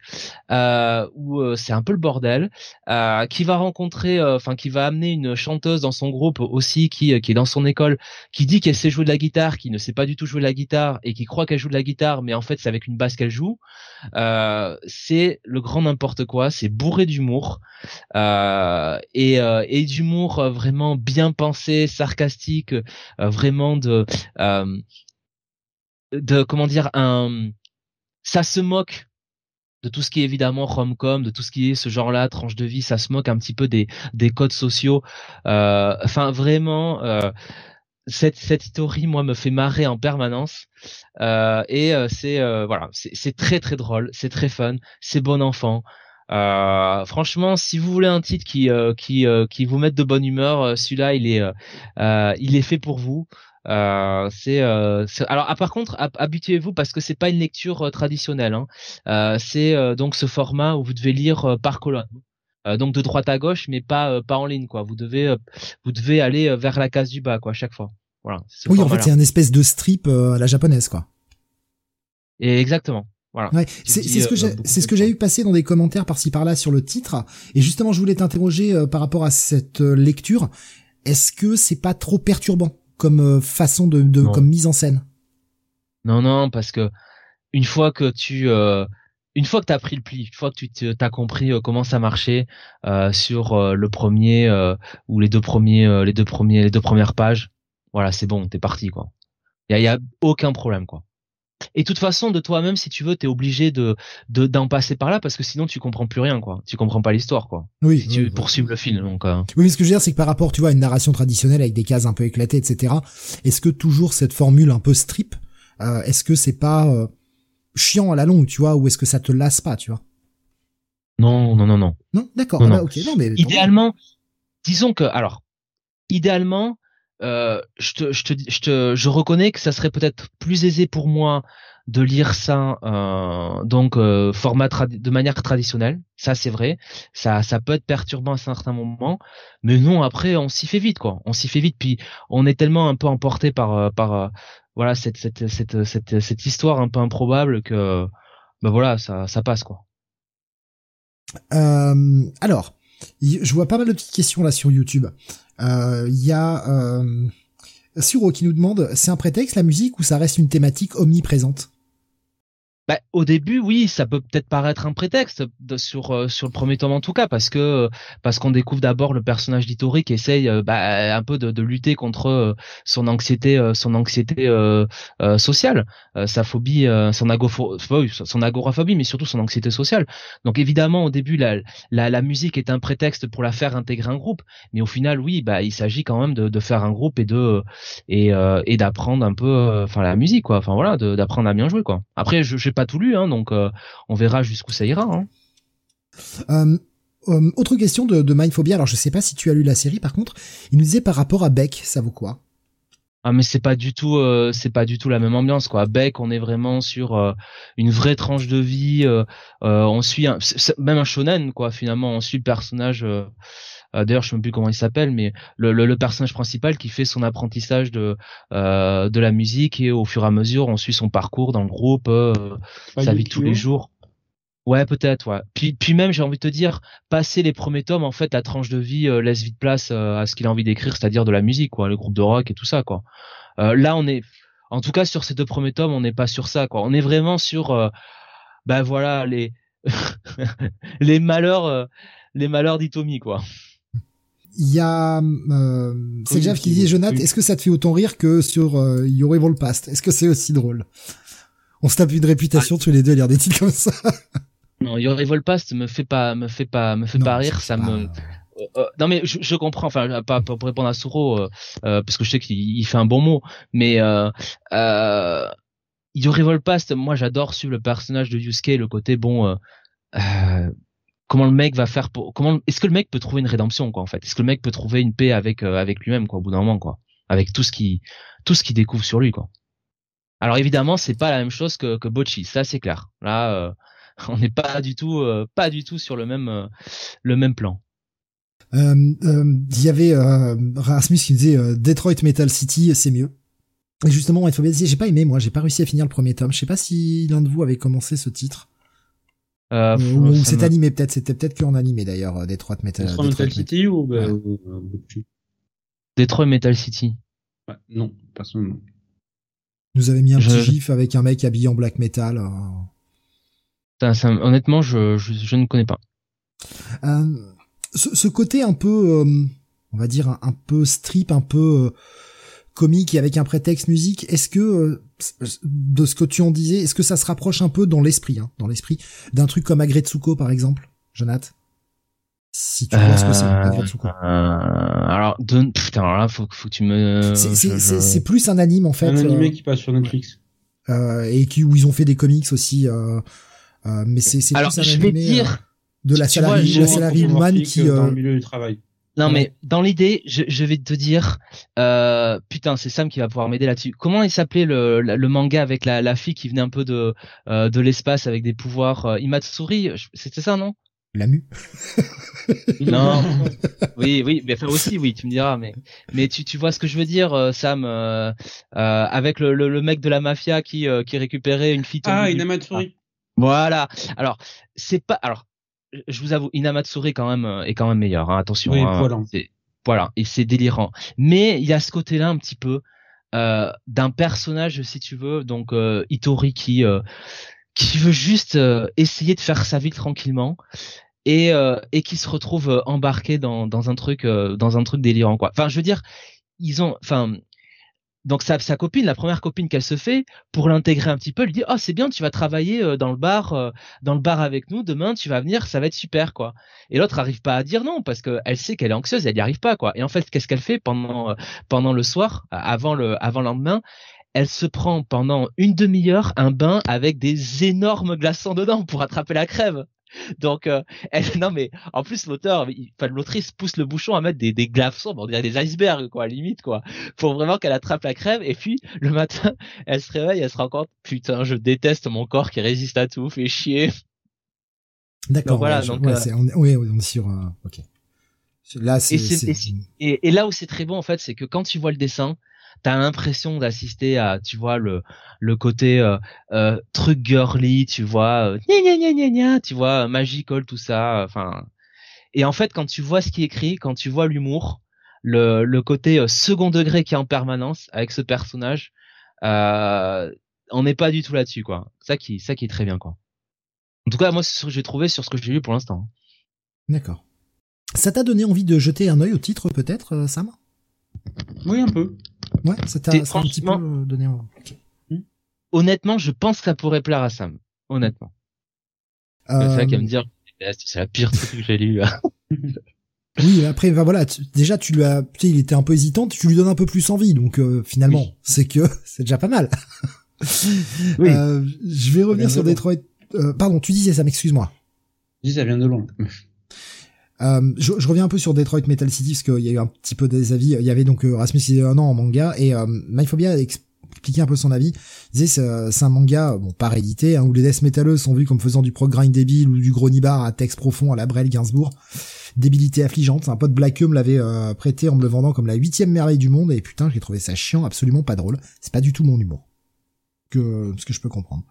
euh, où euh, c'est un peu le bordel, euh, qui va rencontrer, euh, enfin qui va amener une chanteuse dans son groupe aussi qui qui est dans son école, qui dit qu'elle sait jouer de la guitare, qui ne sait pas du tout jouer de la guitare et qui croit qu'elle joue de la guitare, mais en fait c'est avec une basse qu'elle joue. c'est le grand n'importe quoi, c'est bourré d'humour et, et d'humour vraiment bien pensé, sarcastique, vraiment de euh, de comment dire un ça se moque de tout ce qui est évidemment rom-com, de tout ce qui est ce genre-là, tranche de vie, ça se moque un petit peu des, des codes sociaux. Euh, enfin, vraiment, euh, cette, cette moi, me fait marrer en permanence. et c'est voilà, c'est très très drôle, c'est très fun, c'est bon enfant. franchement, si vous voulez un titre qui qui qui vous mette de bonne humeur, celui-là, il est il est fait pour vous. Euh, c'est euh, alors ah, par contre habituez-vous parce que c'est pas une lecture euh, traditionnelle. Hein. Euh, c'est euh, donc ce format où vous devez lire par colonne. donc de droite à gauche, mais pas pas en ligne quoi. Vous devez vous devez aller vers la case du bas quoi à chaque fois. Voilà. Oui, en fait, c'est un espèce de strip à la japonaise quoi. Et exactement. Voilà. Ouais, c'est ce que j'ai c'est ce que j'ai eu passer dans des commentaires par-ci par-là sur le titre et justement je voulais t'interroger par rapport à cette lecture. Est-ce que c'est pas trop perturbant? Comme euh, façon de, de comme mise en scène. Non, non, parce que une fois que tu euh, une fois que tu as pris le pli, une fois que tu as compris euh, comment ça marchait euh, sur le premier ou les deux premiers les deux premiers les deux premières pages, voilà, c'est bon, t'es parti quoi. Il y a, y a, aucun problème quoi. Et de toute façon, de toi-même, si tu veux, t'es obligé de d'en passer par là parce que sinon tu comprends plus rien, quoi. Tu comprends pas l'histoire, quoi. Oui. Si tu poursuives le film, donc. Euh... Oui, mais ce que je veux dire, c'est que par rapport, tu vois, à une narration traditionnelle avec des cases un peu éclatées, etc. Est-ce que toujours cette formule un peu strip, euh, est-ce que c'est pas euh, chiant à la longue, tu vois, ou est-ce que ça te lasse pas, tu vois? Non, non, non, non. Non, d'accord. Ah bah, ok, non, mais idéalement, disons que, alors, idéalement, euh, je, te, je, te, je, te, je reconnais que ça serait peut-être plus aisé pour moi de lire ça euh, donc euh, format de manière traditionnelle. Ça c'est vrai. Ça ça peut être perturbant à certains moments. Mais non après on s'y fait vite quoi. On s'y fait vite. Puis on est tellement un peu emporté par euh, par euh, voilà cette cette, cette cette cette histoire un peu improbable que ben voilà ça ça passe quoi. Alors je vois pas mal de petites questions là sur YouTube. Il euh, y a euh, Suro qui nous demande, c'est un prétexte la musique ou ça reste une thématique omniprésente? Bah, au début, oui, ça peut peut-être paraître un prétexte de, sur euh, sur le premier tome en tout cas, parce que parce qu'on découvre d'abord le personnage d'Itori essaye euh, bah, un peu de, de, lutter contre euh, son anxiété son anxiété sociale, sa phobie, son, son agoraphobie, mais surtout son anxiété sociale. Donc évidemment, au début, la, la, la musique est un prétexte pour la faire intégrer un groupe, mais au final, oui, bah il s'agit quand même de, de faire un groupe et de et et d'apprendre un peu, enfin la musique quoi, enfin voilà, d'apprendre à bien jouer quoi. Après, je, je pas tout lu, hein, donc euh, on verra jusqu'où ça ira. Hein. Euh, euh, autre question de, de Mindphobia, alors je sais pas si tu as lu la série par contre, il nous disait par rapport à Beck, ça vaut quoi? Ah mais c'est pas du tout euh, c'est pas du tout la même ambiance quoi. Beck on est vraiment sur euh, une vraie tranche de vie. Euh, on suit un, même un shonen quoi finalement. On suit le personnage. D'ailleurs je sais même plus comment il s'appelle mais le, le, personnage principal qui fait son apprentissage de de la musique et au fur et à mesure on suit son parcours dans le groupe, sa vie de tous les jours. Ouais, peut-être, ouais. Puis, puis même, j'ai envie de te dire, passer les premiers tomes, en fait, la tranche de vie euh, laisse vite place euh, à ce qu'il a envie d'écrire, c'est-à-dire de la musique, quoi, le groupe de rock et tout ça, quoi. Euh, là, on est, en tout cas, sur ces deux premiers tomes, on n'est pas sur ça, quoi. On est vraiment sur, ben voilà, les les malheurs, les malheurs d'Itomi, quoi. Il y a, c'est Jeff qui dit, Jonathan, est-ce que ça te fait autant rire que sur Your Evil Past? Est-ce que c'est aussi drôle? On se tape une réputation ah. tous les deux à lire des titres comme ça. Non, Your Evil Past me fait pas, me fait pas, me fait pas rire. Ça me. Euh, euh, non mais je, je, comprends, enfin pas pour répondre à euh, euh, parce que je sais qu'il fait un bon mot, mais euh, euh, Your Evil Past, moi j'adore suivre le personnage de Yusuke, le côté bon, comment le mec va faire pour, comment, est-ce que le mec peut trouver une rédemption quoi en fait, est-ce que le mec peut trouver une paix avec avec lui-même quoi au bout d'un moment quoi, avec tout ce qui tout ce qu'il découvre sur lui quoi. Alors évidemment c'est pas la même chose que que Bocchi, ça c'est clair. Là on n'est pas du tout, euh, pas du tout sur le même, euh, le même plan. Euh, il y avait Rasmus qui disait Detroit Metal City, c'est mieux. Et justement, il faut bien dire, j'ai pas aimé, moi, j'ai pas réussi à finir le premier tome. Je sais pas si l'un de vous avait commencé ce titre. Euh, ou c'est animé peut-être, c'était peut-être qu'en animé d'ailleurs, Detroit Metal, Detroit Metal City ou, bah, Detroit Metal City. Ouais, non, pas seulement. Nous avait mis un petit gif avec un mec habillé en black metal honnêtement, je, je, ne connais pas. Euh, ce, côté un peu, euh, on va dire un, peu strip, un peu euh, comique et avec un prétexte musique, est-ce que de ce que tu en disais, est-ce que ça se rapproche un peu dans l'esprit, hein, dans l'esprit d'un truc comme Agretsuko par exemple, Jonathan si tu vois ce que c'est, Agretsuko. alors, putain, alors là, faut, faut que tu me. C'est plus un anime en fait. Un animé qui passe sur Netflix. et qui où ils ont fait des comics aussi. Euh, mais c'est c'est plus un je vais dire euh, de la salariée la salarié woman qui dans le euh, milieu du travail. Non mais dans l'idée, je, je, vais te dire, euh, putain, c'est Sam qui va pouvoir m'aider là-dessus. Comment il s'appelait le, le, manga avec la, la fille qui venait un peu de euh, de l'espace avec des pouvoirs euh, Imatsuri, c'était ça non? La mu. non. oui, oui, mais enfin aussi, oui, tu me diras, mais mais tu tu vois ce que je veux dire, Sam, avec le, le, mec de la mafia qui qui récupérait une fille. Ah, Inamatsuri. Voilà. Alors, c'est pas. Alors, je vous avoue, Inamatsuri quand même euh, est quand même meilleur. Hein, attention. Oui, hein, voilà. Voilà, et c'est délirant. Mais il y a ce côté-là un petit peu euh, d'un personnage, si tu veux, donc euh, Itori qui qui veut juste essayer de faire sa vie tranquillement et et qui se retrouve embarqué dans dans un truc dans un truc délirant quoi. Enfin, je veux dire, ils ont, enfin, donc sa, sa copine, la première copine qu'elle se fait, pour l'intégrer un petit peu, lui dit oh c'est bien, tu vas travailler euh, dans le bar, euh, dans le bar avec nous demain, tu vas venir, ça va être super quoi. Et l'autre arrive pas à dire non parce qu'elle sait qu'elle est anxieuse, elle n'y arrive pas quoi. Et en fait qu'est-ce qu'elle fait pendant euh, pendant le soir, avant le avant le lendemain, elle se prend pendant une demi-heure un bain avec des énormes glaçons dedans pour attraper la crève. Donc, euh, elle, non mais en plus l'auteur, enfin l'autrice pousse le bouchon à mettre des, des glaçons, on dirait des icebergs quoi, limite quoi, pour vraiment qu'elle attrape la crève. Et puis le matin, elle se réveille, elle se rend compte, putain, je déteste mon corps qui résiste à tout, fait chier. D'accord. Voilà. donc, euh, on, oui, on est sur. Euh, ok. Là, c'est. Et, et, là où c'est très bon en fait, c'est que quand tu vois le dessin, t'as l'impression d'assister à, tu vois, le le côté euh, euh, truc girly, tu vois, euh, gna gna gna gna tu vois, magical, tout ça, enfin. Et en fait, quand tu vois ce qui est écrit, quand tu vois l'humour, le, le côté second degré qui est en permanence avec ce personnage, on n'est pas du tout là-dessus, quoi. Ça qui, ça qui est très bien, quoi. En tout cas, moi, c'est ce que j'ai trouvé sur ce que j'ai lu pour l'instant. D'accord. Ça t'a donné envie de jeter un œil au titre, peut-être, Sam? Oui, un peu. Ouais, ça t'a un petit peu euh, donné. Hmm. Honnêtement, je pense que ça pourrait plaire à Sam. Honnêtement. Euh... C'est ça qui va me dire, c'est la pire truc que j'ai lu. oui, après, bah voilà, déjà tu lui as, tu sais, il était un peu hésitant, tu lui donnes un peu plus envie, donc euh, finalement, c'est que c'est déjà pas mal. oui. Euh, je vais revenir sur Detroit. pardon, tu disais ça, excuse-moi. Je dis ça vient de loin. Euh, je, je, reviens un peu sur Detroit Metal City parce qu'il y a eu un petit peu des avis. Il y avait donc euh, Rasmus il y a un an en manga et euh, bien expliquer un peu son avis. Il disait c'est un manga bon pas réédité hein, où les death métalleux sont vus comme faisant du prog grind débile ou du gros nibar à texte profond à la Brel Gainsbourg. Débilité affligeante. Un pote Black me l'avait euh, prêté en me le vendant comme la huitième merveille du monde et putain j'ai trouvé ça chiant, absolument pas drôle. C'est pas du tout mon humour que ce que je peux comprendre.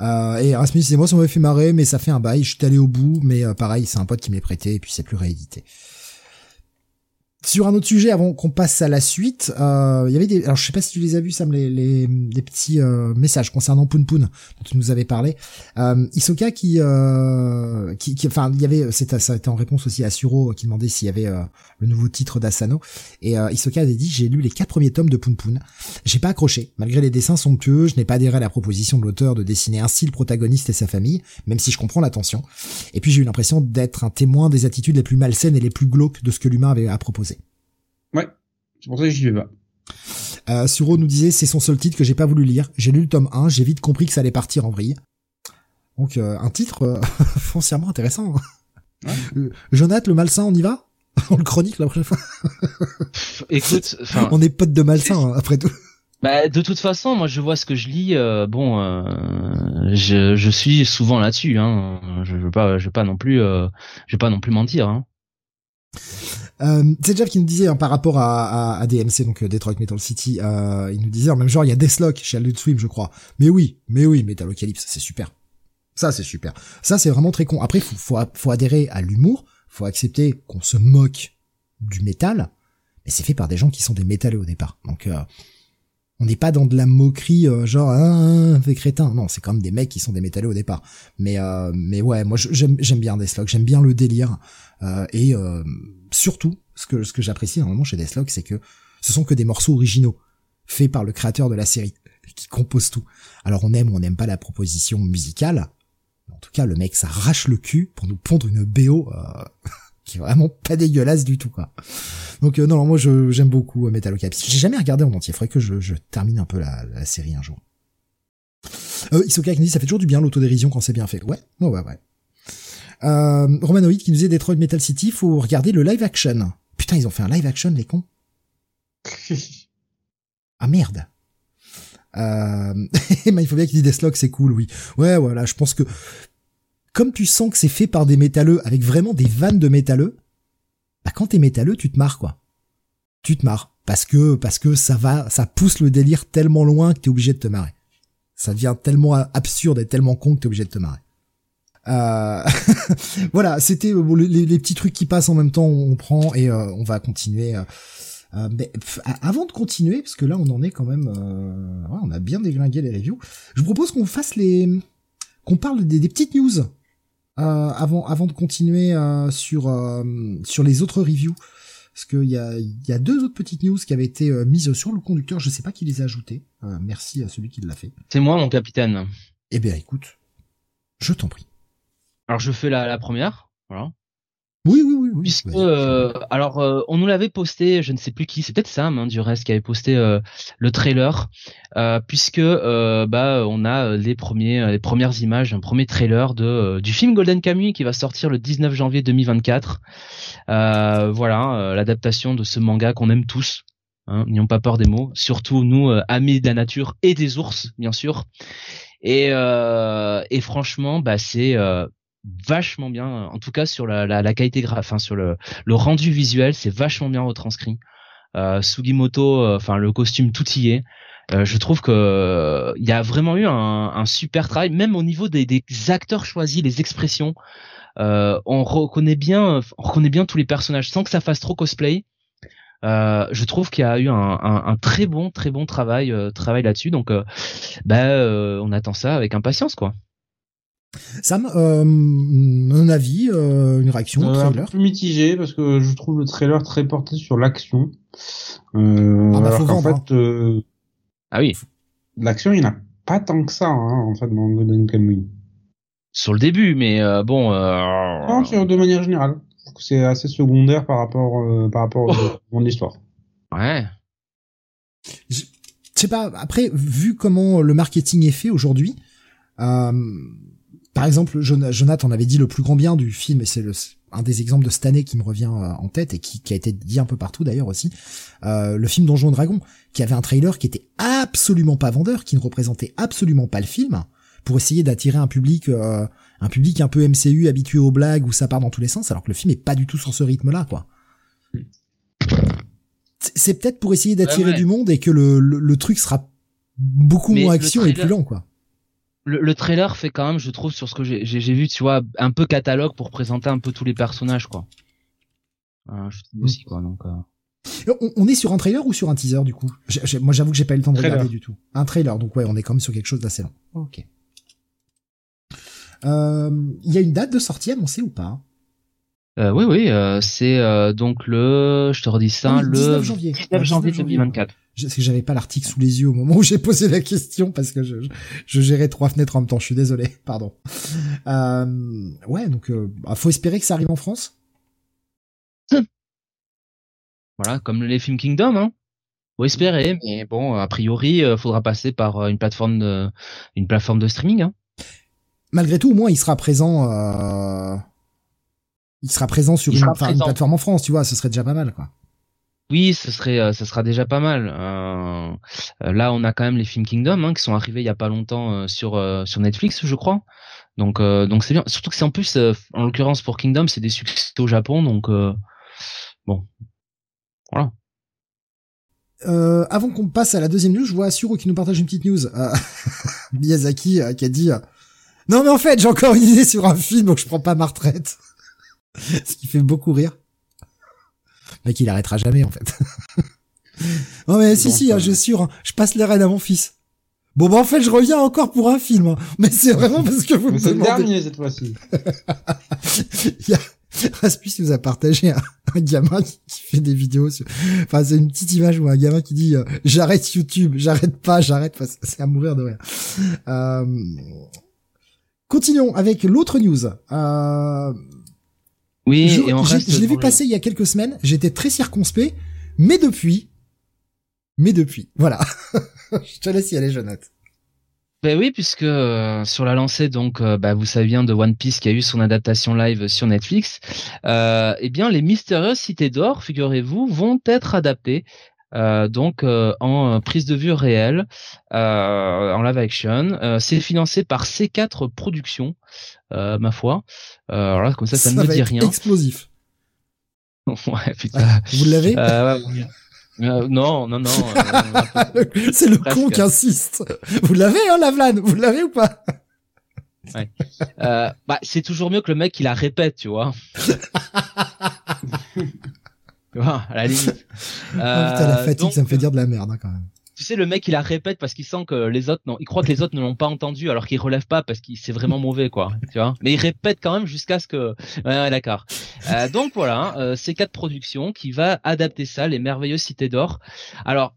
Euh, et Rasmus et moi ça m'avait fait marrer, mais ça fait un bail. Je suis allé au bout, mais euh, pareil, c'est un pote qui m'est prêté et puis c'est plus réédité. Sur un autre sujet, avant qu'on passe à la suite, euh, il y avait des. Alors je sais pas si tu les as vus, Sam, les, les, les petits euh, messages concernant Poun Poun dont tu nous avais parlé. Euh, Isoka qui, euh, qui, qui, enfin, il y avait, ça a été en réponse aussi à Suro qui demandait s'il y avait euh, le nouveau titre d'Asano. Et euh, Isoka avait dit j'ai lu les quatre premiers tomes de Poun Poun. J'ai pas accroché, malgré les dessins somptueux, je n'ai pas adhéré à la proposition de l'auteur de dessiner ainsi le protagoniste et sa famille, même si je comprends l'attention. Et puis j'ai eu l'impression d'être un témoin des attitudes les plus malsaines et les plus glauques de ce que l'humain avait à proposer. Ouais, c'est pour ça que j'y vais pas. Euh, Suro nous disait c'est son seul titre que j'ai pas voulu lire. J'ai lu le tome 1, j'ai vite compris que ça allait partir en vrille. Donc euh, un titre euh, foncièrement intéressant. Ouais. Euh, Jonathan le malsain, on y va? On le chronique la prochaine fois. Écoute, on est potes de malsain hein, après tout. Bah, de toute façon, moi je vois ce que je lis. Euh, bon, je, je suis souvent là-dessus. Hein. Je, je veux pas, je veux pas non plus, je vais pas non plus mentir. Hein. Euh, c'est Jeff qui nous disait hein, par rapport à, à, à, DMC, donc euh, Detroit Metal City, euh, il nous disait en même genre il y a Deathlock chez Adult Swim, je crois. Mais oui, mais oui, Metalocalypse, c'est super. Ça c'est super. Ça c'est vraiment très con. Après faut, faut, faut adhérer à l'humour, faut accepter qu'on se moque du métal, mais c'est fait par des gens qui sont des métalleux au départ. Donc euh, on n'est pas dans de la moquerie euh, genre ah, des crétins. Non, c'est quand même des mecs qui sont des métalleux au départ. Mais euh, mais ouais, moi j'aime j'aime bien Deathlock, j'aime bien le délire euh, et euh, surtout ce que ce que j'apprécie normalement chez Deathlock, c'est que ce sont que des morceaux originaux faits par le créateur de la série qui compose tout. Alors on aime ou on n'aime pas la proposition musicale. En tout cas, le mec s'arrache le cul pour nous pondre une BO qui est vraiment pas dégueulasse du tout quoi. Donc euh, non, non, moi j'aime beaucoup euh, Metalocalypse. J'ai jamais regardé en entier. Il faudrait que je, termine un peu la, série un jour. Euh, Isoka qui nous dit ça fait toujours du bien l'autodérision quand c'est bien fait. Ouais, ouais, ouais, ouais. Euh, Romanoid qui nous disait Detroit Metal City, faut regarder le live action. Putain, ils ont fait un live action les cons. ah merde. Euh, il faut bien qu'il dit Deathlock, c'est cool, oui. Ouais, voilà, je pense que comme tu sens que c'est fait par des métalleux avec vraiment des vannes de métalleux, bah quand t'es métalleux, tu te marres quoi. Tu te marres parce que parce que ça va, ça pousse le délire tellement loin que t'es obligé de te marrer. Ça devient tellement absurde et tellement con que t'es obligé de te marrer. Euh... voilà, c'était euh, les, petits trucs qui passent en même temps, on prend et euh, on va continuer. Euh, mais, avant de continuer, parce que là on en est quand même, ouais, on a bien déglingué les reviews. Je vous propose qu'on fasse les, qu'on parle des, petites news euh, avant avant de continuer euh, sur euh, sur les autres reviews parce qu'il y a il y a deux autres petites news qui avaient été mises sur le conducteur. Je sais pas qui les a ajoutées. Merci à celui qui l'a fait. C'est moi mon capitaine. Eh bien écoute je t'en prie. Alors je fais la, la première. Voilà oui, oui, oui. oui. Puisque, euh, alors, euh, on nous l'avait posté, je ne sais plus qui, c'est peut-être Sam hein, du reste qui avait posté euh, le trailer, puisque bah on a les premiers, les premières images, un premier trailer de du film Golden Kamuy qui va sortir le 19 janvier 2024. voilà, l'adaptation de ce manga qu'on aime tous. Hein, N'ayons pas peur des mots, surtout nous amis de la nature et des ours, bien sûr. Et, et franchement, bah c'est vachement bien, en tout cas sur la, qualité graphique, enfin sur le, rendu visuel, c'est vachement bien retranscrit. Euh, Sugimoto, euh, enfin le costume tout y est. Euh, je trouve que il y a vraiment eu un, super travail, même au niveau des, acteurs choisis, les expressions. Euh, on reconnaît bien, on reconnaît bien tous les personnages sans que ça fasse trop cosplay. Je trouve qu'il y a eu un, très bon, très bon travail, travail là-dessus. Donc, bah, on attend ça avec impatience, quoi. Sam, euh, un avis, euh, une réaction au trailer Un peu mitigé parce que je trouve le trailer très porté sur l'action. Euh, ah bah faut en fait, euh, ah oui, l'action il n'y en a pas tant que ça hein, en fait dans Golden Kamuy. Sur le début, mais euh, bon. Euh... Non, sur, de manière générale, c'est assez secondaire par rapport euh, par rapport oh. à mon histoire. Ouais. Je sais pas. Après, vu comment le marketing est fait aujourd'hui. Euh, par exemple, Jonathan avait dit le plus grand bien du film, et c'est un des exemples de cette année qui me revient euh, en tête et qui, qui a été dit un peu partout d'ailleurs aussi, euh, le film Donjon Dragon, qui avait un trailer qui était absolument pas vendeur, qui ne représentait absolument pas le film, pour essayer d'attirer un public, euh, un public un peu MCU habitué aux blagues où ça part dans tous les sens, alors que le film est pas du tout sur ce rythme-là, quoi. C'est peut-être pour essayer d'attirer Ouais, ouais. du monde et que le, le, le truc sera beaucoup Mais moins action et plus lent, quoi. Le, le trailer fait quand même, je trouve, sur ce que j'ai vu, tu vois, un peu catalogue pour présenter un peu tous les personnages, quoi. Euh, je trouve aussi, quoi. Donc, euh, On, on est sur un trailer ou sur un teaser du coup? Moi j'avoue que j'ai pas eu le temps de Trailer. regarder du tout. Un trailer, donc ouais, on est quand même sur quelque chose d'assez long. Ok. Euh, Il y a une date de sortie annoncée ou pas? Euh, oui, oui, euh, c'est euh, donc le, je te redis ça, le 19 janvier. 19 janvier 2024. Je sais que j'avais pas l'article sous les yeux au moment où j'ai posé la question parce que je, je, gérais trois fenêtres en même temps. Je suis désolé, pardon. Euh, ouais, donc euh, bah, faut espérer que ça arrive en France. Voilà, comme les films Kingdom, hein. Faut espérer, mais bon, a priori, faudra passer par une plateforme de, une plateforme de streaming, hein. Malgré tout, au moins il sera présent. Il sera présent sur une, plateforme en France, tu vois. Ce serait déjà pas mal, quoi. Oui, ce serait, euh, ce sera déjà pas mal. Euh, euh, là, on a quand même les films Kingdom hein, qui sont arrivés il y a pas longtemps euh, sur euh, sur Netflix, je crois. Donc euh, donc c'est bien. Surtout que c'est en plus, euh, en l'occurrence pour Kingdom, c'est des succès au Japon, donc euh, bon, voilà. Euh, avant qu'on passe à la deuxième news, je vois Assuro qui nous partage une petite news. Euh, Miyazaki euh, qui a dit Non mais en fait j'ai encore une idée sur un film donc je prends pas ma retraite. Ce qui fait beaucoup rire. Mais qu'il arrêtera jamais en fait. non mais si Bon, si, hein, je sûr, hein, je passe les rênes à mon fils. Bon bah en fait je reviens encore pour un film, hein. mais c'est vraiment parce que vous me Mais c'est le demandez. dernier cette fois-ci. Il y a... Rasmus nous a partagé un, un gamin qui, qui fait des vidéos sur... Enfin, c'est une petite image où un gamin qui dit euh, J'arrête YouTube, j'arrête pas, j'arrête pas. » C'est à mourir de rire. Euh... Continuons avec l'autre news. Euh... Oui, je et on reste. je l'ai vu passer il y a quelques semaines, j'étais très circonspect, mais depuis... Mais depuis, voilà. je te laisse y aller, Jonathan. Ben oui, puisque euh, sur la lancée, donc, euh, bah, vous savez bien de One Piece qui a eu son adaptation live sur Netflix, euh, eh bien, les mystérieuses cités d'or, figurez-vous, vont être adaptées. Euh, donc euh, en euh, prise de vue réelle, euh, en live action, Euh, c'est financé par C4 Productions, euh, ma foi. Euh, alors là, comme ça, ça, ne me dit rien. explosif. ouais, putain. Vous l'avez Euh, ouais, euh, non, non, non. euh, C'est le presque. con qui insiste. Vous l'avez, hein, la Vlane Vous l'avez ou pas? Euh, bah, c'est toujours mieux que le mec qui la répète, tu vois. Tu vois, à la limite. Ah, putain, la Euh, fatigue, donc, ça me fait dire de la merde, hein, quand même. Tu sais, le mec, il la répète parce qu'il sent que les autres, non, il croit que les autres ne l'ont pas entendu, alors qu'il relève pas parce qu'il c'est vraiment mauvais, quoi. Tu vois. Mais il répète quand même jusqu'à ce que. Ouais, ouais, d'accord. Euh, donc voilà, euh, c'est quatre productions qui va adapter ça, les merveilleuses cités d'or. Alors.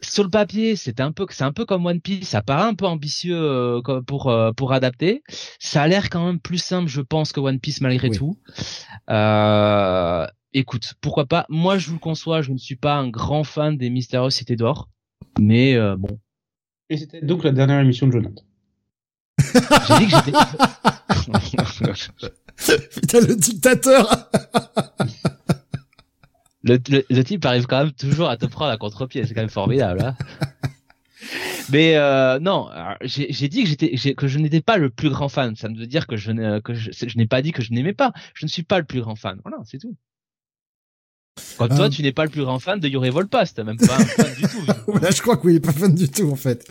Sur le papier, c'est un peu, c'est un peu comme One Piece. Ça paraît un peu ambitieux euh, pour euh, pour adapter. Ça a l'air quand même plus simple, je pense, que One Piece malgré Oui. tout. Euh, écoute, pourquoi pas. Moi, je vous le conçois. Je ne suis pas un grand fan des mystérieuses cités d'or. Mais euh, bon, Et c'était donc la dernière émission de Jonathan. j'ai dit que j'étais. Putain, le dictateur le, le, le type arrive quand même toujours à te prendre à contre-pied, c'est quand même formidable. Hein Mais euh, non, j'ai dit que j'étais j'ai- que je n'étais pas le plus grand fan. Ça ne veut dire que je n'ai que je, je n'ai pas dit que je n'aimais pas. Je ne suis pas le plus grand fan. Voilà, c'est tout. Quand Euh. toi, tu n'es pas le plus grand fan de Yuri Volpast, même pas un fan du tout. Là, je crois que oui, il est pas fan du tout, en fait.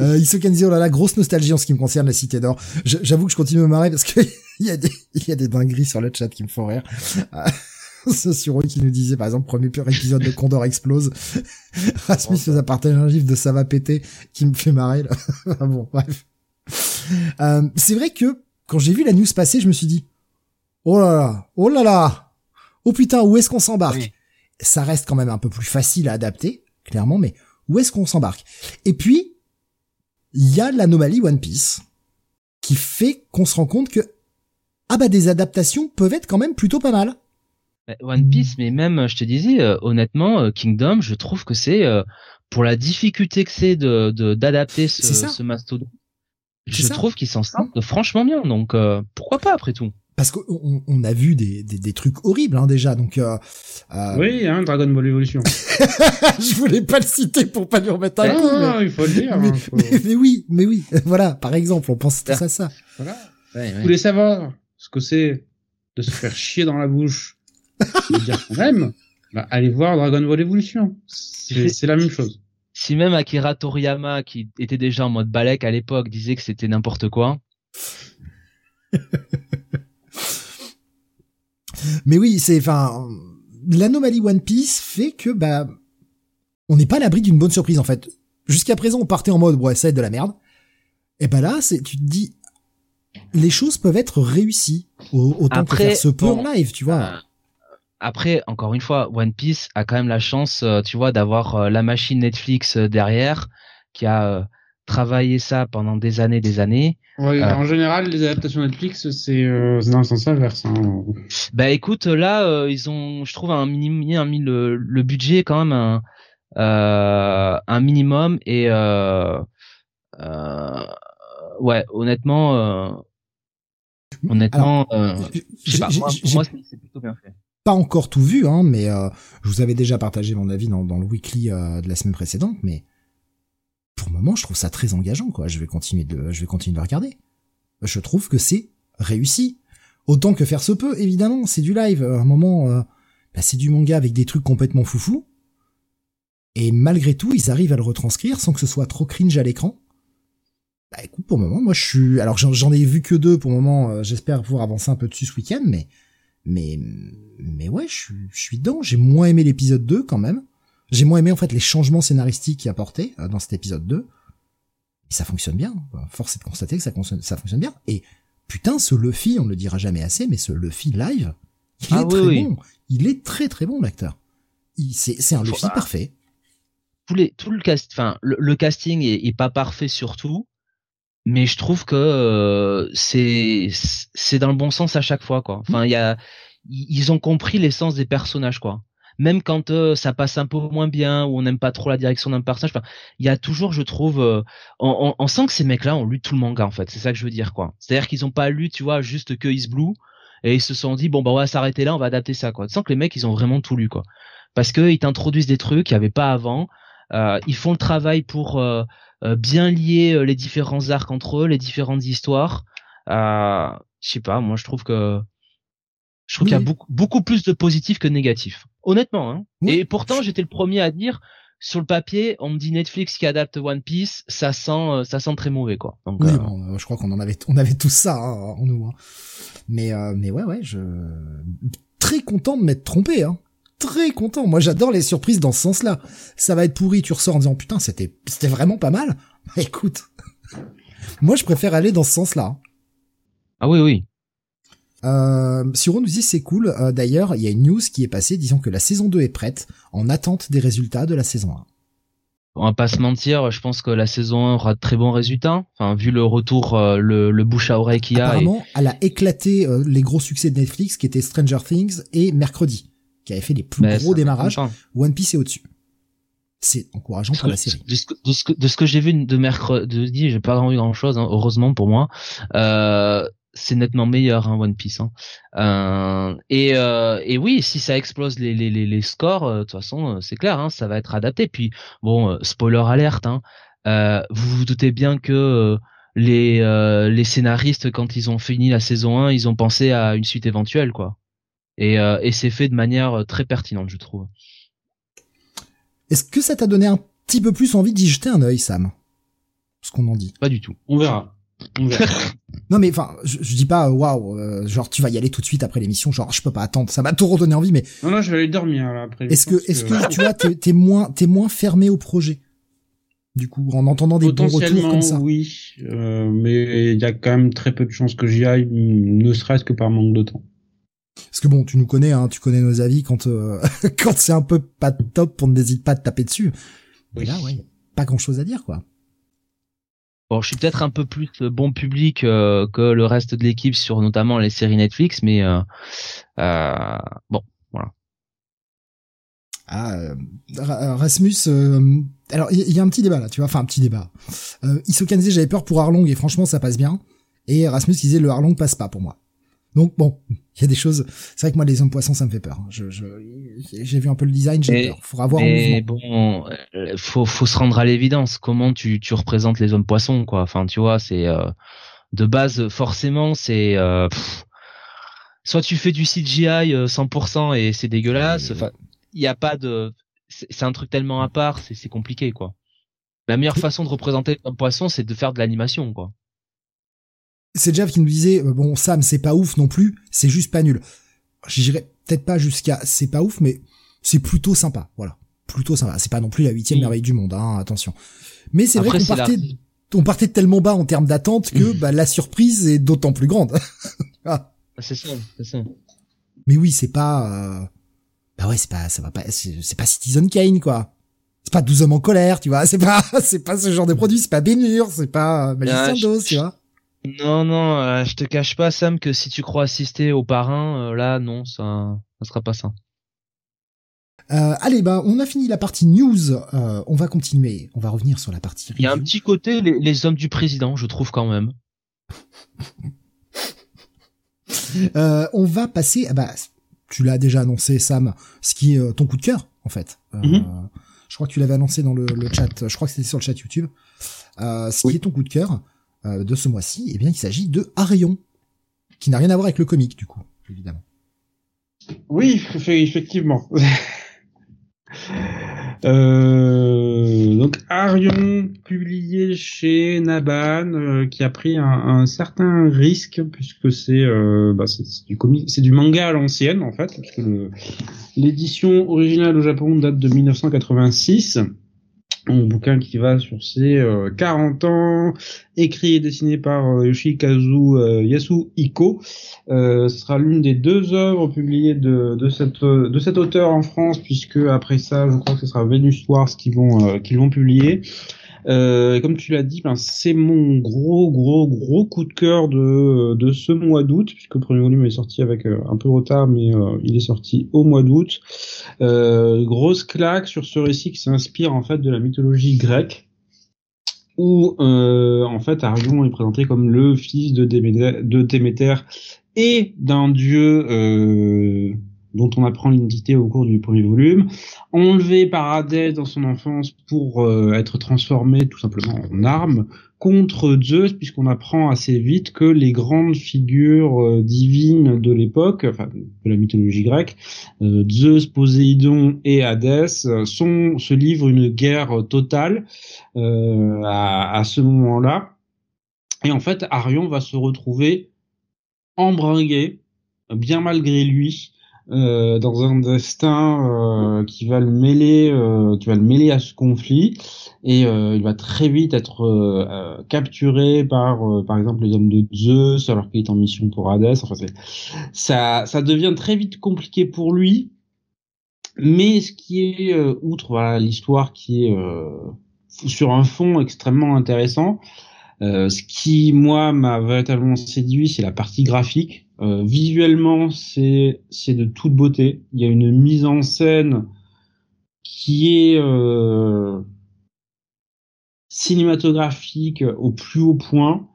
Euh, Isoken dit, oh là là, grosse nostalgie en ce qui me concerne la Cité d'Or. J'avoue que je continue de me marrer parce que il y a des, il y a des dingueries sur le chat qui me font rire. Euh, C'est sur eux qui nous disait, par exemple, premier pur épisode de Condor explose. Rasmus nous a partagé un gif de ça va péter qui me fait marrer, là. Ah bon, bref. Euh, c'est vrai que, quand j'ai vu la news passer, je me suis dit, oh là là, oh là là, oh putain, où est-ce qu'on s'embarque? Oui. Ça reste quand même un peu plus facile à adapter, clairement, mais où est-ce qu'on s'embarque? Et puis, il y a l'anomalie One Piece, qui fait qu'on se rend compte que, ah bah, des adaptations peuvent être quand même plutôt pas mal. Bah, One Piece, mais même, je te disais, euh, honnêtement, euh, Kingdom, je trouve que c'est euh, pour la difficulté que c'est de de- d'adapter ce, ce mastodonte. Je ça. trouve qu'ils s'en sortent franchement bien. Donc euh, pourquoi pas après tout? Parce qu'on on a vu des, des, des, trucs horribles hein, déjà, donc. Euh, euh... Oui, hein, Dragon Ball Evolution. je voulais pas le citer pour pas lui remettre un coup. Non, il faut le dire. Mais, hein, faut... mais, oui, mais oui, voilà. Par exemple, on pense tous à ça. Voilà. Ouais, Vous voulez savoir ce que c'est de se faire chier dans la bouche, de dire qu'on aime bah, Allez voir Dragon Ball Evolution. C'est la même chose. Si même Akira Toriyama, qui était déjà en mode balèque à l'époque, disait que c'était n'importe quoi. Mais oui, c'est enfin l'anomalie One Piece fait que bah on n'est pas à l'abri d'une bonne surprise en fait. Jusqu'à présent, on partait en mode ouais, ça va être de la merde. Et bah là, c'est tu te dis les choses peuvent être réussies autant que faire ce peu en live, tu vois. Euh, après, encore une fois, One Piece a quand même la chance, euh, tu vois, d'avoir euh, la machine Netflix derrière qui a travaillé ça pendant des années, des années. Euh, en général, les adaptations Netflix, c'est euh, dans le sens inverse. Hein. Bah écoute, là, euh, ils ont, je trouve, un minimum, mis le, le budget quand même un, euh, un minimum et euh, ouais, honnêtement, honnêtement, je sais pas, moi, pour moi, c'est plutôt bien fait pas encore tout vu, hein, mais je vous avais déjà partagé mon avis dans, dans le weekly de la semaine précédente, mais pour le moment, je trouve ça très engageant, quoi. Je vais continuer de, je vais continuer de regarder. Je trouve que c'est réussi. Autant que faire se peut, évidemment, c'est du live. À un moment, euh, bah, c'est du manga avec des trucs complètement foufou. Et malgré tout, ils arrivent à le retranscrire sans que ce soit trop cringe à l'écran. Bah écoute, pour le moment, moi je suis... Alors j'en ai vu que deux pour le moment, euh, j'espère pouvoir avancer un peu dessus ce week-end, mais... Mais... Mais ouais, je suis, je suis dedans. J'ai moins aimé l'épisode 2 quand même. J'ai moins aimé en fait les changements scénaristiques qu'il apportaient euh, dans cet épisode 2. Et ça fonctionne bien. Force est de constater que ça, ça fonctionne bien. Et putain, ce Luffy, on ne le dira jamais assez, mais ce Luffy live, il ah est très bon. Il est très très bon l'acteur. C'est un Luffy parfait. Tous les, tout le cast, le, casting est, est, pas parfait surtout, mais je trouve que euh, c'est c'est dans le bon sens à chaque fois quoi. Enfin il y a ils ont compris l'essence des personnages quoi même quand euh, ça passe un peu moins bien ou on n'aime pas trop la direction d'un personnage. Enfin, il y a toujours, je trouve, euh, on, sent que ces mecs-là ont lu tout le manga en fait. C'est ça que je veux dire quoi. C'est-à-dire qu'ils ont pas lu, tu vois, juste que Is Blue et ils se sont dit bon bah on va s'arrêter là, on va adapter ça quoi. Tu sens que les mecs ils ont vraiment tout lu quoi. Parce que ils t'introduisent des trucs qu'il n'y avait pas avant. Euh, ils font le travail pour euh, bien lier les différents arcs entre eux, les différentes histoires. Euh, je sais pas, moi je trouve que je trouve qu'il y a beaucoup, beaucoup plus de positifs que de négatifs. Honnêtement. Hein. Et pourtant, j'étais le premier à dire, sur le papier, on me dit Netflix qui adapte One Piece, ça sent, euh, ça sent très mauvais, quoi. Donc, oui, euh, bon, euh, je crois qu'on en avait, on avait tout ça hein, en nous. Hein. Mais, mais ouais, ouais, je très content de m'être trompé. Hein. Très content. Moi, j'adore les surprises dans ce sens-là. Ça va être pourri, tu ressors en disant putain, c'était, c'était vraiment pas mal. Bah, écoute, moi, je préfère aller dans ce sens-là. Hein. Ah oui, oui. Euh, Suro nous dit c'est cool. Euh, d'ailleurs, il y a une news qui est passée disant que la saison 2 est prête, en attente des résultats de la saison 1. On va pas se mentir, je pense que la saison 1 aura de très bons résultats. Enfin, vu le retour, euh, le, le, bouche à oreille qu'il y a. Apparemment, elle a éclaté euh, les gros succès de Netflix qui étaient Stranger Things et Mercredi, qui avait fait les plus gros démarrages. One Piece est au-dessus. C'est encourageant pour la série. De ce que, de ce que, de ce que j'ai vu de mercredi, j'ai pas vu grand chose, hein, heureusement pour moi. Euh, c'est nettement meilleur hein, One Piece. Hein. Euh, et, euh, et oui, si ça explose les, les, les, scores, euh, de toute façon, euh, c'est clair, hein, ça va être adapté. Puis bon, spoiler alerte, hein, vous vous doutez bien que les, les scénaristes, quand ils ont fini la saison 1, ils ont pensé à une suite éventuelle, quoi. Et, et c'est fait de manière très pertinente, je trouve. Est-ce que ça t'a donné un petit peu plus envie d'y jeter un œil, Sam? Ce qu'on en dit. Pas du tout. On verra. non mais enfin, je, dis pas waouh, euh, genre tu vas y aller tout de suite après l'émission, genre je peux pas attendre, ça m'a tout redonné envie, mais. Non non, je vais aller dormir après. Est-ce que, est-ce que, tu vois, t'es, moins, t'es moins fermé au projet. Du coup, en entendant des bons retours comme ça? Oui, euh, mais il y a quand même très peu de chances que j'y aille, ne serait-ce que par manque de temps. Parce que bon, tu nous connais, hein, tu connais nos avis quand euh, quand c'est un peu pas top, on n'hésite pas de taper dessus. Mais là, ouais, pas grand-chose à dire, quoi. Bon, je suis peut-être un peu plus bon public euh, que le reste de l'équipe sur notamment les séries Netflix, mais euh, euh, bon, voilà. Ah, Rasmus, alors il y, a un petit débat là, tu vois, enfin un petit débat. Euh, Isokan disait j'avais peur pour Arlong et franchement ça passe bien. Et Rasmus disait le Arlong passe pas pour moi. Donc bon, il y a des choses. C'est vrai que moi les hommes poissons ça me fait peur. Je, je, j'ai vu un peu le design, j'ai peur. Faudra voir mais bon, euh, faut, faut se rendre à l'évidence. Comment tu, tu représentes les hommes poissons, quoi. Enfin, tu vois, c'est euh, de base forcément, c'est euh, soit tu fais du CGI 100% et c'est dégueulasse. Enfin, il y a pas de, c'est un truc tellement à part, c'est compliqué, quoi. La meilleure façon de représenter un poisson, c'est de faire de l'animation, quoi c'est Jeff qui nous disait euh, bon Sam c'est pas ouf non plus, c'est juste pas nul. J'irais peut-être pas jusqu'à c'est pas ouf, mais c'est plutôt sympa. Voilà, plutôt sympa. C'est pas non plus la huitième merveille du monde, hein, attention. Mais c'est vrai qu'on partait, on partait tellement bas en termes d'attente que bah, la surprise est d'autant plus grande. ah. C'est ça, c'est ça. Mais oui, c'est pas, euh... bah ouais, c'est pas, ça va pas, c'est pas Citizen Kane quoi. C'est pas 12 hommes en colère, tu vois. C'est pas, c'est pas ce genre de produit. C'est pas Bénur, c'est pas Magicien d'Oz, tu vois. Non, non, euh, je te cache pas, Sam, que si tu crois assister au parrain, euh, là, non, ça, ça sera pas ça. Euh, allez, bah, on a fini la partie news. on va continuer. On va revenir sur la partie. Il y a un petit côté les, hommes du président, je trouve quand même. on va passer. Ah bah, tu l'as déjà annoncé, Sam. Ce qui est ton coup de cœur, en fait. Mhm. Je crois que tu l'avais annoncé dans le, chat. Je crois que c'était sur le chat YouTube. ce qui est ton coup de cœur. Euh, de ce mois-ci, eh bien, il s'agit de Arion, qui n'a rien à voir avec le comique, du coup, évidemment. Oui, effectivement. euh, donc Arion, publié chez Naban, euh, qui a pris un, certain risque puisque c'est euh, bah, du c'est du manga à l'ancienne en fait, parce que l'édition originale au Japon date de 1986 un bouquin qui va sur ses 40 euh, ans, écrit et dessiné par euh, Yoshikazu euh, Yasuhiko. ce sera l'une des deux œuvres publiées de, de, cette, de cet auteur en France, puisque après ça, je crois que ce sera Venus Wars qui vont, qui vont publier. Euh, comme tu l'as dit, ben, c'est mon gros, gros, gros coup de cœur de, de ce mois d'août, puisque le premier volume est sorti avec euh, un peu de retard, mais euh, il est sorti au mois d'août. Euh, grosse claque sur ce récit qui s'inspire en fait de la mythologie grecque, où en fait Arion est présenté comme le fils de Déméter, de Déméter et d'un dieu dont on apprend l'identité au cours du premier volume, enlevé par Hadès dans son enfance pour euh, être transformé tout simplement en arme contre Zeus, puisqu'on apprend assez vite que les grandes figures euh, divines de l'époque, enfin de la mythologie grecque, euh, Zeus, Poséidon et Hadès, sont se livrent une guerre totale à, à ce moment-là. Et en fait, Arion va se retrouver embringué, bien malgré lui, euh, dans un destin euh, qui va le mêler, euh, qui va le mêler à ce conflit, et il va très vite être capturé par, par exemple, les hommes de Zeus alors qu'il est en mission pour Hadès. Enfin, ça, ça devient très vite compliqué pour lui. Mais ce qui est outre voilà l'histoire qui est sur un fond extrêmement intéressant, ce qui moi m'a véritablement séduit, c'est la partie graphique euh, visuellement, c'est c'est de toute beauté. Il y a une mise en scène qui est euh, cinématographique au plus haut point.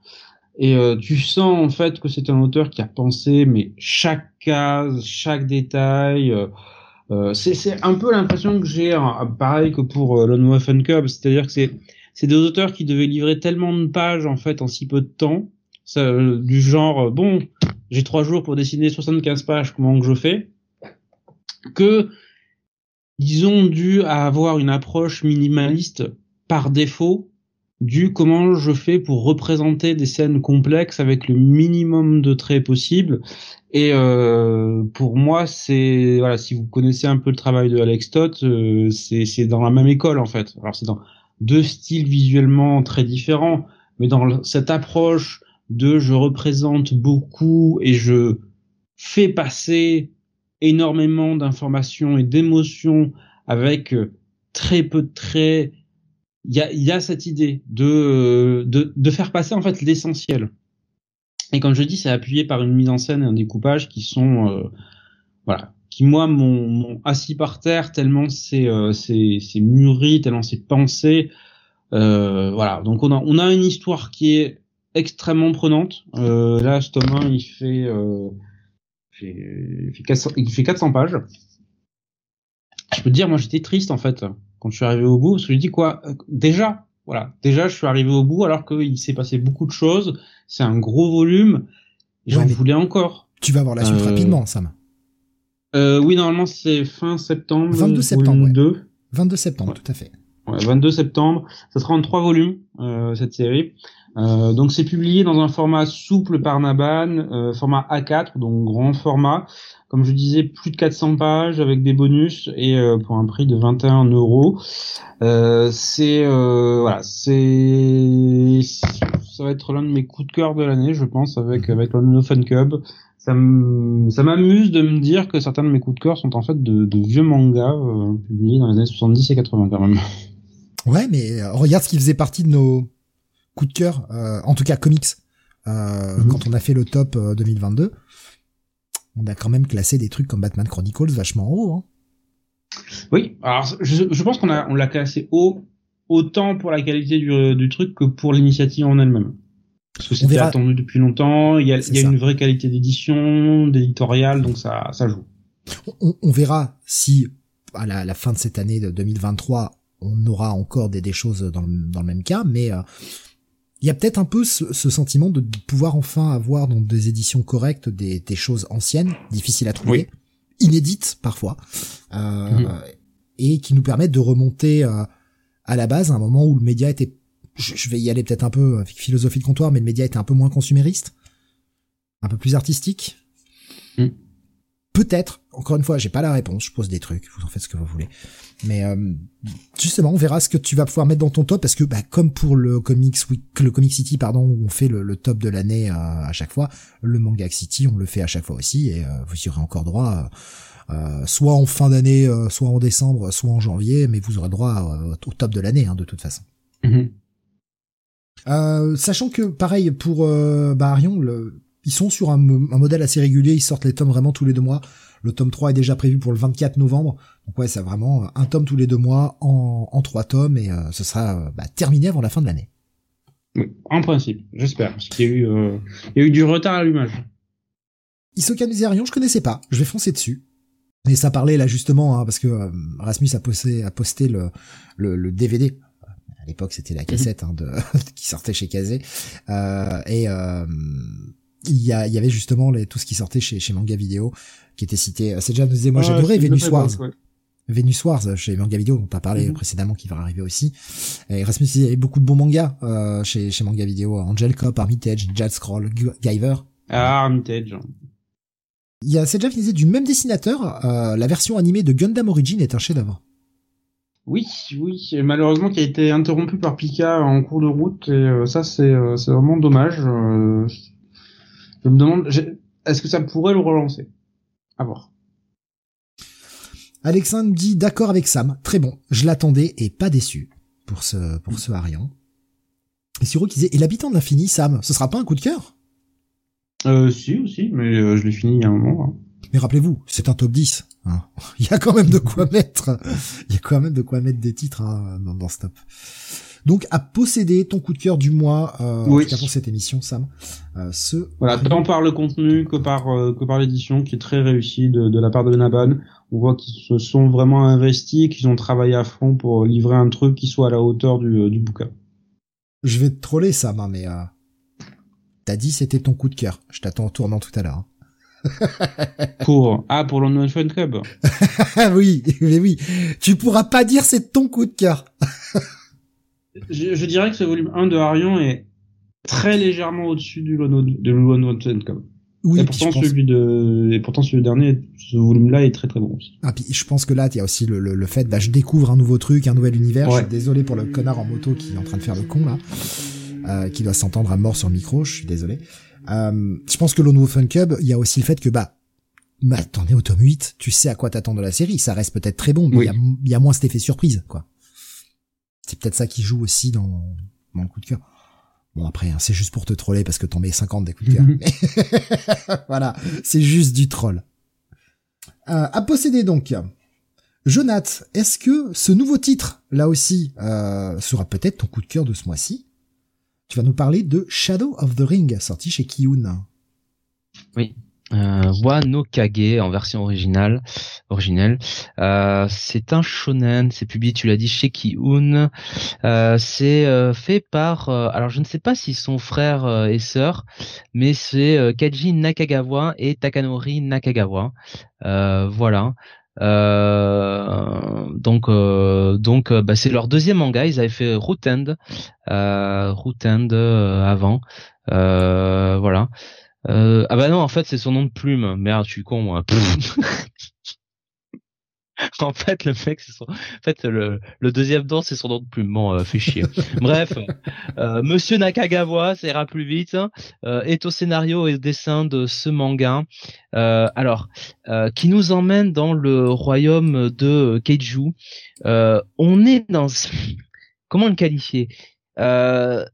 Et euh, tu sens en fait que c'est un auteur qui a pensé mais chaque case, chaque détail. Euh, c'est un peu l'impression que j'ai, hein, pareil que pour euh, Lone Wolf Cub, c'est-à-dire que c'est c'est des auteurs qui devaient livrer tellement de pages en fait en si peu de temps, ça, du genre bon j'ai trois jours pour dessiner 75 pages, comment que je fais, que ils ont dû avoir une approche minimaliste par défaut du comment je fais pour représenter des scènes complexes avec le minimum de traits possible. Et euh, pour moi, c'est voilà, si vous connaissez un peu le travail de Alex Toth, euh, c'est dans la même école en fait. Alors c'est dans deux styles visuellement très différents, mais dans cette approche de je représente beaucoup et je fais passer énormément d'informations et d'émotions avec euh, très peu de traits. Il y a, y a cette idée de, de, de faire passer en fait l'essentiel. Et comme je dis, c'est appuyé par une mise en scène et un découpage qui sont euh, voilà, qui moi m'ont assis par terre tellement c'est euh, c'est mûri, tellement c'est pensé. Euh, voilà, donc on a on a une histoire qui est extrêmement prenante. Euh, là, ce tome 1, il fait, euh, il fait, 400, il fait 400 pages. Je peux te dire, moi, j'étais triste en fait quand je suis arrivé au bout, parce que je dis quoi, euh, déjà, voilà, déjà, je suis arrivé au bout alors qu'il s'est passé beaucoup de choses. C'est un gros volume. J'en voulais encore. Tu vas voir la suite rapidement, Sam. Euh, oui, normalement, c'est fin septembre. 22 septembre. 2. 22 septembre, tout à fait. Ouais, 22 septembre. Ça sera en trois volumes, euh, cette série. Euh, donc c'est publié dans un format souple par Naban, euh, format A4, donc grand format. Comme je disais, plus de 400 pages avec des bonus et euh, pour un prix de 21 euros. Euh, c'est voilà, c'est ça va être l'un de mes coups de cœur de l'année, je pense, avec avec le Fun Cub. Ça m'amuse de me dire que certains de mes coups de cœur sont en fait de, de vieux mangas publiés dans les années 70 et 80 quand même. Ouais, mais regarde ce qui faisait partie de nos coup de cœur, euh, en tout cas comics, euh, mhm. quand on a fait le top 2022, euh, on a quand même classé des trucs comme Batman Chronicles vachement haut. Hein. Oui, alors je, pense qu'on a on l'a classé haut autant pour la qualité du, truc que pour l'initiative en elle-même. Parce que c'était attendu depuis longtemps, il y a, il y a une vraie qualité d'édition, d'éditorial, donc ça, ça joue. On, verra si à la, la, fin de cette année de 2023, on aura encore des, des choses dans le, dans le même cas, mais il y a peut-être un peu ce, sentiment de pouvoir enfin avoir dans des éditions correctes des, des choses anciennes, difficiles à trouver, inédites parfois, euh, mhm. et qui nous permettent de remonter euh, à la base à un moment où le média était, je, vais y aller peut-être un peu avec philosophie de comptoir, mais le média était un peu moins consumériste, un peu plus artistique. Mm. Peut-être, encore une fois, j'ai pas la réponse, je pose des trucs, vous en faites ce que vous voulez. Mais euh, justement, on verra ce que tu vas pouvoir mettre dans ton top parce que bah, comme pour le Comics Week, le Comic City pardon, où on fait le, top de l'année euh, à chaque fois, le Manga City on le fait à chaque fois aussi et euh, vous y aurez encore droit. soit en fin d'année, soit en décembre, soit en janvier, mais vous aurez droit au top de l'année hein, de toute façon. Mm-hmm. sachant que pareil pour bah, Arion, le, ils sont sur un, un, modèle assez régulier, ils sortent les tomes vraiment tous les deux mois. Le tome 3 est déjà prévu pour le 24 novembre. Donc ouais, c'est vraiment un tome tous les deux mois en, en trois tomes et euh, ce sera euh, bah, terminé avant la fin de l'année. en principe, j'espère, parce qu'il y a eu, euh, il y a eu du retard à l'image. Isoka Miserion, je connaissais pas. Je vais foncer dessus. Et ça parlait là justement, hein, parce que Rasmus a posté, a posté le, le, le DVD à l'époque c'était la cassette hein, de, qui sortait chez Kazé euh, et euh, il y, a, y avait justement les, tout ce qui sortait chez, chez Manga Vidéo qui était cité. C'est déjà nous moi ah, j'adorais Venus Wars. Venus Wars chez Manga Vidéo dont tu as parlé mhm. précédemment qui va arriver aussi. Et Rasmus il y avait beaucoup de bons mangas euh, chez, chez Manga Vidéo. Angel Cop, Armitage, Jad Scroll, Guyver. Ah, Armitage. Il y a Seja qui disait du même dessinateur, euh, la version animée de Gundam Origin est un chef-d'œuvre. Oui, oui, malheureusement qui a été interrompu par Pika en cours de route et euh, ça c'est euh, c'est vraiment dommage. Euh, je me demande, est-ce que ça pourrait le relancer? À voir. Alexandre dit d'accord avec Sam, très bon, je l'attendais et pas déçu pour ce pour ce Arian. Et Siro qui disait et l'habitant de l'infini Sam, ce sera pas un coup de cœur? Euh si aussi, mais euh, je l'ai fini il y a un moment. Hein. Mais rappelez-vous, c'est un top 10. Hein. Il y a quand même de quoi mettre. Il y a quand même de quoi mettre des titres hein, dans, dans ce top. Donc à posséder ton coup de cœur du mois euh, oui. pour cette émission, Sam. Euh, ce voilà, tant par le contenu que par euh, que par l'édition qui est très réussie de, de la part de Naban. On voit qu'ils se sont vraiment investis, qu'ils ont travaillé à fond pour livrer un truc qui soit à la hauteur du, euh, du bouquin. Je vais te troller, Sam, mais euh, t'as dit c'était ton coup de cœur. Je t'attends en tournant tout à l'heure. Hein. pour ah pour le Fun Club. oui, mais oui, tu pourras pas dire c'est ton coup de cœur. je, je, dirais que ce volume 1 de Arion est très légèrement au-dessus du de One Club. Oui, et pourtant celui de et pourtant celui dernier ce volume là est très très bon aussi. Ah puis je pense que là il y a aussi le, le, le, fait bah je découvre un nouveau truc, un nouvel univers, je suis désolé pour le connard en moto qui est en train de faire le con là. Euh, qui doit s'entendre à mort sur le micro, je suis désolé. Euh, je pense que le nouveau Fun Club, il y a aussi le fait que bah bah t'en es au tome 8, tu sais à quoi t'attendre de la série, ça reste peut-être très bon, mais il y, a, y a moins cet effet surprise quoi. C'est peut-être ça qui joue aussi dans, dans le coup de cœur. Bon après, hein, c'est juste pour te troller parce que t'en mets 50 des coups de cœur. voilà, c'est juste du troll. Euh, à posséder donc. Jonath, est-ce que ce nouveau titre, là aussi, euh, sera peut-être ton coup de cœur de ce mois-ci? Tu vas nous parler de Shadow of the Ring, sorti chez Kiyun. Oui. Euh, Wano Kage en version originale, originelle. Euh, c'est un shonen, c'est publié, tu l'as dit, chez Kiun. Euh, c'est euh, fait par, euh, alors je ne sais pas s'ils sont frères et sœurs, mais c'est Kaji Nakagawa et Takanori Nakagawa. voilà. donc donc bah, c'est leur deuxième manga. Ils avaient fait Root End, Root End avant. voilà. Euh, ah bah non, en fait, c'est son nom de plume. Merde, je suis con, moi. en fait, le mec, c'est son... En fait, le, le deuxième nom, c'est son nom de plume. Bon, euh, fait chier. Bref, euh, Monsieur Nakagawa, ça ira plus vite, hein, euh, est au scénario et au dessin de ce manga. Euh, alors, euh, qui nous emmène dans le royaume de Keiju. on est dans... Comment le qualifier? Euh,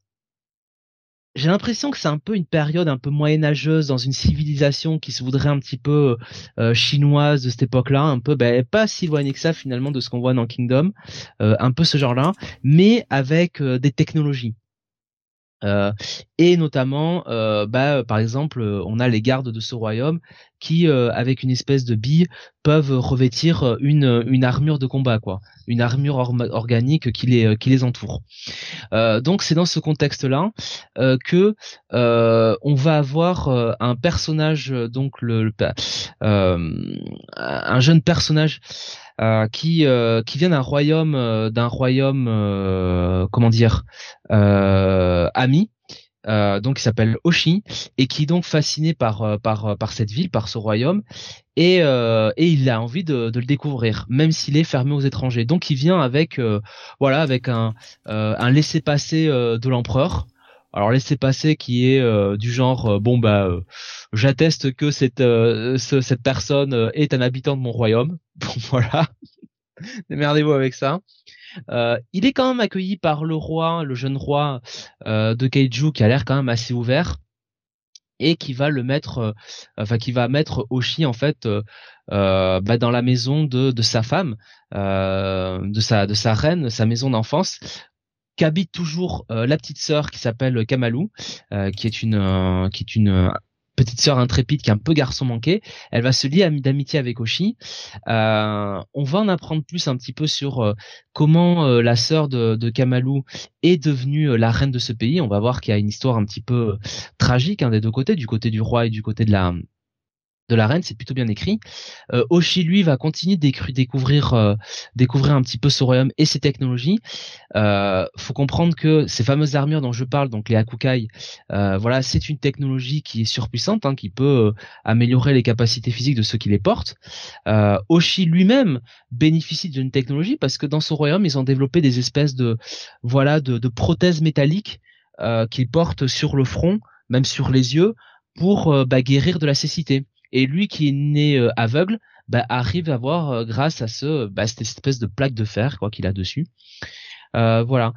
j'ai l'impression que c'est un peu une période un peu moyenâgeuse dans une civilisation qui se voudrait un petit peu euh, chinoise de cette époque-là, un peu ben, pas si éloignée que ça finalement de ce qu'on voit dans Kingdom, euh, un peu ce genre-là, mais avec euh, des technologies. Euh, et notamment, euh, bah, par exemple, on a les gardes de ce royaume qui, euh, avec une espèce de bille, peuvent revêtir une, une armure de combat, quoi, une armure organique qui les, qui les entoure. donc c'est dans ce contexte-là que on va avoir un personnage, donc le, un jeune personnage euh, qui euh, qui vient d'un royaume euh, d'un royaume comment dire ami donc il s'appelle Oshi et qui est donc fasciné par par par cette ville, par ce royaume et et il a envie de, de le découvrir, même s'il est fermé aux étrangers. Donc il vient avec voilà avec un un laisser passer de l'empereur alors laissez passer qui est euh, du genre euh, bon bah euh, j'atteste que cette cette personne est un habitant de mon royaume. Bon voilà. Démerdez-vous avec ça. Il est quand même accueilli par le roi, le jeune roi de Keiju qui a l'air quand même assez ouvert et qui va le mettre, enfin qui va mettre Oshi en fait bah, dans la maison de, sa femme, de sa de sa reine, sa maison d'enfance, qu'habite toujours euh, la petite sœur qui s'appelle euh, euh, qui est une petite sœur intrépide qui est un peu garçon manqué. Elle va se lier d'amitié avec Oshi. on va en apprendre plus un petit peu sur comment la sœur de, Kamalou est devenue la reine de ce pays. On va voir qu'il y a une histoire un petit peu tragique hein, des deux côtés, du côté du roi et du côté de la de la reine, c'est plutôt bien écrit. Euh, Oshi lui va continuer de découvrir euh, découvrir un petit peu ce royaume et ses technologies. Euh, faut comprendre que ces fameuses armures dont je parle, donc les Hakukai, euh, voilà, c'est une technologie qui est surpuissante, hein, qui peut améliorer les capacités physiques de ceux qui les portent. Oshi lui-même bénéficie d'une technologie parce que dans ce royaume, ils ont développé des espèces de voilà de, de prothèses métalliques qu'ils portent sur le front, même sur les yeux, pour bah, guérir de la cécité. Et lui qui est né euh, aveugle, bah, arrive à voir euh, grâce à ce bah, cette espèce de plaque de fer quoi qu'il a dessus. Euh, voilà.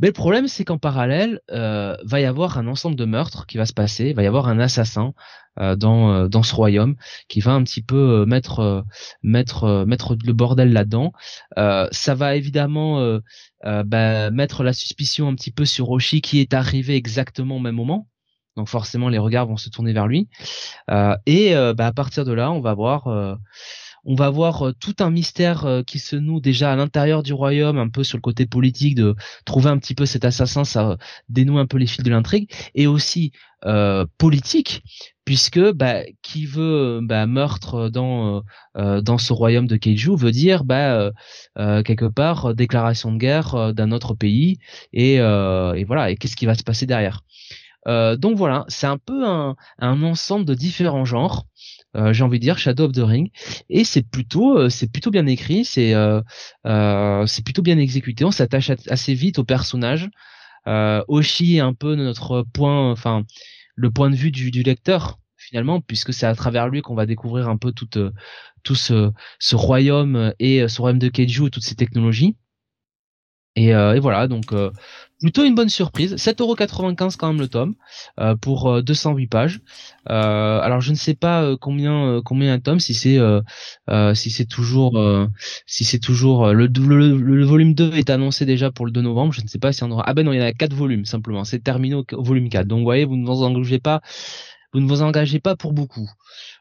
Mais le problème, c'est qu'en parallèle, euh, va y avoir un ensemble de meurtres qui va se passer. Va y avoir un assassin euh, dans dans ce royaume qui va un petit peu mettre mettre mettre le bordel là-dedans. ça va évidemment bah, mettre la suspicion un petit peu sur Roshi qui est arrivé exactement au même moment donc forcément les regards vont se tourner vers lui. Euh, et euh, bah, à partir de là, on va voir, euh, tout un mystère qui se noue déjà à l'intérieur du royaume, un peu sur le côté politique, de trouver un petit peu cet assassin, ça dénoue un peu les fils de l'intrigue, et aussi politique, puisque bah, qui veut bah, meurtre dans ce royaume de Keiju veut dire quelque part déclaration de guerre d'un autre pays. Et voilà. Et qu'est-ce qui va se passer derrière? Euh, donc voilà, c'est un peu un, ensemble de différents genres. Euh, j'ai envie de dire Shadow of the Ring et c'est plutôt euh, c'est plutôt bien écrit c'est c'est plutôt bien exécuté on s'attache assez vite au personnage Oshi est un peu notre point enfin le point de vue du, lecteur finalement puisque c'est à travers lui qu'on va découvrir un peu tout ce, ce royaume et ce royaume de Keiju et toutes ces technologies Et, euh, et voilà, donc euh, plutôt une bonne surprise. 7,95€ quand même le tome euh, pour 208 pages. alors je ne sais pas combien combien un tome, si c'est si c'est toujours si c'est toujours le, le, volume 2 est annoncé déjà pour le 2 novembre. Je ne sais pas si on aura. Ah ben non, il y en a 4 volumes simplement. C'est terminé au, volume 4. Donc vous voyez, vous ne vous engagez pas vous ne vous engagez pas pour beaucoup.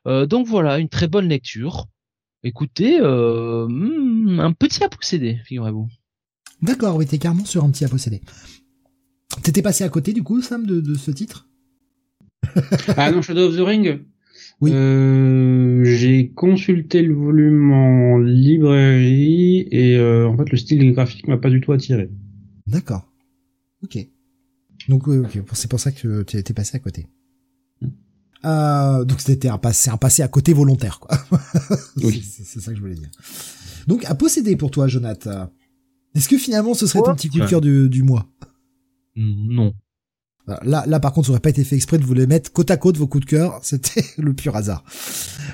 donc voilà, une très bonne lecture. Écoutez, hmm, un petit à posséder, figurez-vous. D'accord, oui, t'es carrément sur un petit à posséder. T'étais passé à côté du coup, Sam, de, ce titre? Ah non, Shadow of the Ring? Oui. Euh, j'ai consulté le volume en librairie et euh, en fait le style graphique m'a pas du tout attiré. D'accord. Ok. Donc c'est pour ça que tu étais passé à côté. Hmm. Euh, donc c'était un passé, un passé à côté volontaire, quoi. oui. c'est ça que je voulais dire. Donc à posséder pour toi, Jonathan. Est-ce que finalement ce serait ton petit coup de cœur du, mois mm, Non. Là, là, par contre, ça aurait pas été fait exprès de vous les mettre côte à côte vos coups de cœur. C'était le pur hasard.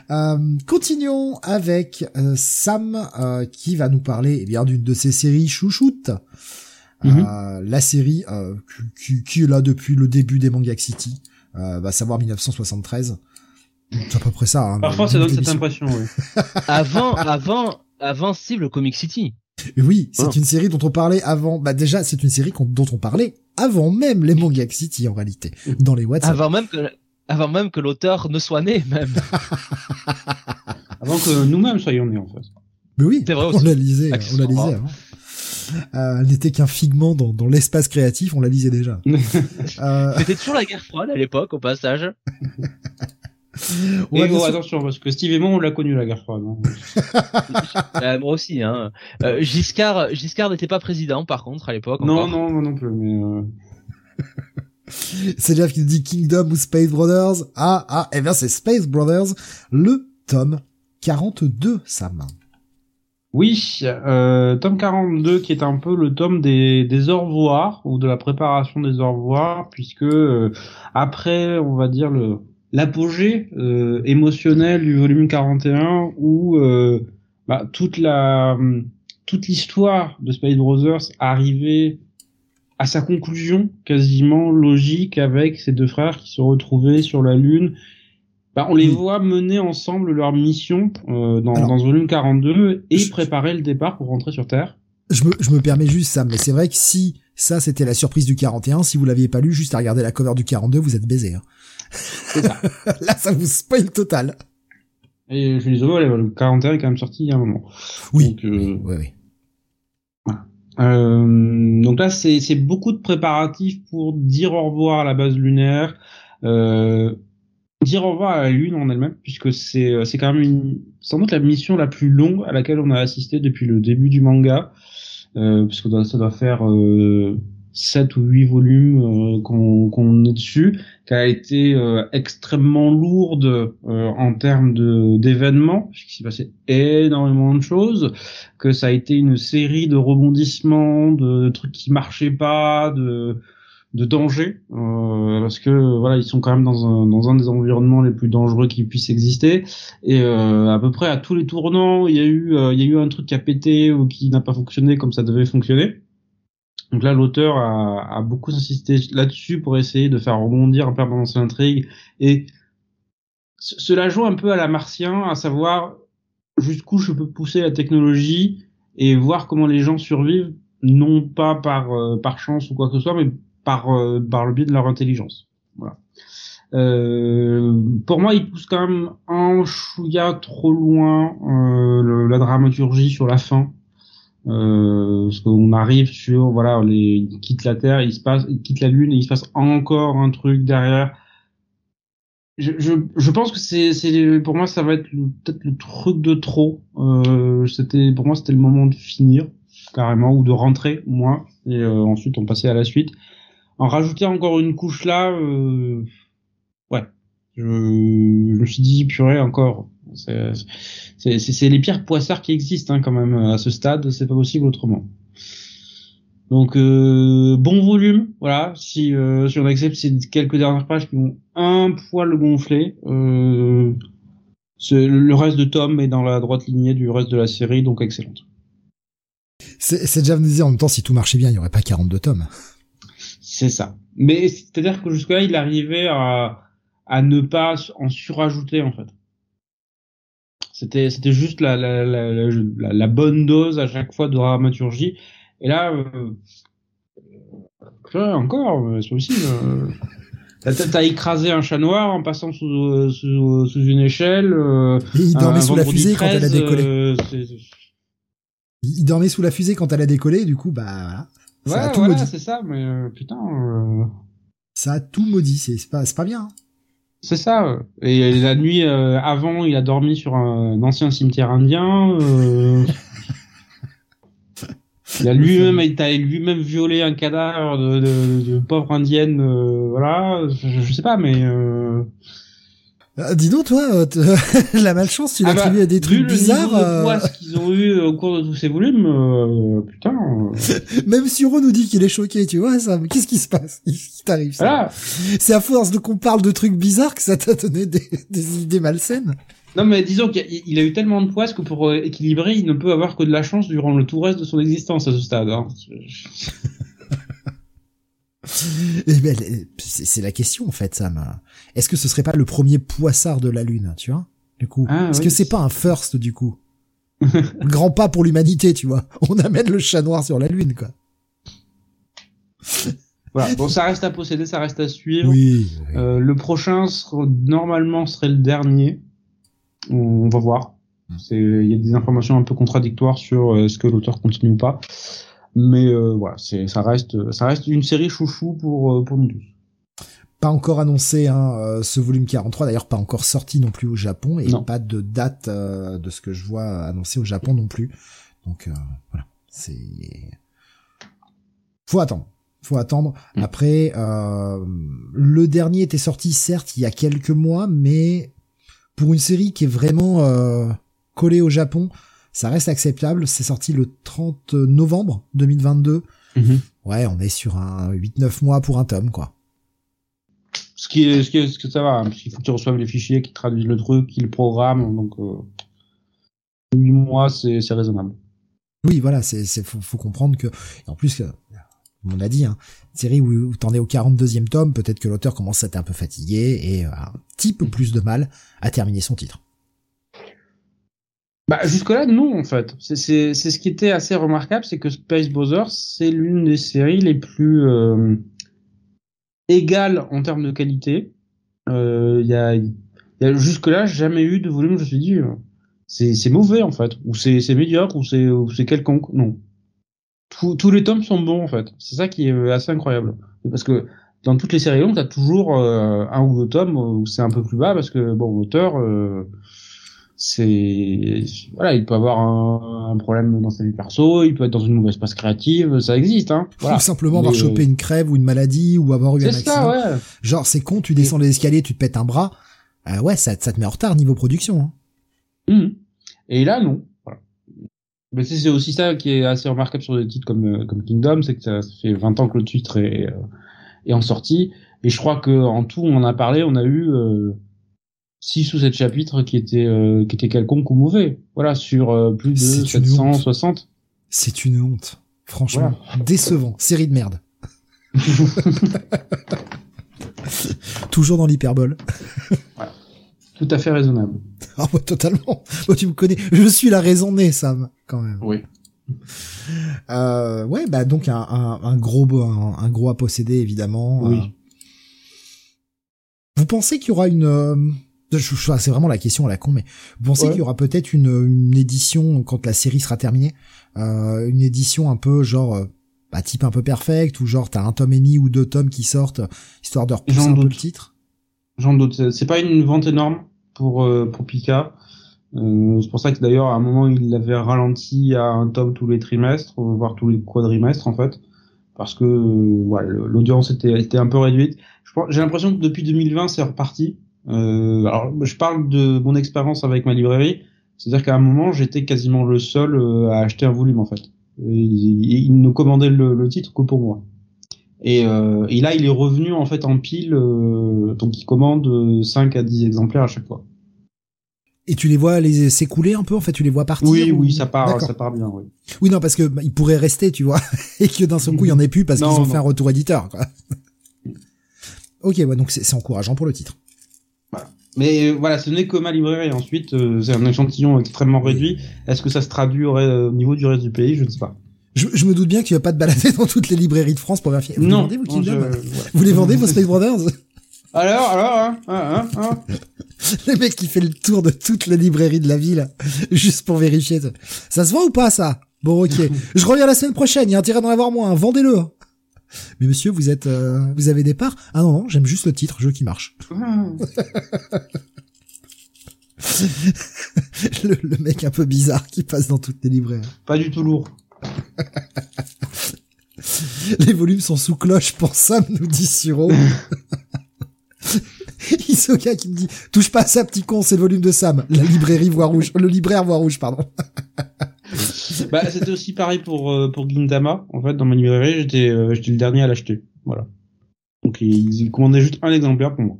Euh, continuons avec euh, Sam euh, qui va nous parler eh bien d'une de ses séries chouchoutes. Mm-hmm. la série qui, qui, est là depuis le début des Manga City, va savoir 1973. C'est à peu près ça. Hein, Parfois, ça donne cette impression. Oui. avant, avant, avant Steve, le Comic City. Oui, c'est une série dont on parlait avant. Bah déjà, c'est une série dont on parlait avant même les Manga City en réalité, dans les WhatsApp. Avant même que, avant même que l'auteur ne soit né même. avant que nous-mêmes soyons nés en fait. Mais oui, on la lisait, on la lisait. Hein. Euh, elle n'était qu'un figment dans, dans l'espace créatif, on la lisait déjà. euh... C'était toujours la guerre froide à l'époque, au passage. et oh, attention, parce que Steve et moi, on l'a connu la guerre froide. Hein. Euh, moi aussi. Hein. Euh, Giscard, Giscard n'était pas président, par contre, à l'époque. Non, non, moi non plus. Mais euh... c'est Jeff qui dit Kingdom ou Space Brothers? Ah, ah, eh bien c'est Space Brothers, le tome 42, Sam. Oui, euh, tome 42 qui est un peu le tome des, des au revoir ou de la préparation des au revoir puisque euh, après on va dire le l'apogée euh, émotionnel du volume 41 où euh, bah, toute la toute l'histoire de Space Brothers arrivait à sa conclusion quasiment logique avec ces deux frères qui se retrouvaient sur la Lune. Bah, on les voit mener ensemble leur mission euh, dans, dans ce volume 42 et préparer le départ pour rentrer sur Terre. Je me, je me permets juste ça, mais c'est vrai que si ça c'était la surprise du 41, si vous l'aviez pas lu, juste à regarder la cover du 42, vous êtes baisé. Hein. Ça. Là, ça vous spoil total. Et je suis désolé, le 41 est quand même sorti il y a un moment. Oui. Donc, euh, oui, oui. Euh, donc là, c'est beaucoup de préparatifs pour dire au revoir à la base lunaire, euh, dire au revoir à la Lune en elle-même, puisque c'est c'est quand même une, sans doute la mission la plus longue à laquelle on a assisté depuis le début du manga, euh, puisque ça doit faire euh, 7 ou 8 volumes euh, qu'on est dessus, qui a été euh, extrêmement lourde euh, en termes d'événements, puisqu'il s'est passé énormément de choses, que ça a été une série de rebondissements, de trucs qui marchaient pas, de de dangers, parce que voilà ils sont quand même dans un, dans un des environnements les plus dangereux qui puissent exister. Et à peu près à tous les tournants il y a eu il y a eu un truc qui a pété ou qui n'a pas fonctionné comme ça devait fonctionner donc là, l'auteur a, a, beaucoup insisté là-dessus pour essayer de faire rebondir en permanence l'intrigue. Et cela joue un peu à la martien, à savoir jusqu'où je peux pousser la technologie et voir comment les gens survivent, non pas par, euh, par chance ou quoi que ce soit, mais par, euh, par le biais de leur intelligence. Voilà. Euh, pour moi, il pousse quand même un chouïa trop loin euh, la dramaturgie sur la fin. Euh, parce qu'on arrive sur voilà, les, ils quittent la Terre, il se passe, ils quittent la Lune et il se passe encore un truc derrière. Je, je, je pense que c'est, c'est pour moi ça va être peut-être le truc de trop. Euh, c'était pour moi c'était le moment de finir carrément ou de rentrer moins et euh, ensuite on passait à la suite. En rajouter encore une couche là, euh, ouais, je, je me suis dit purée encore c'est les pires poissards qui existent hein, quand même à ce stade, c'est pas possible autrement. Donc euh, bon volume, voilà. Si, euh, si on accepte ces quelques dernières pages qui ont un poil gonflé, euh, le reste de Tom est dans la droite lignée du reste de la série, donc excellente. C'est déjà me en même temps si tout marchait bien, il y aurait pas 42 tomes. C'est ça. Mais c'est-à-dire que jusque-là, il arrivait à, à ne pas en surajouter en fait. C'était c'était juste la la, la, la, la, bonne dose à chaque fois de dramaturgie. Et là, euh, encore, c'est possible. Euh, T'as écrasé un chat noir en passant sous, sous, sous une échelle. Euh, il dormait sous la fusée quand elle a décollé. Euh, il dormait sous la fusée quand elle a décollé, du coup, bah voilà. Ouais, voilà, c'est ça, mais euh, putain. Euh, ça a tout maudit, c'est pas, pas bien. C'est ça. Et la nuit euh, avant, il a dormi sur un, ancien cimetière indien. il a lui-même, lui-même violé un cadavre de, de, de pauvre indienne. voilà, je, je, sais pas, mais. Ah, dis donc, toi, euh, la malchance, tu ah l'attribues bah, à des trucs bizarres. Vu le ce qu'ils ont eu au cours de tous ces volumes, euh, putain. Même Suro nous dit qu'il est choqué, tu vois, ça. Qu'est-ce qui se passe? Qu'est-ce qui t'arrive ça C'est à force de qu'on parle de trucs bizarres que ça t'a donné des, des, idées malsaines. Non, mais disons qu'il a eu tellement de poids que pour équilibrer, il ne peut avoir que de la chance durant le tout reste de son existence à ce stade. Hein. Ben, c'est la question en fait, Sam. Est-ce que ce serait pas le premier poissard de la Lune, tu vois Du coup, ah, est-ce que c'est pas un first du coup? Grand pas pour l'humanité, tu vois. On amène le chat noir sur la Lune, quoi. Voilà. Bon, ça reste à posséder, ça reste à suivre. Oui. Euh, le prochain normalement serait le dernier. On, va voir. Hmm. Il y a des informations un peu contradictoires sur euh, ce que l'auteur continue ou pas. Mais euh, voilà, c'est ça reste ça reste une série chouchou pour euh, pour nous tous. Pas encore annoncé hein, euh, ce volume 43, d'ailleurs pas encore sorti non plus au Japon et pas de date de ce que je vois annoncé au Japon non plus. Donc voilà, c'est faut attendre. Faut attendre. Mm. Après, le dernier était sorti certes il y a quelques mois, mais pour une série qui est vraiment collée au Japon, ça reste acceptable. C'est sorti le 30 novembre 2022. Mhm. Ouais, on est sur un 8-9 mois pour un tome, quoi. Ce qui est, ce qui est, ce que ça va, hein, parce qu'il faut que tu reçoives les fichiers, qui traduisent le truc, qui le programment, donc euh, 8 mois, c'est, c'est raisonnable. Oui, voilà, c'est, c'est faut, faut comprendre que, en plus, on l'a dit, hein, série où, t'en es au 42e tome, peut-être que l'auteur commence à être un peu fatigué et a un petit peu plus de mal à terminer son titre. Bah jusque-là, non, en fait. C'est ce qui était assez remarquable, c'est que Space Brothers, c'est l'une des séries les plus euh, égales en termes de qualité. Euh, y a, y a jusque-là jamais eu de volume, je me suis dit, euh, c'est mauvais, en fait. Ou c'est médiocre, ou c'est quelconque. Non. tous les tomes sont bons, en fait. C'est ça qui est assez incroyable. Parce que dans toutes les séries longues, t'as toujours euh, un ou deux tomes où c'est un peu plus bas, parce que, bon, l'auteur c'est voilà, il peut avoir un, problème dans sa vie perso, il peut être dans une mauvaise passe créative, ça existe hein. Ou simplement avoir chopé une crève ou une maladie ou avoir eu un accident. Ça, ouais. Genre c'est con, tu descends les escaliers, tu te pètes un bras, euh, ouais, ça, ça te met en retard niveau production. Hein. Mmh. Et là non. Voilà. Mais c'est aussi ça qui est assez remarquable sur des titres comme euh, comme Kingdom, c'est que ça, fait 20 ans que le titre est, euh, est en sortie et je crois que en tout on en a parlé, on a eu 6 ou 7 chapitres qui étaient euh, qui étaient quelconques ou mauvais. Voilà, sur euh, plus de 760. C'est une honte. Franchement, décevant. Série de merde. Toujours dans l'hyperbole. voilà. Tout à fait raisonnable. Ah bah, totalement. tu me connais. Je suis la raisonnée, Sam, quand même. Oui. Euh, ouais, bah donc un, un, un gros un, un, gros à posséder évidemment. Oui. Vous pensez qu'il y aura une c'est vraiment la question à la con, mais vous pensez qu'il y aura peut-être une, une, édition quand la série sera terminée, euh, une édition un peu genre, euh, bah, type un peu perfect, ou genre t'as un tome et demi ou deux tomes qui sortent, histoire de repousser un peu le titre? J'en doute. C'est pas une vente énorme pour euh, pour Pika. Euh, c'est pour ça que d'ailleurs à un moment il l'avait ralenti à un tome tous les trimestres, voire tous les quadrimestres en fait, parce que voilà, l'audience était était un peu réduite. J'ai l'impression que depuis 2020 c'est reparti euh, alors, je parle de mon expérience avec ma librairie. C'est-à-dire qu'à un moment, j'étais quasiment le seul euh, à acheter un volume en fait. il, ne commandait le, titre que pour moi. Et, euh, et, là, il est revenu en fait en pile, euh, donc il commande 5 à 10 exemplaires à chaque fois. Et tu les vois les s'écouler un peu en fait, tu les vois partir. Oui, ou- oui, ça part, ça part bien, oui. Oui, non, parce que bah, ils pourraient rester, tu vois, et que d'un seul coup il y en ait plus parce qu'ils ont non. fait un retour éditeur. Quoi. ok, ouais, donc c'est encourageant pour le titre. Mais euh, voilà, ce n'est que ma librairie. Ensuite, euh, c'est un échantillon extrêmement réduit. Est-ce que ça se traduit au, au niveau du reste du pays? Je ne sais pas. Je, je me doute bien que tu vas pas te balader dans toutes les librairies de France pour vérifier. Vous les non, vendez, vous, non, Kingdom je- voilà. Vous les vendez, vos Space Brothers? Alors, alors, hein, hein, hein, hein Le mec qui fait le tour de toutes les librairies de la ville, juste pour vérifier. Ça se vend ou pas, ça? Bon, ok. Je reviens la semaine prochaine, il y a intérêt d'en avoir moins, vendez-le Mais monsieur, vous êtes, euh, vous avez des parts? Ah non, non, j'aime juste le titre, jeu qui marche. le, le mec un peu bizarre qui passe dans toutes les librairies. Pas du tout lourd. Les volumes sont sous cloche pour Sam, nous dit Suro. Isoka qui me dit, touche pas à ça, petit con, c'est le volume de Sam. La librairie voix rouge, le libraire voix rouge, pardon. bah, c'était aussi pareil pour euh, pour Gintama. En fait, dans ma librairie, j'étais euh, j'étais le dernier à l'acheter. Voilà. Donc ils, ils commandaient juste un exemplaire pour moi.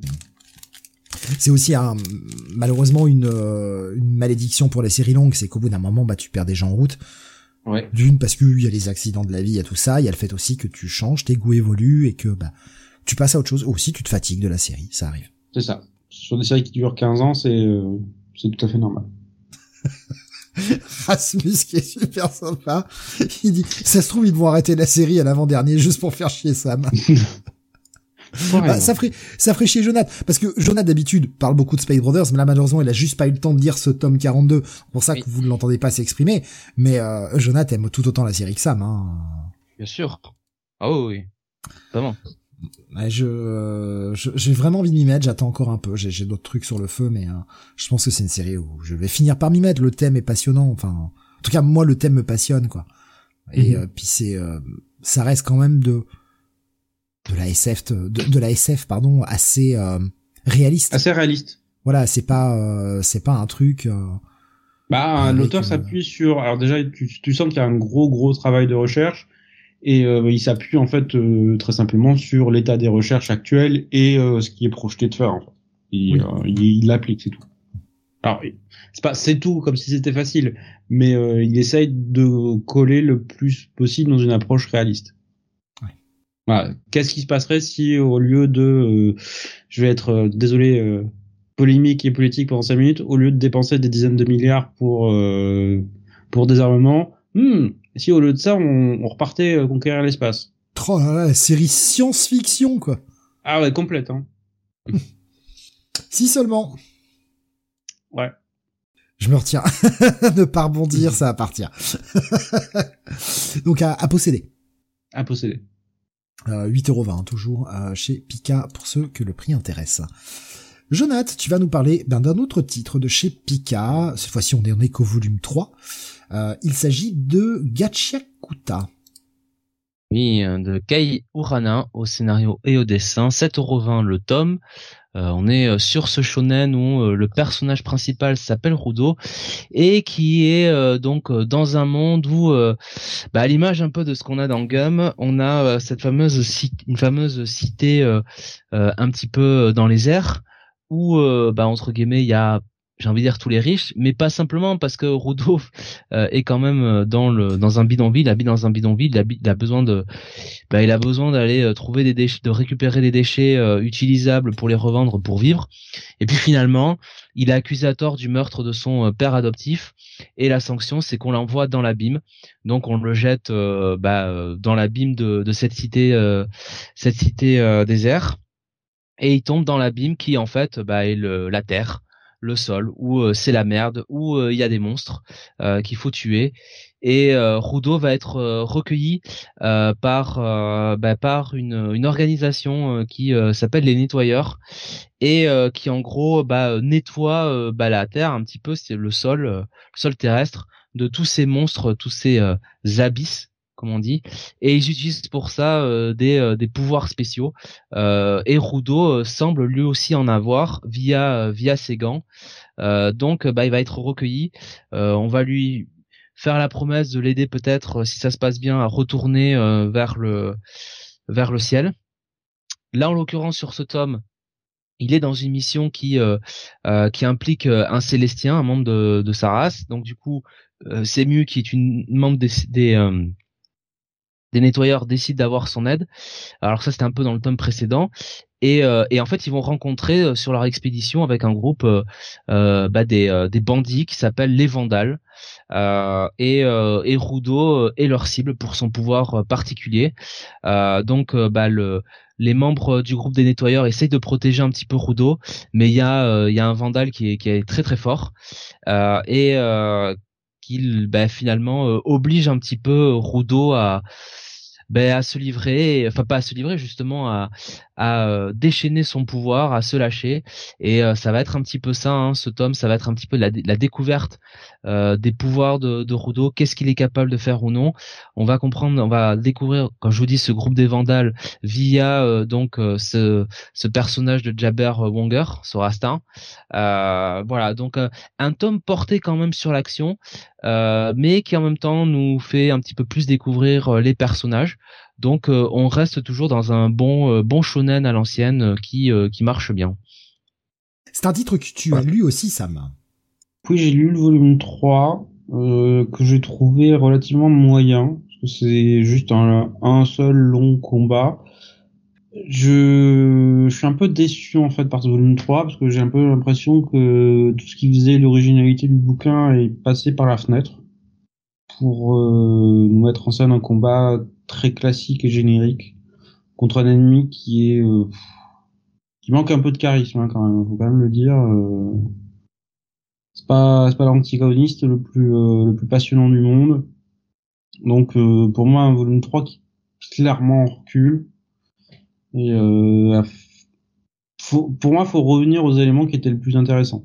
C'est aussi un, malheureusement une, euh, une malédiction pour les séries longues, c'est qu'au bout d'un moment, bah, tu perds des gens en route. Ouais. D'une, parce qu'il y a les accidents de la vie, il y a tout ça, il y a le fait aussi que tu changes, tes goûts évoluent et que, bah, tu passes à autre chose. Aussi, tu te fatigues de la série, ça arrive. C'est ça. Sur des séries qui durent 15 ans, c'est euh, c'est tout à fait normal. Rasmus qui est super sympa. Il dit, ça se trouve, ils vont arrêter la série à l'avant-dernier juste pour faire chier Sam. Bah, ça ferait, ça ferait chier Jonathan. Parce que Jonathan, d'habitude, parle beaucoup de Space Brothers, mais là, malheureusement, il a juste pas eu le temps de lire ce tome 42. C'est pour ça Oui. que vous ne l'entendez pas s'exprimer. Mais, euh, Jonathan aime tout autant la série que Sam, hein. Bien sûr. Ah oui, oui. Vraiment. Je, euh, je- j'ai vraiment envie de m'y mettre. J'attends encore un peu. J'ai, d'autres trucs sur le feu, mais euh, je pense que c'est une série où je vais finir par m'y mettre. Le thème est passionnant. Enfin, en tout cas, moi, le thème me passionne, quoi. Et Mhm. euh, puis c'est, euh, ça reste quand même de de la SF, de, de la SF, pardon, assez euh, réaliste. Assez réaliste. Voilà, c'est pas, euh, c'est pas un truc. euh, Bah, l'auteur euh, s'appuie sur. Alors déjà, tu, tu sens qu'il y a un gros gros travail de recherche et euh, il s'appuie en fait euh, très simplement sur l'état des recherches actuelles et euh, ce qui est projeté de faire. En fait. Il, Oui. euh, il, il l'applique, c'est tout. Alors, c'est pas c'est tout comme si c'était facile, mais euh, il essaye de coller le plus possible dans une approche réaliste. Ouais. Voilà. Qu'est-ce qui se passerait si au lieu de, euh, je vais être euh, désolé. euh, polémique et politique pendant 5 minutes au lieu de dépenser des dizaines de milliards pour euh, pour des armements. Hmm, si au lieu de ça on, on repartait euh, conquérir l'espace. Oh là là, série science-fiction, quoi. Ah ouais, complète hein. Si seulement. Ouais. Je me retiens. ne pas rebondir, ça va partir. Donc à, à posséder. À posséder. Euh, 8,20€ toujours euh, chez Pika pour ceux que le prix intéresse. Jonath, tu vas nous parler d'un autre titre de chez Pika. Cette fois-ci, on est en volume 3. Euh, il s'agit de Gachiakuta. Oui, euh, de Kei Urana au scénario et au dessin, 7,20€ le tome. Euh, on est sur ce shonen où le personnage principal s'appelle Rudo et qui est donc dans un monde où, bah, à l'image un peu de ce qu'on a dans Gum, on a cette fameuse une fameuse cité un petit peu dans les airs où, euh, bah, entre guillemets, il y a j'ai envie de dire tous les riches, mais pas simplement parce que Rudo euh, est quand même euh, dans le dans un bidonville, il habite dans un bidonville, il, a besoin de bah, il a besoin d'aller euh, trouver des déchets, de récupérer des déchets utilisables pour les revendre pour vivre. Et puis finalement, il est accusé à tort du meurtre de son père adoptif et la sanction c'est qu'on l'envoie dans l'abîme. Donc on le jette euh, bah, dans l'abîme de, cette cité cette cité désert et il tombe dans l'abîme qui en fait bah, est la terre le sol, où euh, c'est la merde, où euh, il y a des monstres euh, qu'il faut tuer. Et Rudo va être recueilli par bah, par une, organisation qui s'appelle les nettoyeurs et qui en gros bah, nettoie bah, la terre un petit peu, c'est le sol, le sol terrestre de tous ces monstres, tous ces abysses comme on dit, et ils utilisent pour ça euh, des, euh, des pouvoirs spéciaux. Euh, et Rudo euh, semble lui aussi en avoir via euh, via ses gants. Euh, donc bah, il va être recueilli. Euh, on va lui faire la promesse de l'aider peut-être euh, si ça se passe bien à retourner euh, vers le vers le ciel. Là en l'occurrence sur ce tome, il est dans une mission qui qui implique un Célestien, un membre de, de sa race. Donc du coup, Semu, qui est une membre des, des des nettoyeurs décident d'avoir son aide. Alors ça c'était un peu dans le tome précédent. Et, euh, en fait ils vont rencontrer euh, sur leur expédition avec un groupe euh, bah, des, des bandits qui s'appellent les Vandales. et, et Rudo est leur cible pour son pouvoir particulier. donc bah, le, les membres du groupe des nettoyeurs essayent de protéger un petit peu Rudo, mais il y a il y a un Vandal qui est, qui est très très fort et qu'il bah, finalement oblige un petit peu Rudo à ben, à se livrer, enfin pas à se livrer justement à, euh, déchaîner son pouvoir, à se lâcher. Et euh, ça va être un petit peu ça, hein, ce tome, ça va être un petit peu la découverte euh, des pouvoirs de, de Rudo, qu'est-ce qu'il est capable de faire ou non. On va comprendre, on va découvrir, quand je vous dis ce groupe des Vandales, via donc ce, ce personnage de Jabber Wonger, Sorastin. voilà, donc un tome porté quand même sur l'action, mais qui en même temps nous fait un petit peu plus découvrir les personnages. Donc euh, on reste toujours dans un bon euh, bon shonen à l'ancienne euh, qui qui marche bien. C'est un titre que tu as lu aussi, Sam. Oui, j'ai lu le volume 3 que j'ai trouvé relativement moyen parce que c'est juste un, un, seul long combat. Je, je suis un peu déçu en fait par ce volume 3 parce que j'ai un peu l'impression que tout ce qui faisait l'originalité du bouquin est passé par la fenêtre pour nous mettre en scène un combat très classique et générique contre un ennemi qui est euh, qui manque un peu de charisme hein, quand même faut quand même le dire euh, c'est pas c'est pas le plus euh, le plus passionnant du monde. Donc pour moi un volume 3 qui clairement recule et faut, pour moi faut revenir aux éléments qui étaient le plus intéressants.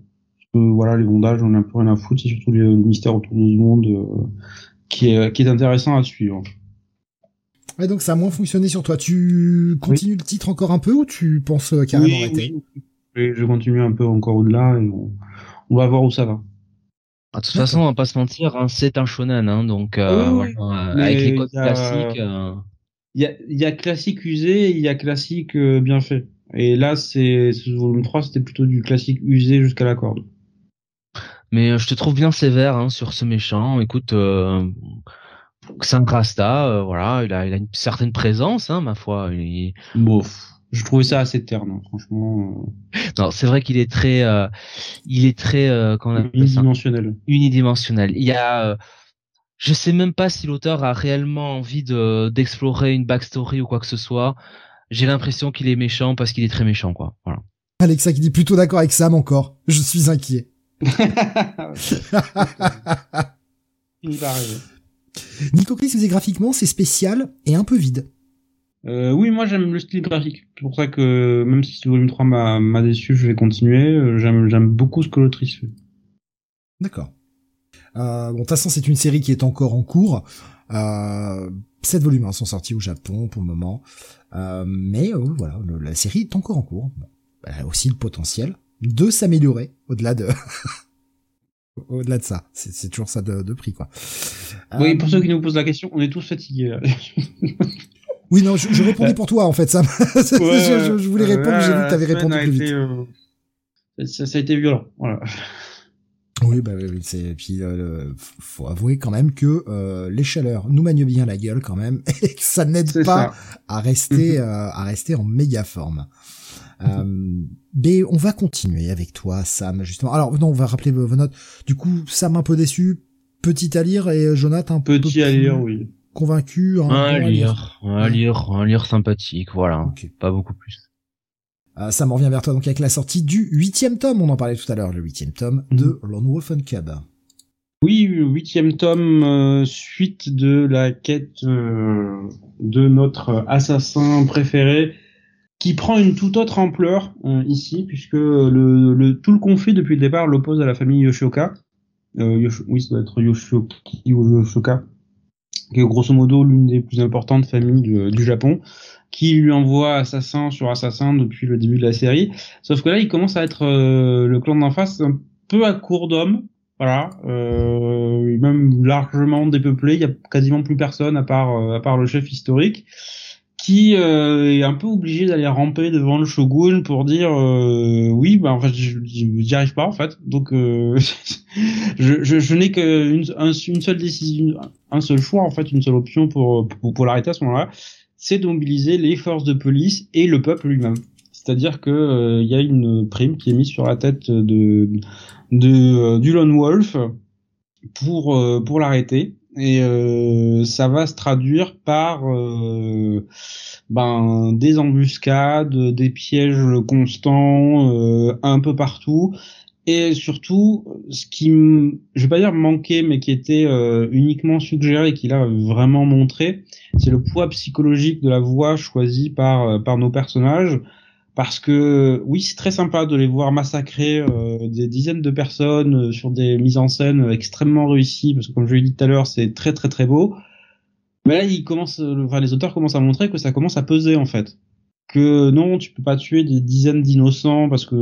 Voilà les bondages on a un peu rien à foutre c'est surtout le, mystère autour de ce monde qui est qui est intéressant à suivre. Ouais, donc ça a moins fonctionné sur toi. Tu continues le titre encore un peu ou tu penses euh, carrément arrêter? oui, Je continue un peu encore au-delà et on, va voir où ça va. Ah, de toute façon, on va pas se mentir, hein, c'est un shonen, hein, donc euh, avec les codes classiques. Euh. Il y, a, y a classique usé, il y a classique bien fait. Et là, c'est ce volume 3, c'était plutôt du classique usé jusqu'à la corde. Mais je te trouve bien sévère hein, sur ce méchant. Écoute, Rasta, euh, voilà, il a, il a, une certaine présence, hein, ma foi. Il... je trouvais ça assez terne, hein, franchement. Euh. Non, c'est vrai qu'il est très, euh, il est très, euh, unidimensionnel. Unidimensionnel. Il y a, je sais même pas si l'auteur a réellement envie de d'explorer une backstory ou quoi que ce soit. J'ai l'impression qu'il est méchant parce qu'il est très méchant, quoi. Voilà. Alexa qui dit plutôt d'accord avec Sam encore. Je suis inquiet. il va arriver. Nico Chris faisait graphiquement, c'est spécial et un peu vide. Euh, oui, moi j'aime le style graphique. C'est pour ça que même si ce volume 3 m'a déçu, je vais continuer. Euh, j'aime beaucoup ce que l'autrice fait. D'accord. Euh, bon, de toute façon, c'est une série qui est encore en cours. Euh, 7 volumes hein, sont sortis au Japon pour le moment. Euh, mais euh, voilà, la série est encore en cours. elle a aussi le potentiel de s'améliorer au-delà de au-delà de ça. C'est toujours ça de, de, prix, quoi. Oui, pour ceux qui nous posent la question, on est tous fatigués. oui, non, je, je, répondais pour toi, en fait, Sam. je, je, voulais répondre, j'ai vu que t'avais répondu plus vite. Euh, ça, ça, a été violent, voilà. Oui, bah c'est puis euh, faut avouer quand même que euh, les chaleurs nous manient bien la gueule quand même et que ça n'aide pas à rester euh, à rester en méga forme. Euh, mais on va continuer avec toi, Sam, justement. Alors, non, on va rappeler vos, notes. Du coup, Sam un peu déçu, petit à lire, et Jonathan un peu petit à lire, oui. Convaincu. Un, un lire, un lire, un lire sympathique, voilà. Pas beaucoup plus. Euh, ça me revient vers toi donc avec la sortie du huitième tome, on en parlait tout à l'heure, le huitième tome de mhm. Lone Wolf and Cub. Oui, le huitième tome, euh, suite de la quête euh, de notre assassin préféré, qui prend une toute autre ampleur euh, ici, puisque le, le, tout le conflit depuis le départ l'oppose à la famille Yoshioka. Euh, oui, ça doit être Yoshioki ou Yoshioka, qui est grosso modo l'une des plus importantes familles du, du, Japon, qui lui envoie assassin sur assassin depuis le début de la série. Sauf que là, il commence à être euh, le clan d'en face un peu à court d'hommes. Voilà, euh, même largement dépeuplé. Il y a quasiment plus personne à part à part le chef historique qui euh, est un peu obligé d'aller ramper devant le shogun pour dire euh, oui bah en fait j'y arrive pas en fait. Donc euh, je, je, je n'ai qu'une une seule décision un seul choix en fait une seule option pour pour, pour l'arrêter à ce moment-là. C'est de mobiliser les forces de police et le peuple lui-même. C'est-à-dire que il y a une prime qui est mise sur la tête de de du lone wolf pour pour l'arrêter et euh, ça va se traduire par euh, ben des embuscades, des pièges constants euh, un peu partout. Et surtout ce qui je vais pas dire manquait mais qui était uniquement suggéré et qui l'a vraiment montré, c'est le poids psychologique de la voix choisie par par nos personnages parce que oui, c'est très sympa de les voir massacrer euh, des dizaines de personnes euh, sur des mises en scène extrêmement réussies, parce que comme je l'ai dit tout à l'heure, c'est très très très beau. Mais là, ils commencent, euh, enfin, les auteurs commencent à montrer que ça commence à peser en fait. Que non, tu peux pas tuer des dizaines d'innocents parce que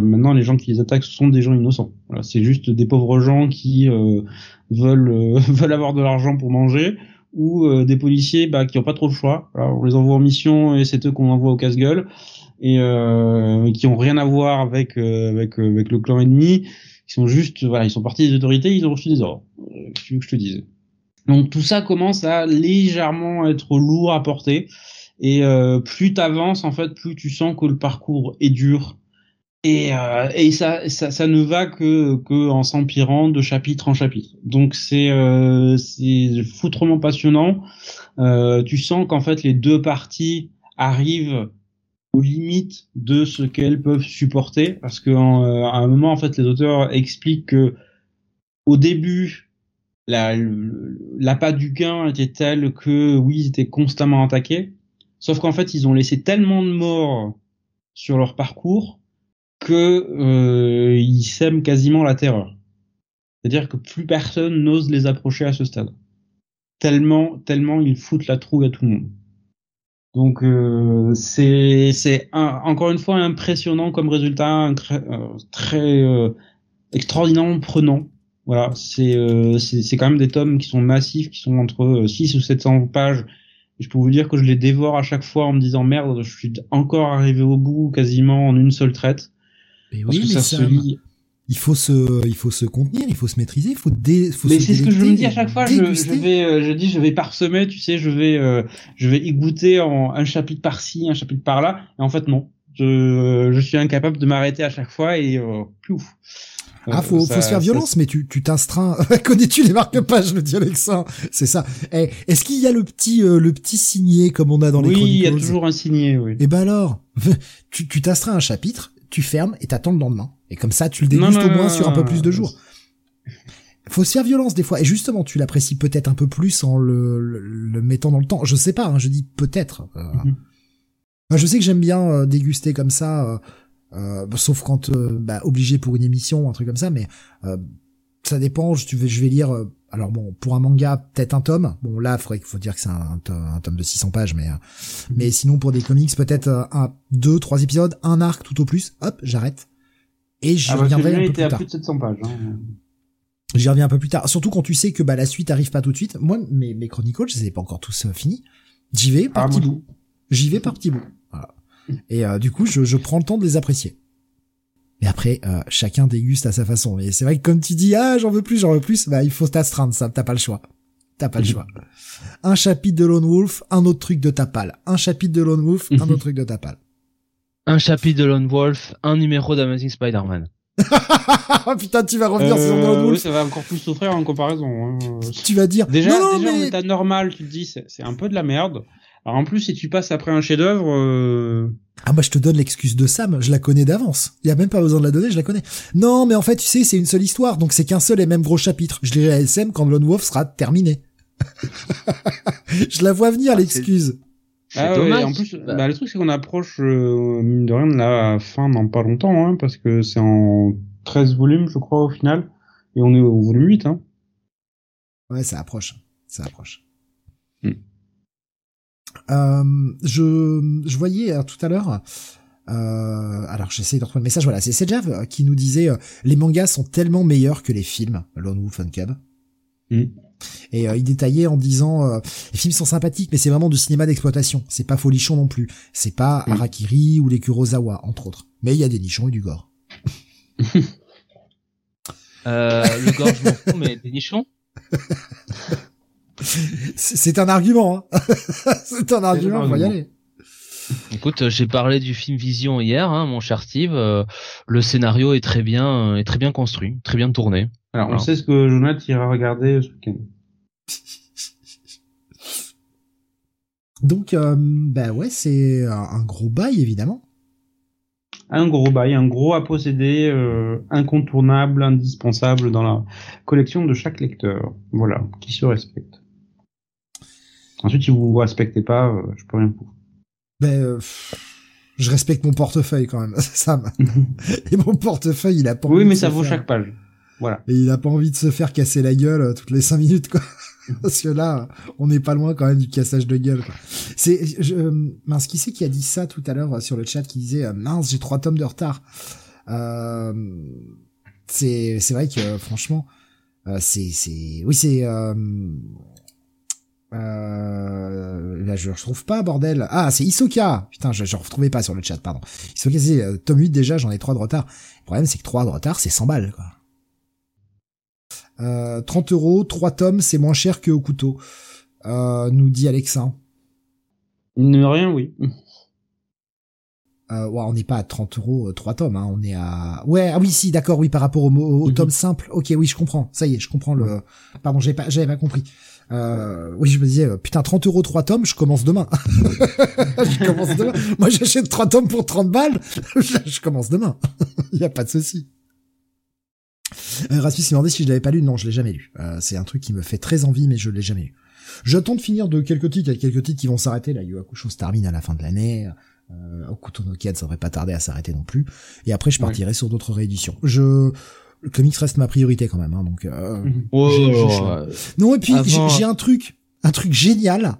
maintenant les gens qui les attaquent sont des gens innocents. Voilà, c'est juste des pauvres gens qui veulent veulent avoir de l'argent pour manger ou des policiers bah, qui ont pas trop le choix. Alors, on les envoie en mission et c'est eux qu'on envoie au casse-gueule et euh, qui ont rien à voir avec euh, avec euh, avec le clan ennemi. Ils sont juste voilà, ils sont partis des autorités, ils ont reçu des ordres. Euh, que que je te dise? Donc tout ça commence à légèrement être lourd à porter. Et euh, plus t'avances, en fait, plus tu sens que le parcours est dur. Et, euh, et ça, ça, ça, ne va que, que en s'empirant de chapitre en chapitre. Donc c'est euh, c'est foutrement passionnant. Tu sens qu'en fait les deux parties arrivent aux limites de ce qu'elles peuvent supporter parce que euh, un moment en fait les auteurs expliquent que au début la l'appât du gain était tel que oui ils étaient constamment attaqués. Sauf qu'en fait ils ont laissé tellement de morts sur leur parcours que euh, ils sèment quasiment la terreur. C'est-à-dire que plus personne n'ose les approcher à ce stade. Tellement tellement ils foutent la trouille à tout le monde donc euh, c'est c'est encore une fois impressionnant comme résultat, très, euh, très euh, extraordinairement prenant. Voilà, c'est euh, c'est quand même des tomes qui sont massifs, qui sont entre 6 ou 700 pages. Et je peux vous dire que je les dévore à chaque fois en me disant merde, je suis encore arrivé au bout quasiment en une seule traite. Mais oui, parce que ça, se lit il faut se, il faut se contenir, il faut se maîtriser, il faut dé, faut Mais c'est ce que je me dis à chaque fois. Je, je, vais, euh, je dis, je vais parsemer, tu sais, je vais, euh, je vais y goûter en un chapitre par-ci, un chapitre par-là. Et en fait, non. Je, je suis incapable de m'arrêter à chaque fois et euh, pouf. Ah, faut, faut se faire violence, mais tu, tu t'instreins. Connais-tu les marque-pages, le ça C'est ça. Eh, est-ce qu'il y a le petit, le petit signé comme on a dans les Oui, il y a toujours un signé, oui. Et eh ben alors, tu, tu t'astreins un chapitre, tu fermes et t'attends le lendemain. Et comme ça, tu le dégustes au moins sur un peu plus de jours. Faut se faire violence des fois. Et justement, tu l'apprécies peut-être un peu plus en le, le, mettant dans le temps. Je sais pas, hein, je dis peut-être. Euh. Mhm. je sais que j'aime bien euh, déguster comme ça, euh, sauf quand bah, obligé pour une émission, un truc comme ça. Mais ça dépend. Je, vais, je vais lire. alors bon, pour un manga, peut-être un tome. Bon là, il faut dire que c'est un, un, tome de 600 pages, mais mhm. mais sinon pour des comics, peut-être un, deux, trois épisodes, un arc tout au plus. Hop, j'arrête et j'y ah bah, reviendrai un peu plus tard. Plus de 700 pages. Hein. J'y reviens un peu plus tard. Surtout quand tu sais que bah la suite arrive pas tout de suite. Moi, mes, mes chronicles, je les ai pas encore tous euh, finis. J'y vais par ah, petits bouts. J'y vais par petits bouts. Voilà. Et euh, du coup, je, je prends le temps de les apprécier. Mais après, euh, chacun déguste à sa façon. Et c'est vrai que comme tu dis, ah, j'en veux plus, j'en veux plus, bah, il faut t'astreindre, ça, t'as pas le choix. T'as pas le choix. Un chapitre de Lone Wolf, un autre truc de Tapal. Un chapitre de Lone Wolf, un autre truc de Tapal un chapitre de Lone Wolf, un numéro d'Amazing Spider-Man. Putain, tu vas revenir sur Lone Wolf. Oui, ça va encore plus souffrir en comparaison. Hein. Tu vas dire. Déjà, non, déjà mais... en état normal, tu te dis, c'est un peu de la merde. Alors en plus, si tu passes après un chef-d'œuvre. Euh... Ah bah je te donne l'excuse de Sam, je la connais d'avance. Il y a même pas besoin de la donner, je la connais. Non, mais en fait, tu sais, c'est une seule histoire, donc c'est qu'un seul et même gros chapitre. Je lirai à SM quand Lone Wolf sera terminé. je la vois venir l'excuse. Ah dommage. en plus, bah. bah. le truc c'est qu'on approche euh, mine de rien de la fin dans pas longtemps, hein, parce que c'est en 13 volumes, je crois au final, et on est au volume 8. Hein. Ouais, ça approche, ça approche. Hmm. Euh, je, je voyais euh, tout à l'heure. Euh, alors j'essaie de retrouver le message. Voilà, c'est Sejav euh, qui nous disait les mangas sont tellement meilleurs que les films. Lone Wolf and Cub. Hmm. Et euh, il détaillait en disant euh, les films sont sympathiques, mais c'est vraiment du cinéma d'exploitation. C'est pas folichon non plus. C'est pas Mm. Harakiri ou les Kurosawa, entre autres. Mais il y a des nichons et du gore. Euh, le gore, je m'en fous, mais des nichons? C'est un argument. Hein. c'est un argument. Faut y argument. aller. Écoute, j'ai parlé du film Vision hier, hein, mon cher Steve. euh, le scénario est très bien, est très bien construit, très bien tourné. Alors, on sait ce que Jonathan ira regarder ce week-end. Donc, euh, bah ouais, c'est un, gros bail évidemment. Un gros bail, un gros à posséder, euh, incontournable, indispensable dans la collection de chaque lecteur. Voilà, qui se respecte. Ensuite, si vous vous respectez pas, euh, je peux rien pour. Ben, euh, je respecte mon portefeuille quand même, Sam. Et mon portefeuille, il a pas Oui, mais ça vaut faire- chaque page. Voilà. Et il a pas envie de se faire casser la gueule euh, toutes les cinq minutes, quoi. Parce que là, on n'est pas loin quand même du cassage de gueule. C'est, euh, mince, qui c'est qui a dit ça tout à l'heure euh, sur le chat, qui disait mince, j'ai trois tomes de retard. Euh, c'est, c'est vrai que franchement, c'est, c'est, oui, c'est. Euh, euh, là, je retrouve pas, bordel. Ah, c'est Isoka. Putain, je, je retrouvais pas sur le chat, pardon. Isoka, c'est tome 8 déjà, j'en ai trois de retard. Le problème, c'est que trois de retard, c'est 100 balles, quoi. Euh, 30 euros, 3 tomes, c'est moins cher que au couteau, euh, nous dit Alexa. Ne rien, oui. Euh, ouais, on n'est pas à 30 euros, 3 tomes, hein, on est à... Ouais, ah oui, si, d'accord, oui, par rapport au, au Mhm. tome simple. Ok, oui, je comprends. Ça y est, je comprends le... Pardon, j'avais pas, j'avais pas compris. Euh, oui, je me disais, euh, putain, 30 euros, 3 tomes, je commence demain. je commence demain. Moi, j'achète 3 tomes pour 30 balles. je, commence demain. Il y a pas de souci. Euh, Rasmus il m'a demandé si je l'avais pas lu. Non, je l'ai jamais lu. Euh, c'est un truc qui me fait très envie, mais je l'ai jamais lu. J'attends de finir de quelques titres. Il y a quelques titres qui vont s'arrêter. Là, Yu Hakusho se termine à la fin de l'année. Euh, Okuto no ça devrait pas tarder à s'arrêter non plus. Et après, je Ouais. partirai sur d'autres rééditions. Je, le comics reste ma priorité quand même. Hein, donc, euh, Oh, J'ai- j'ai- non, et puis Avant- j'ai j'ai un truc, un truc génial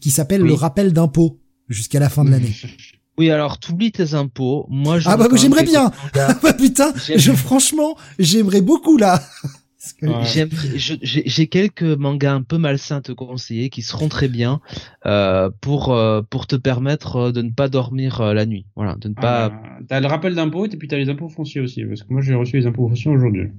qui s'appelle Oui. le rappel d'impôt jusqu'à la fin de l'année. Oui, alors t'oublies tes impôts. Moi, je Ah bah, j'aimerais bien. bien. bah putain, je franchement, j'aimerais beaucoup là. Ouais. J'ai quelques mangas un peu malsains à te conseiller qui seront très bien euh, pour euh, pour te permettre euh, de ne pas dormir euh, la nuit. Voilà, de ne pas. Ah, t'as le rappel d'impôt et puis t'as les impôts fonciers aussi, parce que moi j'ai reçu les impôts fonciers aujourd'hui.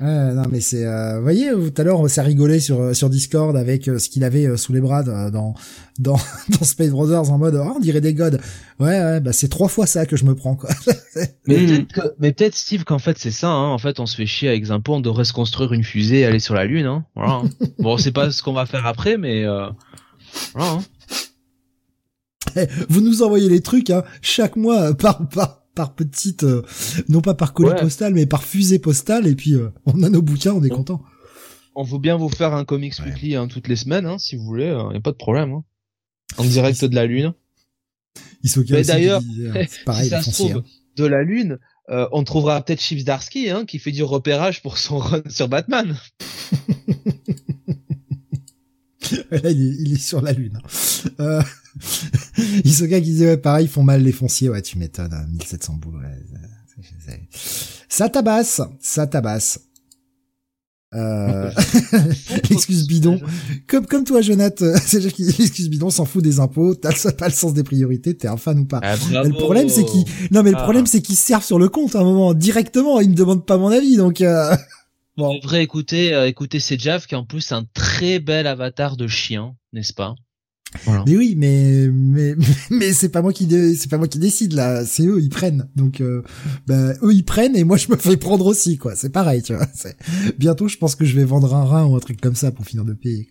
Ouais, non mais c'est, euh, vous voyez, tout à l'heure, ça rigolait sur euh, sur Discord avec euh, ce qu'il avait euh, sous les bras euh, dans dans dans Space Brothers en mode, oh, on dirait des gods. Ouais, ouais, bah c'est trois fois ça que je me prends quoi. Mais peut-être que- mais peut-être Steve qu'en fait c'est ça. Hein. En fait, on se fait chier avec impôts. On devrait se construire une fusée et aller sur la lune. Hein. Voilà. hein. bon, c'est pas ce qu'on va faire après, mais euh, voilà. hein. Vous nous envoyez les trucs hein, chaque mois euh, par par par petite, euh, non pas par colis Ouais. postal, mais par fusée postale et puis euh, on a nos bouquins, on est content. On veut bien vous faire un comics Ouais. weekly hein, toutes les semaines, hein, si vous voulez. Il y a pas de problème. Hein. En direct de la lune. Ils sont Mais d'ailleurs, pareil, si ça se trouve, de la lune, euh, on trouvera peut-être Chips Darsky hein, qui fait du repérage pour son run sur Batman. Là, il, est, il est sur la lune. Euh, Isoka qui disait ouais pareil, ils font mal les fonciers. Ouais, tu m'étonnes. hein, 1700 boules. Ouais, c'est- c'est- ça tabasse, ça tabasse. Euh... L'excuse bidon. Comme, comme toi, Jonathan, euh, c'est juste qu'il l'excuse bidon s'en fout des impôts, t'as le- pas le sens des priorités, t'es un fan ou pas. Ah, Mais le problème, c'est qu'ils, non, mais le Ah. problème, c'est qu'ils se servent sur le compte à un moment, directement, ils me demandent pas mon avis, donc, euh... On devrait écouter, euh, écouter Sejaf qui est en plus un très bel avatar de chien, n'est-ce pas? Voilà. Mais oui, mais, mais, mais c'est pas moi qui, c'est pas moi qui décide, là, c'est eux, ils prennent. Donc, euh, bah, eux, ils prennent et moi, je me fais prendre aussi, quoi. C'est pareil, tu vois. C'est- Bientôt, je pense que je vais vendre un rein ou un truc comme ça pour finir de payer.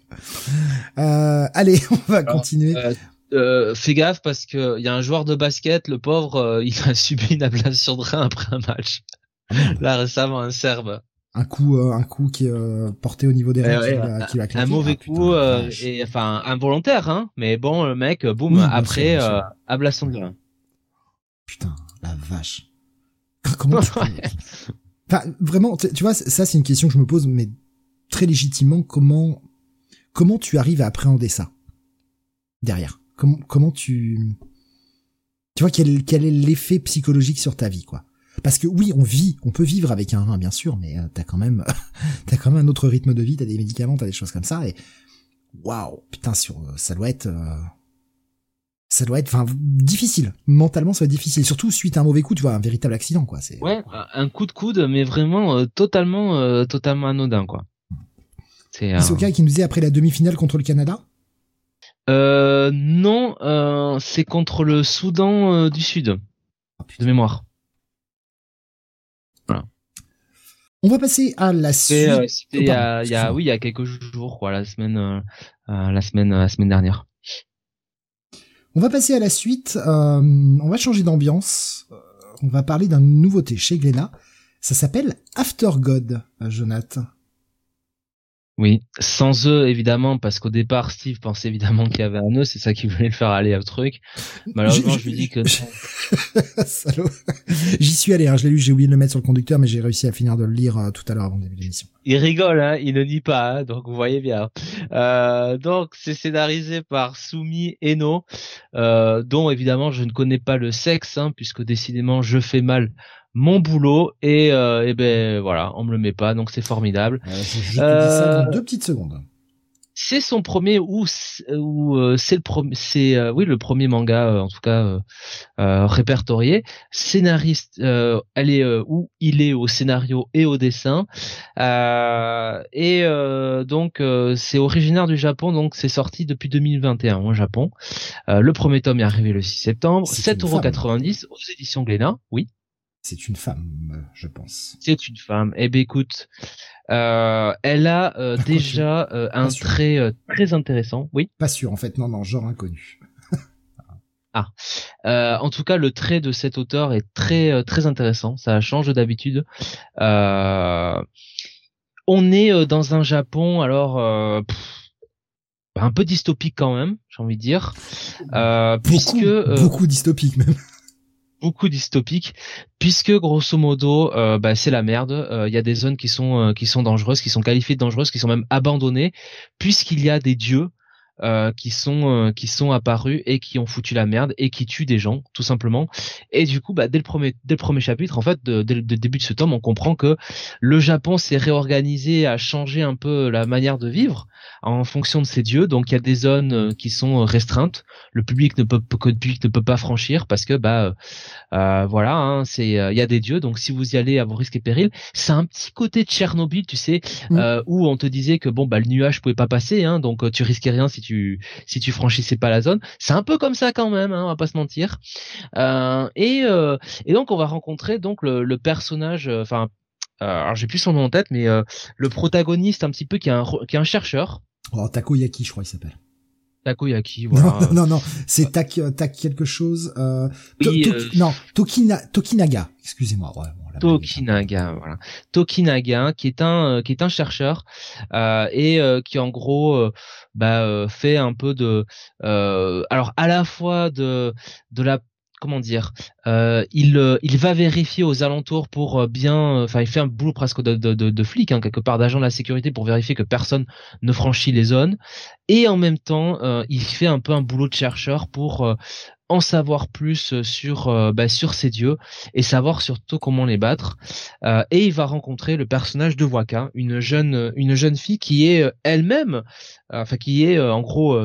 Euh, allez, on va continuer. euh, Euh, fais gaffe parce que il y a un joueur de basket, le pauvre, euh, il a subi une ablation de rein après un match. Là récemment, un Serbe. Un coup, euh, un coup qui est euh, porté au niveau des reins, Ouais, qui ouais, va- qui va un mauvais Ah, putain, coup, euh, et enfin involontaire, hein. Mais bon, le mec, euh, boum, Oui, après euh, ablation de rein. Putain, la vache. Comment tu Enfin, vraiment, tu tu vois, ça c'est une question que je me pose, mais très légitimement, comment comment tu arrives à appréhender ça derrière? Comment comment tu tu vois quel quel est l'effet psychologique sur ta vie quoi? Parce que oui, on vit, on peut vivre avec un rein, bien sûr, mais euh, t'as quand même, t'as quand même un autre rythme de vie, t'as des médicaments, t'as des choses comme ça, et waouh, putain, sur, euh, ça doit être, euh, ça doit être, enfin, difficile. Mentalement, ça va être difficile, surtout suite à un mauvais coup, tu vois, un véritable accident, quoi. C'est. Ouais, un coup de coude, mais vraiment totalement, totalement anodin, quoi. C'est. Euh... qui nous dit après la demi-finale contre le Canada? Euh, non, euh, c'est contre le Soudan du Sud, oh, de mémoire. On va passer à la suite. Euh, il y a, y a, oui, il y a quelques jours, quoi, la semaine, euh, euh, la semaine, la semaine dernière. On va passer à la suite. on va changer d'ambiance. On va parler d'une nouveauté chez Glénat. Ça s'appelle After God, Jonathan. Oui, sans eux évidemment, parce qu'au départ Steve pensait évidemment qu'il y avait un œuf, c'est ça qui voulait le faire aller au truc. Malheureusement, je lui dis que J'y suis allé, hein, je l'ai lu, j'ai oublié de le mettre sur le conducteur, mais j'ai réussi à finir de le lire euh, tout à l'heure avant le début de l'émission. Il rigole, hein, il ne dit pas, hein, donc vous voyez bien. Euh, donc c'est scénarisé par Sumi Eno, euh, dont évidemment je ne connais pas le sexe, hein, puisque décidément je fais mal mon boulot et, euh, et ben voilà, on me le met pas, donc c'est formidable. je euh, deux petites secondes. C'est son premier ou ou euh, c'est le premier, c'est euh, oui le premier manga en tout cas répertorié. Scénariste, elle est où il est au scénario et au dessin et donc c'est originaire du Japon, donc c'est sorti depuis 2021 au Japon. le premier tome est arrivé le 6 septembre, 7,90€ aux éditions Glénat, oui. C'est une femme, je pense. C'est une femme. Eh ben écoute, euh, elle a euh, déjà euh, un trait très intéressant. Oui. Pas sûr en fait. Non non, genre inconnu. ah. en tout cas, le trait de cet auteur est très très intéressant. Ça change d'habitude. on est dans un Japon alors. un peu dystopique quand même, j'ai envie de dire, beaucoup, puisque beaucoup dystopique même beaucoup dystopique puisque grosso modo euh, bah, c'est la merde. Euh, il y a des zones qui sont euh, qui sont dangereuses qui sont qualifiées de dangereuses qui sont même abandonnées puisqu'il y a des dieux euh, qui sont euh, qui sont apparus et qui ont foutu la merde et qui tuent des gens tout simplement. Et du coup bah dès le premier dès le premier chapitre en fait dès le début de ce tome on comprend que le Japon s'est réorganisé a changé un peu la manière de vivre en fonction de ses dieux. Donc il y a des zones euh, qui sont restreintes. Le public ne peut que le public ne peut pas franchir parce que bah euh, voilà hein, c'est il y a des dieux. Donc si vous y allez à vos risques et périls c'est un petit côté de Tchernobyl tu sais mmh. où on te disait que bon bah le nuage pouvait pas passer hein, donc tu risquais rien si tu tu si tu franchissais pas la zone. C'est un peu comme ça quand même, hein, on va pas se mentir. Euh, et euh, et donc on va rencontrer donc le, le personnage, euh, enfin. alors j'ai plus son nom en tête, mais le protagoniste un petit peu qui est un qui est un chercheur. Oh, Takoyaki, je crois il s'appelle. Takoyaki, voilà. Non, non, non, c'est tak, tak quelque chose. Euh, non, Tokina, Tokinaga. Excusez-moi. Ouais, Tokinaga, voilà. Tokinaga, qui est un qui est un chercheur euh, et qui en gros bah, fait un peu de alors à la fois de la comment dire, il, va vérifier aux alentours pour bien, enfin il fait un boulot presque de, de, flic hein, quelque part d'agent de la sécurité pour vérifier que personne ne franchit les zones. Et en même temps il fait un peu un boulot de chercheur pour en savoir plus euh, sur euh, bah, sur ces dieux et savoir surtout comment les battre. Euh, et il va rencontrer le personnage de Waka, une jeune une jeune fille qui est elle-même, enfin qui est en gros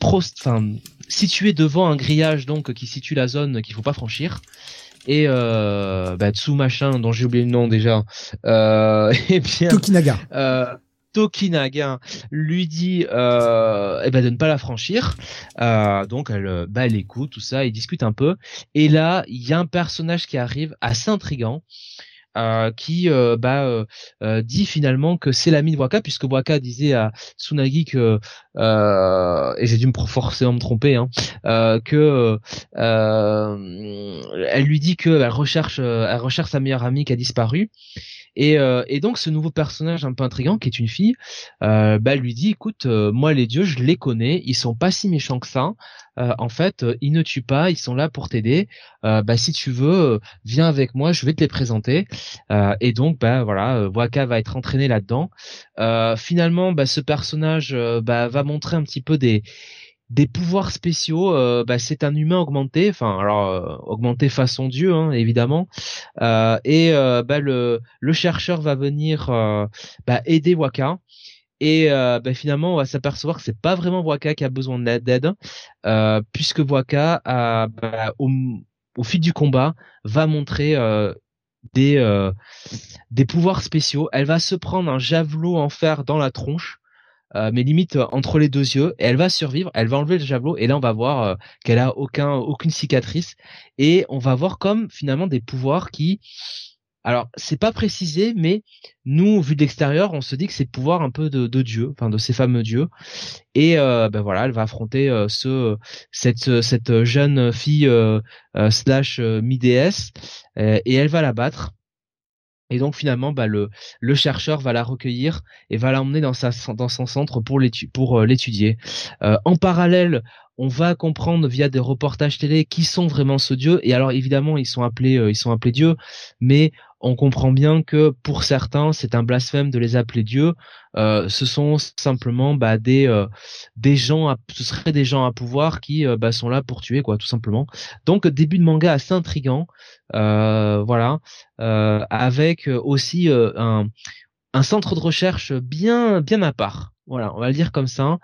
prost, enfin située devant un grillage donc qui situe la zone qu'il faut pas franchir et euh, bah, Tsu machin dont j'ai oublié le nom déjà euh, et bien Tokinaga euh, Tokinaga lui dit euh, eh ben de ne pas la franchir. Euh, donc elle, elle écoute tout ça, ils discutent un peu. Et là, il y a un personnage qui arrive assez intrigant. Euh, qui euh, bah, euh, dit finalement que c'est l'ami de Waka puisque Waka disait à Tsunagi que et j'ai dû me forcément me tromper hein, que elle lui dit que elle recherche elle recherche sa meilleure amie qui a disparu et, euh, et, donc ce nouveau personnage un peu intrigant qui est une fille, euh, bah, lui dit écoute euh, moi les dieux je les connais, ils sont pas si méchants que ça. Euh, en fait ils ne tuent pas, ils sont là pour t'aider. bah si tu veux viens avec moi, je vais te les présenter. et donc bah voilà Waka va être entraîné là-dedans. finalement bah ce personnage bah, va montrer un petit peu des des pouvoirs spéciaux. Euh, bah, c'est un humain augmenté, enfin alors euh, augmenté façon dieu hein, évidemment. Euh, et bah, le, chercheur va venir bah, aider Waka. Et bah, finalement, on va s'apercevoir que c'est pas vraiment Waka qui a besoin d'aide, puisque Waka, bah, au, fil du combat, va montrer des pouvoirs spéciaux. Elle va se prendre un javelot en fer dans la tronche euh, mais limite euh, entre les deux yeux elle va survivre elle va enlever le javelot et là on va voir euh, qu'elle a aucun aucune cicatrice. Et on va voir comme finalement des pouvoirs qui alors c'est pas précisé mais nous vu de l'extérieur on se dit que c'est pouvoir un peu de, de dieu enfin de ces fameux dieux. Et ben voilà elle va affronter ce cette cette jeune fille slash mi déesse et elle va la battre et donc finalement, bah, le, le chercheur va la recueillir et va l'emmener dans, son centre pour l'étudier. Pour, euh, l'étudier. Euh, en parallèle, on va comprendre via des reportages télé qui sont vraiment ce dieu. Et alors évidemment, ils sont appelés, euh, ils sont appelés dieux, mais on comprend bien que pour certains, c'est un blasphème de les appeler dieux. Euh, ce sont simplement bah, des euh, des gens, à, ce seraient des gens à pouvoir qui euh, bah, sont là pour tuer, quoi, tout simplement. Donc début de manga assez intrigant, voilà, avec aussi un un centre de recherche bien bien à part. Voilà, on va le dire comme ça.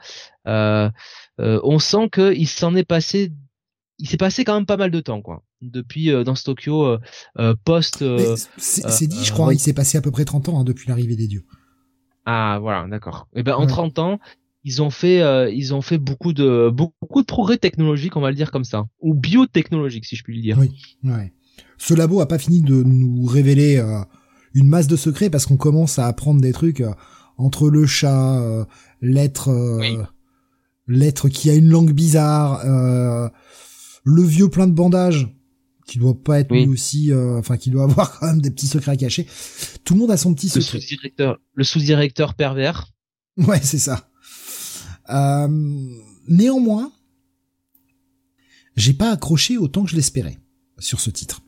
on sent qu'il s'en est passé il s'est passé quand même pas mal de temps, quoi. Depuis euh, dans ce Tokyo euh, euh post. Euh, c'est dit, je crois. il s'est passé à peu près 30 ans hein, depuis l'arrivée des dieux. Ah voilà, d'accord. Et eh ben en 30 ans, ils ont fait ils ont fait beaucoup de beaucoup de progrès technologiques, on va le dire comme ça, ou biotechnologiques si je puis le dire. Oui. Ouais. Ce labo a pas fini de nous révéler une masse de secrets parce qu'on commence à apprendre des trucs entre le chat, l'être l'être qui a une langue bizarre le vieux plein de bandages qui doit pas être lui aussi, euh, enfin qui doit avoir quand même des petits secrets à cacher. Tout le monde a son petit secret. Le sous-directeur, le sous-directeur pervers. Ouais, c'est ça. Euh, néanmoins, j'ai pas accroché autant que je l'espérais sur ce titre.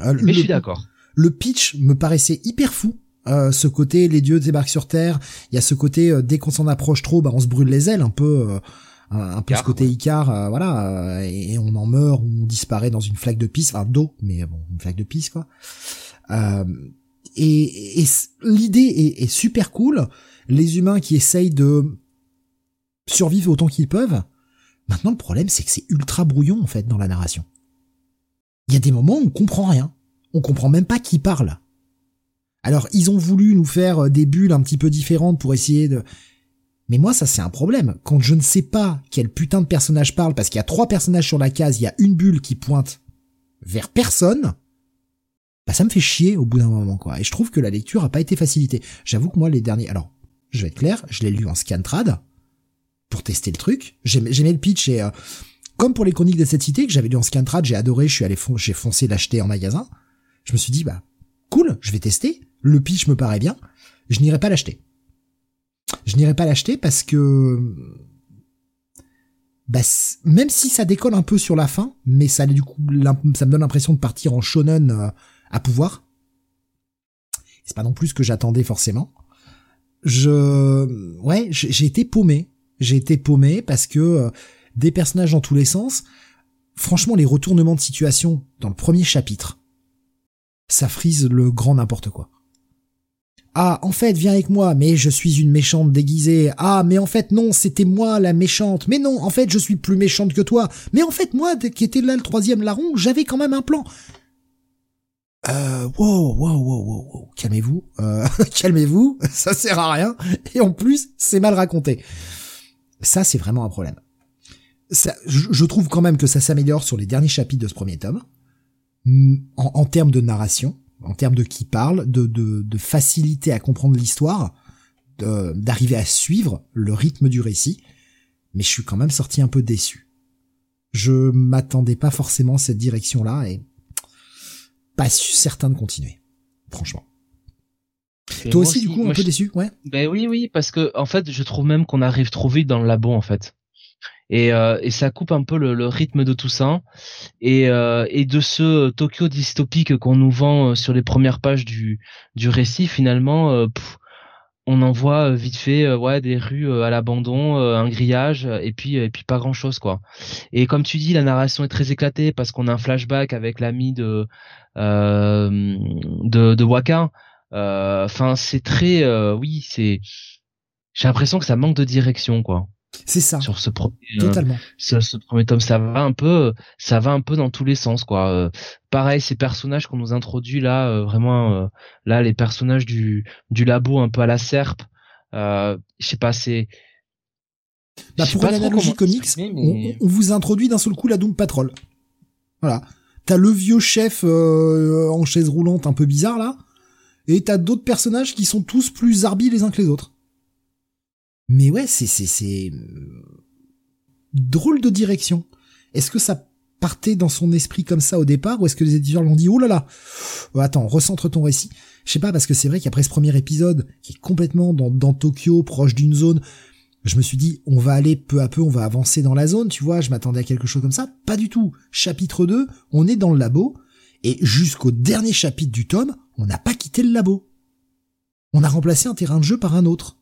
Euh, Mais je suis d'accord. Le pitch me paraissait hyper fou. ce côté, les dieux débarquent sur Terre. Il y a ce côté, dès qu'on s'en approche trop, bah, on se brûle les ailes, un peu un, peu ce côté Icar, euh, voilà, euh, et, on en meurt ou on disparaît dans une flaque de pisse, enfin d'eau, mais bon, une flaque de pisse quoi. Euh, et, l'idée est, est, super cool. Les humains qui essayent de survivre autant qu'ils peuvent. Maintenant, le problème, c'est que c'est ultra brouillon en fait dans la narration. Il y a des moments où on comprend rien. On comprend même pas qui parle. Alors, ils ont voulu nous faire des bulles un petit peu différentes pour essayer de mais moi, ça c'est un problème. Quand je ne sais pas quel putain de personnage parle, parce qu'il y a trois personnages sur la case, il y a une bulle qui pointe vers personne, bah ça me fait chier au bout d'un moment, quoi. Et je trouve que la lecture a pas été facilitée. J'avoue que moi, les derniers... Alors, je vais être clair, je l'ai lu en scantrad, pour tester le truc. J'aimais le pitch et... Euh, comme pour les chroniques de cette cité que j'avais lu en scantrad, j'ai adoré, je suis allé j'ai foncé l'acheter en magasin. Je me suis dit bah cool, je vais tester. Le pitch me paraît bien. Je n'irai pas l'acheter. Je n'irai pas l'acheter parce que bah, même si ça décolle un peu sur la fin, mais ça du coup ça me donne l'impression de partir en shonen euh, à pouvoir. C'est pas non plus ce que j'attendais forcément. Je ouais, j'ai été paumé. J'ai été paumé parce que euh, des personnages dans tous les sens. Franchement, les retournements de situation dans le premier chapitre, ça frise le grand n'importe quoi. Ah, en fait, viens avec moi, mais je suis une méchante déguisée. Ah, mais en fait, non, c'était moi la méchante. Mais non, en fait, je suis plus méchante que toi. Mais en fait, moi, qui était là le troisième larron, j'avais quand même un plan. Euh, wow, wow, wow, wow, calmez-vous, euh, calmez-vous, ça sert à rien, et en plus, c'est mal raconté. Ça, c'est vraiment un problème. Ça, je, trouve quand même que ça s'améliore sur les derniers chapitres de ce premier tome, en, en termes de narration, en termes de qui parle, de, de, de facilité à comprendre l'histoire, d'arriver à suivre le rythme du récit, mais je suis quand même sorti un peu déçu. Je m'attendais pas forcément à cette direction-là et pas certain de continuer, franchement. Toi aussi, du coup, un peu déçu, ouais? Ben oui, oui, parce que en fait, je trouve même qu'on arrive trop vite dans le labo, en fait et, euh, et ça coupe un peu le, le, rythme de tout ça. Et, euh, et de ce Tokyo dystopique qu'on nous vend euh, sur les premières pages du, du récit finalement on en voit vite fait ouais des rues à l'abandon un grillage et puis et puis pas grand chose quoi. Et comme tu dis la narration est très éclatée parce qu'on a un flashback avec l'ami de de de Waka. Enfin c'est très oui c'est j'ai l'impression que ça manque de direction quoi c'est ça. Sur ce premier, euh, Totalement. ce, premier tome, ça va un peu, ça va un peu dans tous les sens, quoi. Euh, pareil, ces personnages qu'on nous introduit là, euh, vraiment, là, les personnages du du labo un peu à la serpe. je sais pas, c'est. Bah pour l'analogie comics, on, vous introduit d'un seul coup la Doom Patrol. Voilà. T'as le vieux chef en chaise roulante un peu bizarre là, et t'as d'autres personnages qui sont tous plus arbis les uns que les autres. Mais ouais, c'est c'est c'est drôle de direction. Est-ce que ça partait dans son esprit comme ça au départ ou est-ce que les éditeurs l'ont dit oh là là oh, attends recentre ton récit. Je sais pas parce que c'est vrai qu'après ce premier épisode qui est complètement dans, dans Tokyo proche d'une zone je me suis dit on va aller peu à peu on va avancer dans la zone tu vois je m'attendais à quelque chose comme ça. Pas du tout. Chapitre 2 on est dans le labo et jusqu'au dernier chapitre du tome on n'a pas quitté le labo. On a remplacé un terrain de jeu par un autre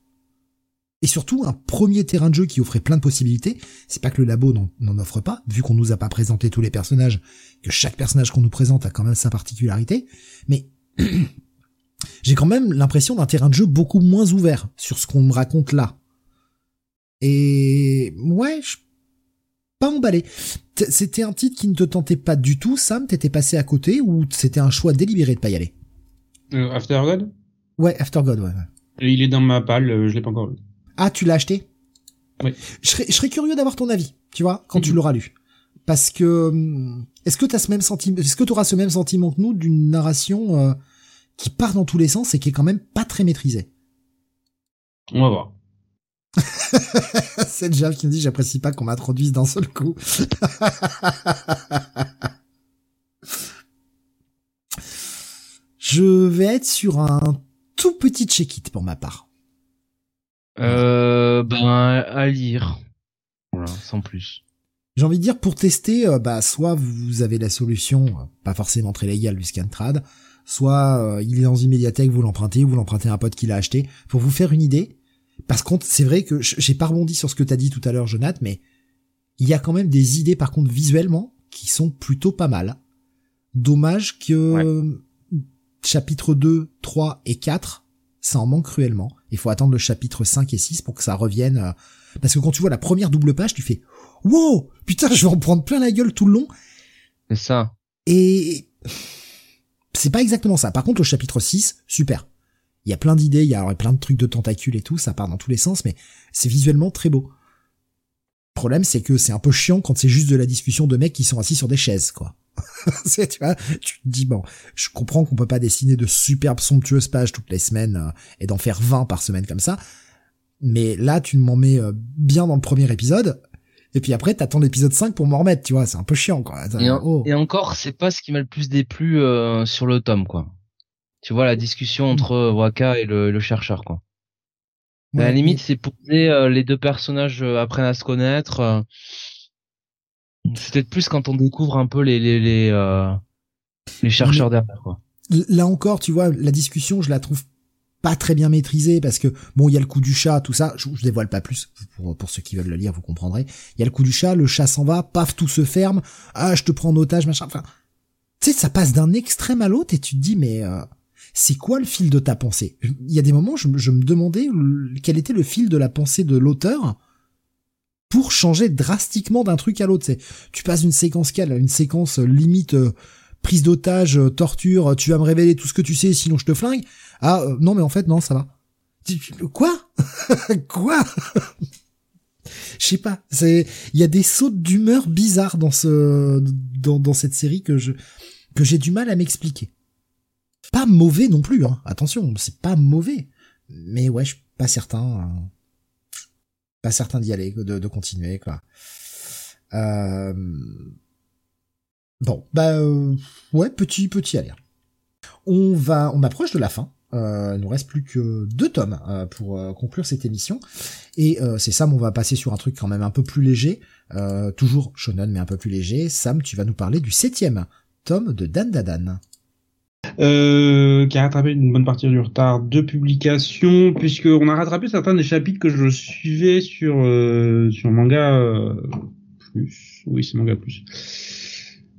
et surtout un premier terrain de jeu qui offrait plein de possibilités. C'est pas que le labo n'en offre pas, vu qu'on nous a pas présenté tous les personnages, que chaque personnage qu'on nous présente a quand même sa particularité, mais j'ai quand même l'impression d'un terrain de jeu beaucoup moins ouvert sur ce qu'on me raconte là. Et ouais, je pas emballé. C'était un titre qui ne te tentait pas du tout, Sam, t'étais passé à côté ou c'était un choix délibéré de pas y aller? Euh, After God? Ouais, After God, ouais. Il est dans ma palle, euh, je l'ai pas encore lu. Ah, tu l'as acheté? Oui. Je serais, je serais curieux d'avoir ton avis, tu vois, quand tu mhm. l'auras lu. Parce que hum, est-ce que tu ce même sentiment, est-ce que tu auras ce même sentiment que nous d'une narration euh, qui part dans tous les sens et qui est quand même pas très maîtrisée? On va voir. C'est Jav qui me dit j'apprécie pas qu'on m'introduise d'un seul coup. Je vais être sur un tout petit check-it pour ma part. Euh, ben à lire. Voilà, sans plus. J'ai envie de dire pour tester, euh, bah soit vous avez la solution, euh, pas forcément très légale du Scantrad, soit euh, il est dans une médiathèque, vous l'empruntez, vous l'empruntez à un pote qui l'a acheté, pour vous faire une idée. Parce que c'est vrai que j'ai pas rebondi sur ce que t'as dit tout à l'heure, Jonathan, mais il y a quand même des idées par contre visuellement qui sont plutôt pas mal. Dommage que chapitre 2, 3 et 4 ça en manque cruellement. Il faut attendre le chapitre 5 et 6 pour que ça revienne. Euh, parce que quand tu vois la première double page, tu fais Wow Putain, je vais en prendre plein la gueule tout le long. C'est ça. Et c'est pas exactement ça. Par contre, le chapitre 6, super. Il y a plein d'idées, il y a plein de trucs de tentacules et tout, ça part dans tous les sens, mais c'est visuellement très beau. Le problème, c'est que c'est un peu chiant quand c'est juste de la discussion de mecs qui sont assis sur des chaises, quoi. tu vois, tu te dis bon, je comprends qu'on peut pas dessiner de superbes somptueuses pages toutes les semaines euh, et d'en faire 20 par semaine comme ça. Mais là, tu m'en mets euh, bien dans le premier épisode. Et puis après, t'attends l'épisode 5 pour m'en remettre, tu vois, c'est un peu chiant, quoi. Oh. Et, encore, c'est pas ce qui m'a le plus déplu euh, sur le tome, quoi. Tu vois, la discussion mm. entre Waka et le, chercheur, quoi. à la limite, c'est pour les deux personnages apprennent à se connaître. C'est peut-être plus quand on découvre un peu les les les, euh, les chercheurs derrière quoi. Là encore, tu vois, la discussion, je la trouve pas très bien maîtrisée parce que bon, il y a le coup du chat, tout ça. Je, je dévoile pas plus pour pour ceux qui veulent le lire, vous comprendrez. Il y a le coup du chat, le chat s'en va, paf, tout se ferme. Ah, je te prends en otage, machin. Enfin, tu sais, ça passe d'un extrême à l'autre et tu te dis mais euh, c'est quoi le fil de ta pensée? Il y a des moments, je, je me demandais quel était le fil de la pensée de l'auteur pour changer drastiquement d'un truc à l'autre. C'est, tu passes d'une séquence calme à une séquence euh, limite euh, prise d'otage, euh, torture, tu vas me révéler tout ce que tu sais, sinon je te flingue. Ah non, mais en fait non, ça va. Quoi? Quoi? Je sais pas. C'est, il y a des sautes d'humeur bizarres dans ce, dans, dans cette série que je, que j'ai du mal à m'expliquer. Pas mauvais non plus, hein. Attention, c'est pas mauvais. Mais ouais, je suis pas certain. Hein pas certain d'y aller, de, continuer. Euh... Bon, bah euh, ouais, petit petit aller. On va, on approche de la fin. Euh, il nous reste plus que deux tomes pour conclure cette émission. Et c'est Sam, on va passer sur un truc quand même un peu plus léger, toujours shonen mais un peu plus léger. Sam, tu vas nous parler du septième tome de Dan Dadan. Euh, qui a rattrapé une bonne partie du retard de publication, puisqu'on a rattrapé certains des chapitres que je suivais sur euh, sur manga euh, plus, oui c'est manga plus,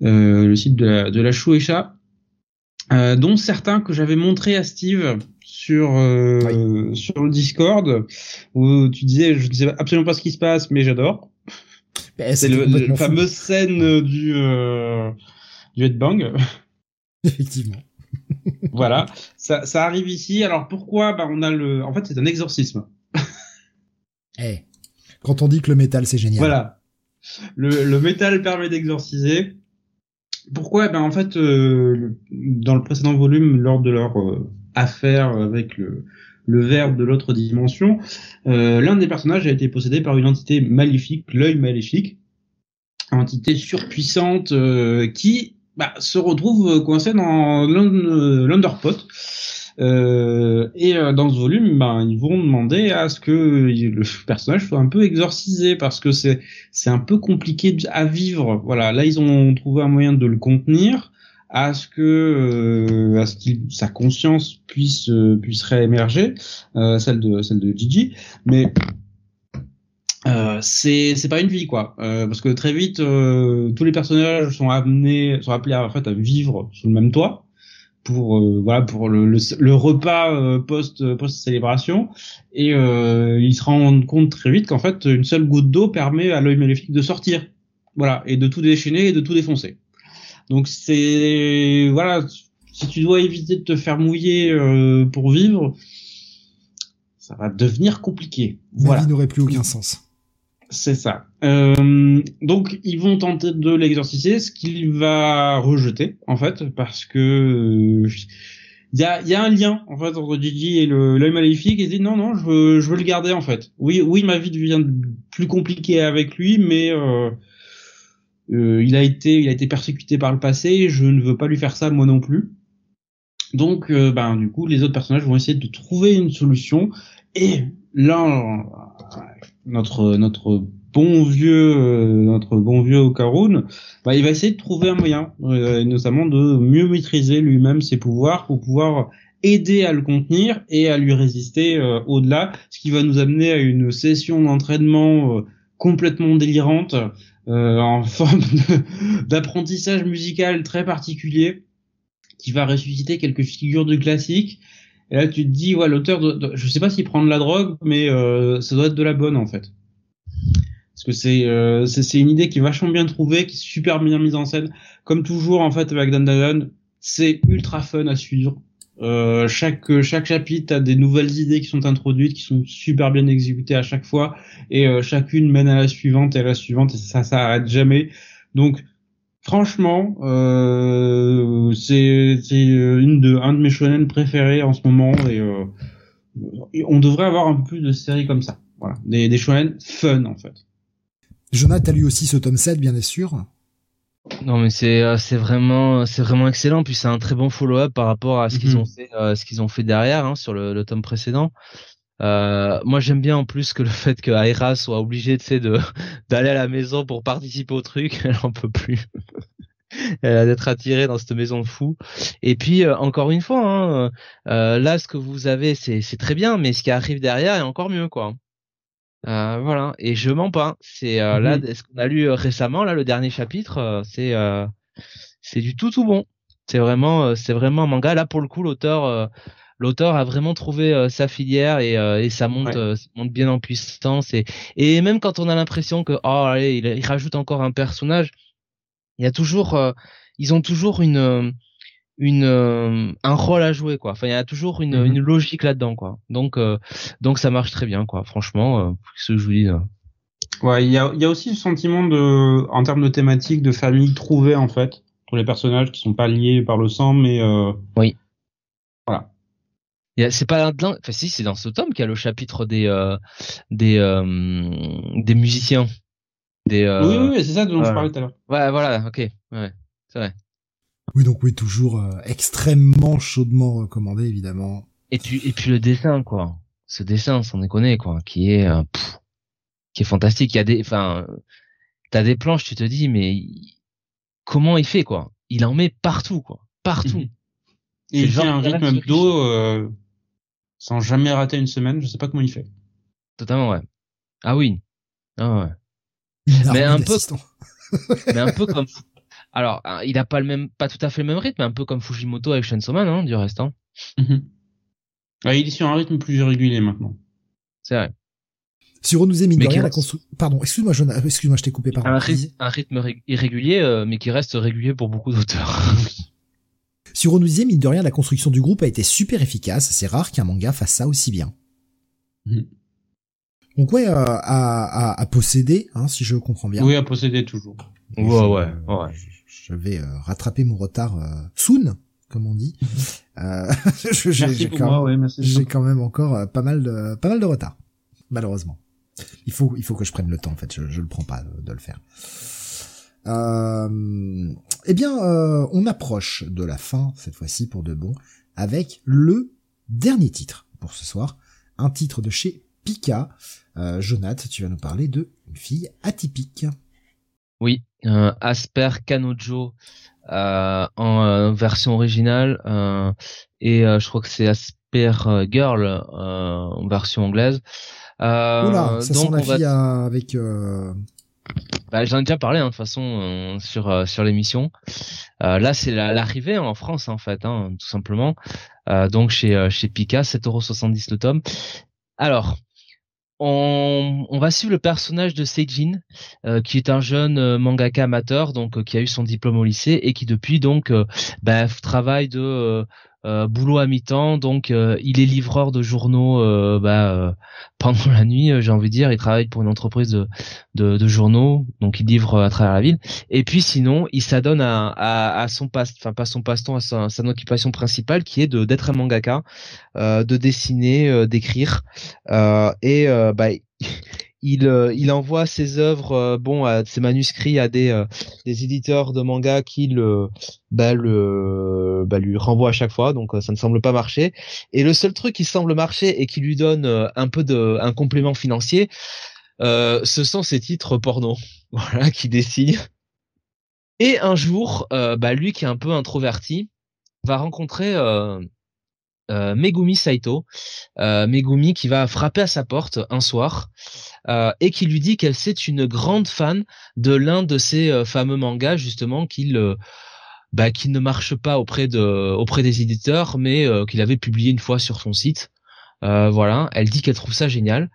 euh, le site de la, de la Shueisha, euh, dont certains que j'avais montré à Steve sur euh, sur le Discord où tu disais je ne sais absolument pas ce qui se passe mais j'adore. Ben, C'est le, fou. fameuse scène du euh, du headbang. Effectivement. Voilà, ça, ça arrive ici. Alors pourquoi? Bah on a le, en fait c'est un exorcisme. Eh. Quand on dit que le métal c'est génial. Voilà, le, le métal permet d'exorciser. Pourquoi? Ben en fait euh, dans le précédent volume, lors de leur euh, affaire avec le le verbe de l'autre dimension, euh, l'un des personnages a été possédé par une entité maléfique, l'œil maléfique, entité surpuissante euh, qui bah, se retrouve coincée dans l'un- euh, l'underpot. Euh, et euh, dans ce volume, ben, ils vont demander à ce que le personnage soit un peu exorcisé parce que c'est c'est un peu compliqué à vivre. Voilà, là ils ont trouvé un moyen de le contenir, à ce que euh, à ce qu'il sa conscience puisse euh, puisse réémerger, euh, celle de celle de Gigi, mais euh, c'est c'est pas une vie quoi, euh, parce que très vite euh, tous les personnages sont amenés sont appelés à, en fait à vivre sous le même toit pour euh, voilà pour le, le, le repas euh, post post célébration et euh, ils se rendent compte très vite qu'en fait une seule goutte d'eau permet à l'œil maléfique de sortir. Voilà. Et de tout déchaîner et de tout défoncer. Donc c'est voilà. Si tu dois éviter de te faire mouiller euh, pour vivre ça va devenir compliqué. Voilà. vie n'aurait plus aucun sens. C'est ça. Euh, donc ils vont tenter de l'exorciser, ce qu'il va rejeter en fait, parce que euh, il y a, y a un lien en fait entre Gigi et l'œil maléfique. Il dit non non, je veux, je veux le garder en fait. Oui oui, ma vie devient plus compliquée avec lui, mais euh, euh, il a été il a été persécuté par le passé. Je ne veux pas lui faire ça moi non plus. Donc euh, ben du coup, les autres personnages vont essayer de trouver une solution. Et là, notre notre bon vieux euh, notre bon vieux Okarun, bah, il va essayer de trouver un moyen, euh, notamment de mieux maîtriser lui-même ses pouvoirs pour pouvoir aider à le contenir et à lui résister euh, au-delà, ce qui va nous amener à une session d'entraînement euh, complètement délirante euh, en forme d'apprentissage musical très particulier qui va ressusciter quelques figures de classiques et là, tu te dis, ouais, l'auteur, doit- doit- je sais pas s'il prend de la drogue, mais euh, ça doit être de la bonne en fait. Parce que c'est euh, une idée qui est vachement bien trouvée, qui est super bien mise en scène. Comme toujours en fait avec Dan Danone, c'est ultra fun à suivre. Euh, chaque chaque chapitre a des nouvelles idées qui sont introduites, qui sont super bien exécutées à chaque fois, et euh, chacune mène à la suivante et à la suivante, et ça ça arrête jamais. Donc franchement, euh, c'est c'est une de un de mes shonen préférés en ce moment et euh, on devrait avoir un peu plus de séries comme ça. Voilà, des des shonen fun en fait. Jonathan, t'as lu aussi ce tome 7, bien sûr. Non mais c'est euh, c'est vraiment c'est vraiment excellent puis c'est un très bon follow-up par rapport à ce qu'ils Mhm. ont fait euh, ce qu'ils ont fait derrière hein, sur le, le tome précédent. Euh, moi j'aime bien en plus que le fait que Aira soit obligée tu sais de d'aller à la maison pour participer au truc, elle en peut plus. Elle a d'être attirée dans cette maison de fou. Et puis euh, encore une fois, hein, euh, là ce que vous avez c'est c'est très bien, mais ce qui arrive derrière est encore mieux quoi. Euh, voilà, et je mens pas. C'est euh, là Mhm. ce qu'on a lu euh, récemment, là le dernier chapitre, c'est euh, c'est du tout tout bon. C'est vraiment c'est vraiment un manga. Là pour le coup, l'auteur euh, l'auteur a vraiment trouvé euh, sa filière et, euh, et ça monte Ouais. euh, ça monte bien en puissance et et même quand on a l'impression que oh allez il, il rajoute encore un personnage, il y a toujours euh, ils ont toujours une euh, une euh, un rôle à jouer quoi. Enfin il y a toujours une, Mhm. une logique là-dedans quoi. Donc euh, donc ça marche très bien quoi. Franchement, euh, ce que je vous dis. euh. Ouais, il y a il y a aussi le sentiment de en termes de thématique de famille trouvée en fait pour les personnages qui sont pas liés par le sang mais euh, a- C'est pas dans, enfin si c'est dans ce tome qu'il y a le chapitre des euh, des euh, des musiciens. Des euh, oui oui, oui c'est ça dont je parlais tout à l'heure. Ouais voilà ok ouais c'est vrai. Oui, donc oui, toujours euh, extrêmement chaudement recommandé, évidemment. Et puis et puis le dessin quoi. Ce dessin sans déconner quoi qui est euh, pff, qui est fantastique. Il y a des enfin t'as des planches tu te dis mais comment il fait quoi? Il en met partout quoi partout. Mhm. Et il fait un rythme euh, sans jamais rater une semaine. Je sais pas comment il fait. Totalement, ouais. Ah oui. Ah ouais. Mais un peu. mais un peu comme. Alors, hein, il a pas le même, pas tout à fait le même rythme, un peu comme Fujimoto avec Chainsaw Man, hein, du reste. Hein. Mhm. Ah, il est sur un rythme plus régulier maintenant. C'est vrai. Sur de rien la construction. Pardon, excuse-moi, excuse-moi, je t'ai coupé. par Un, rythme, irrégulier, euh, mais qui reste régulier pour beaucoup d'auteurs. Sur Onouzier, mine de rien, la construction du groupe a été super efficace. C'est rare qu'un manga fasse ça aussi bien. Mhm. Donc ouais, euh, à, à, posséder, hein, si je comprends bien. Oui, à posséder toujours. Ouais, ouais, ouais. Je, vais euh, rattraper mon retard soon, comme on dit. j'ai quand, quand, même encore pas mal de pas mal de retard, malheureusement. Il faut, il faut que je prenne le temps, en fait. Je, je le prends pas de, le faire. Euh, eh bien, euh, on approche de la fin, cette fois-ci pour de bon, avec le dernier titre pour ce soir. Un titre de chez Pika. Euh, Jonath, tu vas nous parler de une fille atypique. Oui, euh, Asper Kanojo euh, en version originale et je crois que c'est Asper Girl en version anglaise. Oula, ça donc sent la avec. Euh... Bah, j'en ai déjà parlé hein, de toute façon euh, sur euh, sur l'émission. Euh, là, c'est l'arrivée en France en fait, hein, tout simplement. donc chez chez Pika, 7,70€ le tome. Alors, on, on, va suivre le personnage de Seijin, euh, qui est un jeune mangaka amateur, donc qui a eu son diplôme au lycée et qui depuis donc bah, travaille de euh, boulot à mi-temps, donc euh, il est livreur de journaux euh, bah, pendant la nuit, j'ai envie de dire. Il travaille pour une entreprise de, de, journaux, donc il livre à travers la ville. Et puis sinon, il s'adonne à, à, son passe, enfin pas son passe-temps, à sa, occupation principale, qui est de d'être un mangaka, de dessiner, d'écrire, et bah il, euh, il envoie ses œuvres, euh, bon, à, ses manuscrits à des, euh, des éditeurs de manga qui le, bah, le, bah, lui renvoient à chaque fois, donc ça ne semble pas marcher. Et le seul truc qui semble marcher et qui lui donne un peu de, un complément financier, ce sont ses titres porno, voilà, qui dessine. Et un jour, bah, lui qui est un peu introverti, va rencontrer Megumi Saito, Megumi qui va frapper à sa porte un soir euh, et qui lui dit qu'elle c'est une grande fan de l'un de ces euh, fameux mangas justement qu'il euh, bah, qui ne marche pas auprès de auprès des éditeurs, mais qu'il avait publié une fois sur son site. voilà, elle dit qu'elle trouve ça génial.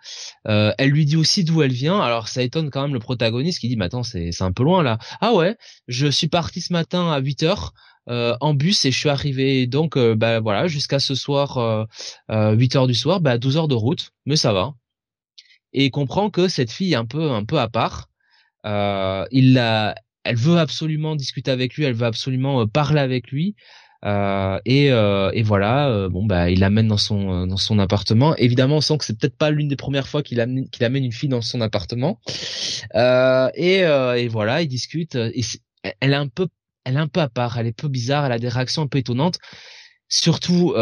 elle lui dit aussi d'où elle vient. Alors ça étonne quand même le protagoniste qui dit "Mais attends, c'est c'est un peu loin là." Ah ouais, je suis parti ce matin à 8 heures en bus et je suis arrivé donc bah voilà jusqu'à ce soir 8 heures du soir, bah 12 heures de route, mais ça va et comprend que cette fille un peu un peu à part. Euh, il la, elle veut absolument discuter avec lui, elle veut absolument euh, parler avec lui. Euh, et, euh, et voilà, euh, bon bah il l'amène dans son dans son appartement. Évidemment, on sent que c'est peut-être pas l'une des premières fois qu'il amène qu'il amène une fille dans son appartement. et et voilà, ils discutent. Et elle est un peu elle est un peu à part, elle est peu bizarre, elle a des réactions un peu étonnantes. Surtout,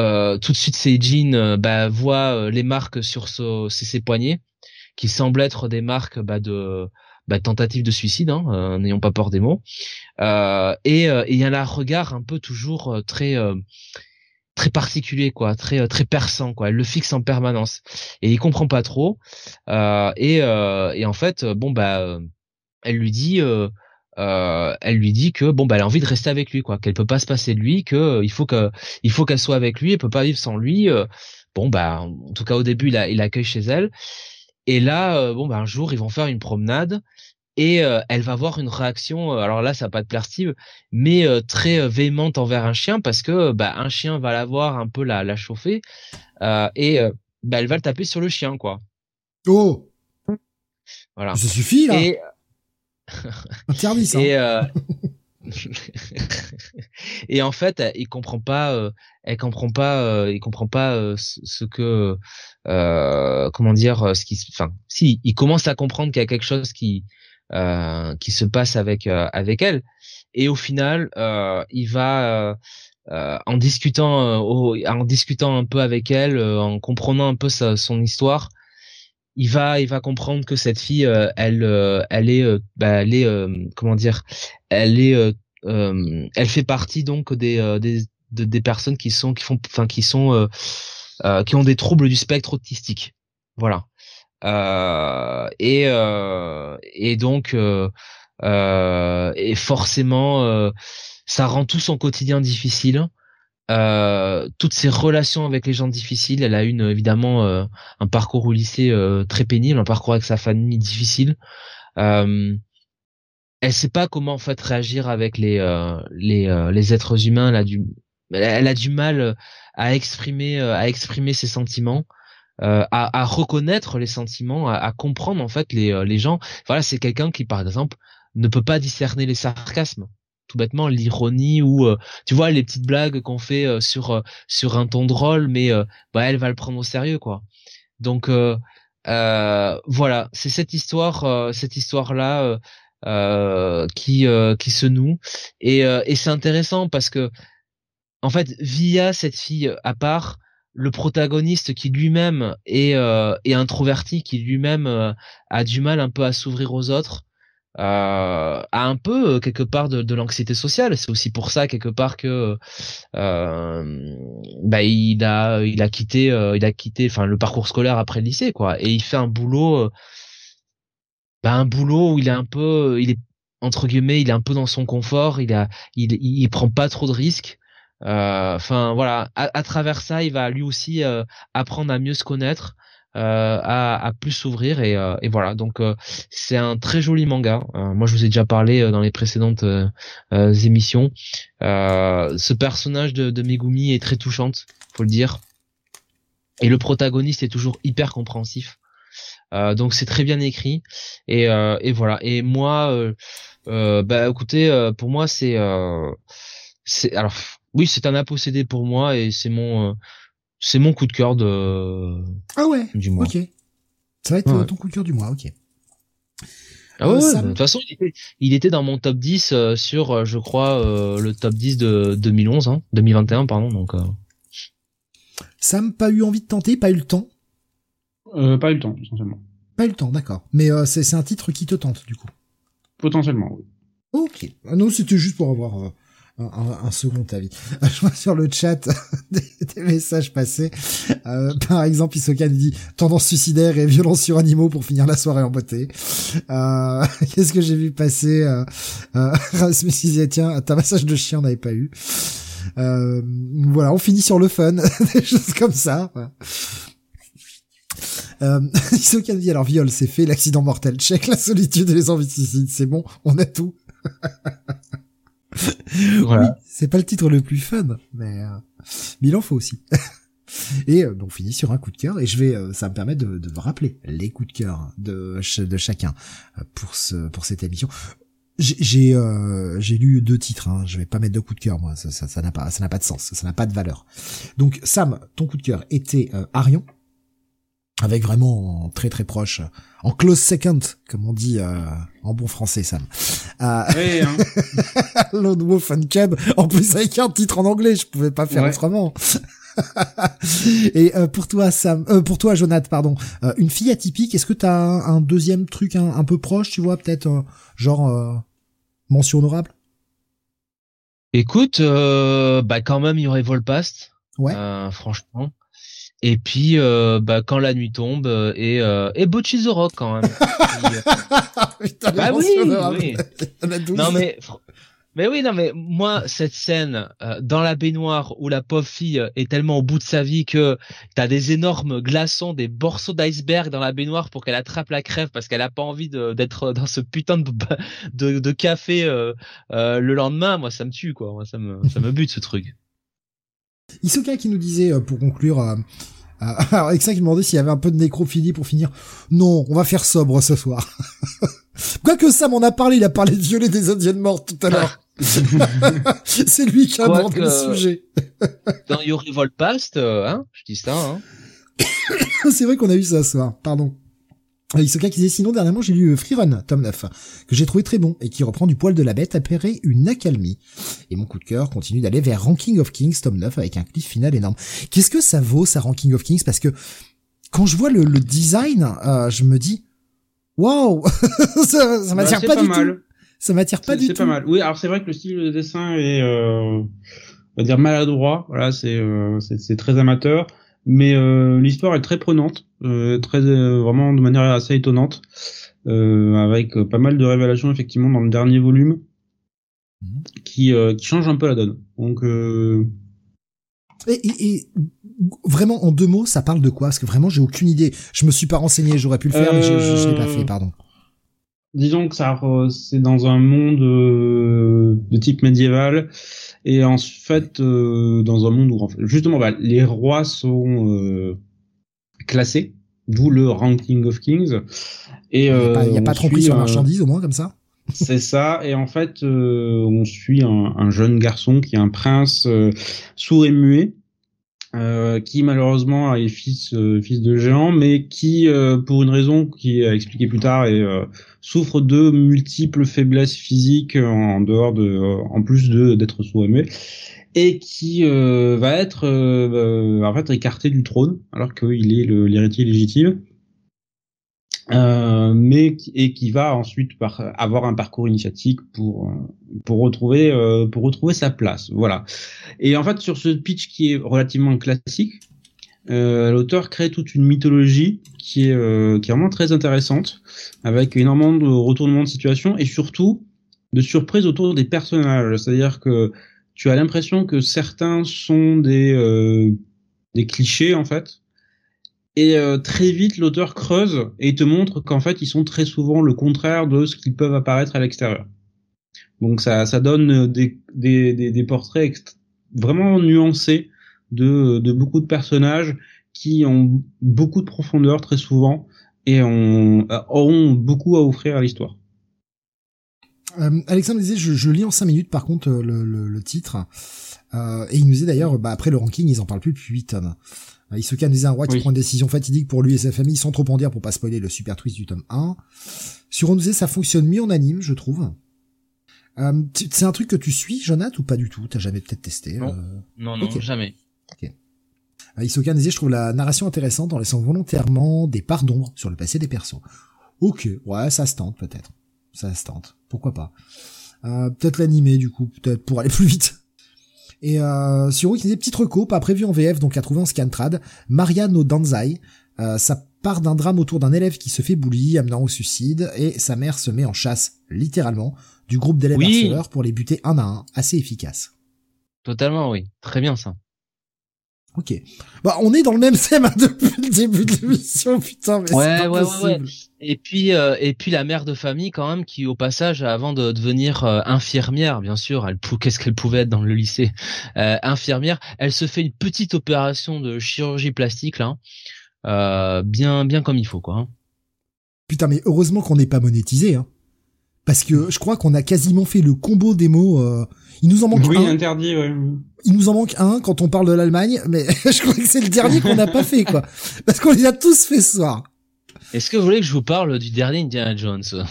tout de suite, ses jeans bah, voit les marques sur ses poignets qui semblent être des marques bah, de bah, tentative de suicide, hein, euh, n'ayons pas peur des mots. Euh, et euh, il y a un regard un peu toujours très très particulier quoi très très perçant quoi elle le fixe en permanence et il comprend pas trop et et en fait bon bah elle lui dit elle lui dit que bon bah elle a envie de rester avec lui quoi qu'elle peut pas se passer de lui que il faut que il faut qu'elle soit avec lui elle peut pas vivre sans lui bon bah en tout cas au début il, a, il accueille chez elle et là, euh, bon, bah, un jour, ils vont faire une promenade et euh, elle va avoir une réaction. Euh, alors là, ça va pas de plaire Steve, mais très véhémente envers un chien parce que bah, un chien va la voir un peu la, la chauffer et bah, elle va le taper sur le chien, quoi. Oh. Voilà. Ça suffit là. Et... Interdit ça. Et, et en fait, il comprend pas, euh, elle comprend pas, euh, il comprend pas euh, ce que, comment dire, ce qui, enfin, si, il commence à comprendre qu'il y a quelque chose qui, qui se passe avec avec elle, et au final, il va en discutant, en discutant un peu avec elle, en comprenant un peu sa, son histoire, il va il va comprendre que cette fille elle elle est bah, elle est comment dire elle est elle fait partie donc des, des de des personnes qui sont qui font enfin qui sont euh, euh, qui ont des troubles du spectre autistique. Voilà. Euh, et euh, et donc euh, et forcément ça rend tout son quotidien difficile. Toutes ses relations avec les gens difficiles. Elle a une évidemment un parcours au lycée très pénible, un parcours avec sa famille difficile. Euh, elle sait pas comment en fait réagir avec les les êtres humains. Elle a du elle a du mal à exprimer à exprimer ses sentiments. Euh, à, reconnaître les sentiments, à, à, comprendre en fait les, euh, les gens. Voilà, c'est quelqu'un qui par exemple ne peut pas discerner les sarcasmes, tout bêtement l'ironie ou euh, tu vois les petites blagues qu'on fait sur sur un ton drôle, mais bah elle va le prendre au sérieux quoi. Donc voilà, c'est cette histoire, cette histoire là. qui qui se noue et, et c'est intéressant parce que en fait via cette fille à part le protagoniste qui lui-même est, euh, introverti, qui lui-même euh, a du mal un peu à s'ouvrir aux autres, euh, a un peu quelque part de, de l'anxiété sociale. C'est aussi pour ça quelque part que bah, il a il a quitté il a quitté enfin le parcours scolaire après le lycée quoi et il fait un boulot bah, un boulot où il est un peu il est entre guillemets il est un peu dans son confort il a il il prend pas trop de risques euh, enfin voilà, à, travers ça, il va lui aussi euh, apprendre à mieux se connaître. Euh, à, à, plus s'ouvrir et, et, voilà. Donc c'est un très joli manga. Moi je vous ai déjà parlé dans les précédentes émissions. Ce personnage de, de, Megumi est très touchante faut le dire. Et le protagoniste est toujours hyper compréhensif. Donc c'est très bien écrit. Et, et voilà. Et moi bah écoutez pour moi c'est c'est alors oui, c'est un impossédé pour moi et c'est mon euh, c'est mon coup de cœur de ah ouais du mois. Ok, ça va être ton coup de cœur du mois. Ok. Ah ouais, euh, de toute façon, il était, il était, dans mon top 10 euh, sur, je crois, le top 10 de 2011, hein, 2021, pardon. Donc, Sam, pas eu envie de tenter, pas eu le temps. pas eu le temps, essentiellement. Pas eu le temps, d'accord. Mais c'est un titre qui te tente, du coup. Potentiellement, oui. Ok. Ah non, c'était juste pour avoir un, second avis. Je vois sur le chat des, messages passés. Euh, par exemple, Isoka dit tendance suicidaire et violence sur animaux pour finir la soirée en beauté. Euh, Qu'est-ce que j'ai vu passer euh, euh, disait tiens, ta massage de chien n'avait pas eu. Euh, voilà, on finit sur le fun, des choses comme ça. Isoka dit alors viol, c'est fait, l'accident mortel, check la solitude et les envies de suicide, c'est bon, on a tout. voilà. Oui, c'est pas le titre le plus fun, mais, euh, mais il en faut aussi. et euh, donc on finit sur un coup de cœur et je vais, euh, ça me permet de, de rappeler les coups de cœur de, de chacun pour ce pour cette émission. J'ai j'ai lu deux titres, hein. je vais pas mettre de coup de cœur moi, ça ça ça n'a pas ça n'a pas de sens, ça n'a pas de valeur. Donc Sam, ton coup de cœur était Arion avec vraiment très très proche, en close second, comme on dit euh, en bon français, Sam. Euh, oui, hein. Lone Wolf and Cub, en plus avec un titre en anglais, je pouvais pas faire autrement. Et euh, pour toi, Sam, euh, pour toi, Jonathan, pardon, euh, une fille atypique. Est-ce que t'as un, un deuxième truc un, un, peu proche, tu vois, peut-être genre mention honorable? Écoute, bah quand même, il y aurait Volpast. Ouais. franchement. Et puis, euh, bah, quand la nuit tombe, euh, et, euh, et Bocchi the Rock quand même. Putain, bah oui, oui. non mais, mais oui, non mais moi cette scène euh, dans la baignoire où la pauvre fille est tellement au bout de sa vie que t'as des énormes glaçons, des morceaux d'iceberg dans la baignoire pour qu'elle attrape la crève parce qu'elle a pas envie d'être dans ce putain de, de, de café euh, le lendemain. Moi ça me tue quoi, moi ça me ça me bute ce truc. Isoka qui nous disait, euh, pour conclure, euh, euh, alors avec ça, qui demandait s'il y avait un peu de nécrophilie pour finir. Non, on va faire sobre ce soir. Quoique Sam en a parlé, il a parlé de violer des indiennes mortes tout à l'heure. c'est lui qui a abordé le sujet. dans Your Revolt Past, hein, je dis ça, hein. c'est vrai qu'on a eu ça ce soir, pardon. Isoka qui disait sinon dernièrement j'ai lu Freerun, tome 9, que j'ai trouvé très bon et qui reprend du poil de la bête après une accalmie. Et mon coup de cœur continue d'aller vers Ranking of Kings, tome 9, avec un cliff final énorme. Qu'est-ce que ça vaut ça Ranking of Kings? Parce que quand je vois le, le design, euh, je me dis waouh, ça, ça m'attire pas, du tout. Ça m'attire pas du tout. C'est pas mal. Oui, alors c'est vrai que le style de dessin est euh, on va dire maladroit. Voilà, c'est euh, c'est très amateur, mais euh, l'histoire est très prenante, euh, très vraiment de manière assez étonnante, avec pas mal de révélations effectivement dans le dernier volume, mhm. qui qui change un peu la donne. Donc et, et, vraiment en deux mots, ça parle de quoi? Parce que vraiment, j'ai aucune idée. Je me suis pas renseigné, j'aurais pu le faire, mais je, je, l'ai pas fait, pardon. Disons que ça, c'est dans un monde de type médiéval et en fait, euh, dans un monde où justement bah, les rois sont euh, classés, d'où le ranking of kings. Et il n'y a pas, y a pas trop pris sur marchandises au moins comme ça? C'est ça. Et en fait, euh, on suit un, un, jeune garçon qui est un prince sourd et muet euh, qui malheureusement est fils euh, fils de géant, mais qui euh, pour une raison qui est expliquée plus tard et souffre de multiples faiblesses physiques en dehors de en plus de d'être sourd et qui va être en fait écarté du trône alors qu'il est l'héritier légitime euh, mais et qui va ensuite avoir un parcours initiatique pour pour retrouver euh, pour retrouver sa place. Voilà. Et en fait, sur ce pitch qui est relativement classique, euh, l'auteur crée toute une mythologie qui est euh, qui est vraiment très intéressante, avec énormément de retournements de situation et surtout de surprises autour des personnages. C'est-à-dire que tu as l'impression que certains sont des euh, des clichés en fait et euh, très vite, l'auteur creuse et te montre qu'en fait, ils sont très souvent le contraire de ce qu'ils peuvent apparaître à l'extérieur. Donc ça, ça donne des, des, des, des portraits vraiment nuancés de, de beaucoup de personnages qui ont beaucoup de profondeur très souvent et ont, auront beaucoup à offrir à l'histoire. Euh, Alexandre disait, je, je, lis en 5 minutes par contre le, titre. Euh, et il nous disait d'ailleurs, bah, après le ranking, ils en parlent plus depuis 8 tomes. Euh, il se disait un roi qui prend une décision fatidique pour lui et sa famille, sans trop en dire pour pas spoiler le super twist du tome 1. Sur on nous disait, ça fonctionne mieux en anime, je trouve. Euh, c'est un truc que tu suis, Jonathan, ou pas du tout? T'as jamais peut-être testé Non, euh... non, non jamais. Okay. Euh, Isoka je trouve la narration intéressante en laissant volontairement des parts d'ombre sur le passé des persos. Ok, ouais, ça se tente peut-être. Ça se tente, pourquoi pas. Euh, peut-être l'animer du coup, peut-être pour aller plus vite. Et euh, sur qui disait petite reco, pas prévu en VF, donc à trouver en scantrad, Mariano Danzai. Euh, ça part d'un drame autour d'un élève qui se fait bully, amenant au suicide, et sa mère se met en chasse, littéralement, du groupe d'élèves harceleurs pour les buter un à un, assez efficace. Totalement, oui. Très bien ça. Ok. Bah, on est dans le même thème hein, depuis le début de l'émission, putain, mais ouais, c'est ouais, ouais, Et puis, euh, et puis la mère de famille quand même, qui au passage, avant de devenir euh, infirmière, bien sûr, elle qu'est-ce qu'elle pouvait être dans le lycée, euh, infirmière, elle se fait une petite opération de chirurgie plastique là, euh, bien, bien comme il faut quoi. Hein. Putain, mais heureusement qu'on n'est pas monétisé, hein. Parce que je crois qu'on a quasiment fait le combo des mots. Euh, il nous en manque oui, un. interdit, ouais. Il nous en manque un quand on parle de l'Allemagne, mais je crois que c'est le dernier qu'on n'a pas fait, quoi. Parce qu'on les a tous fait ce soir. Est-ce que vous voulez que je vous parle du dernier Indiana Jones?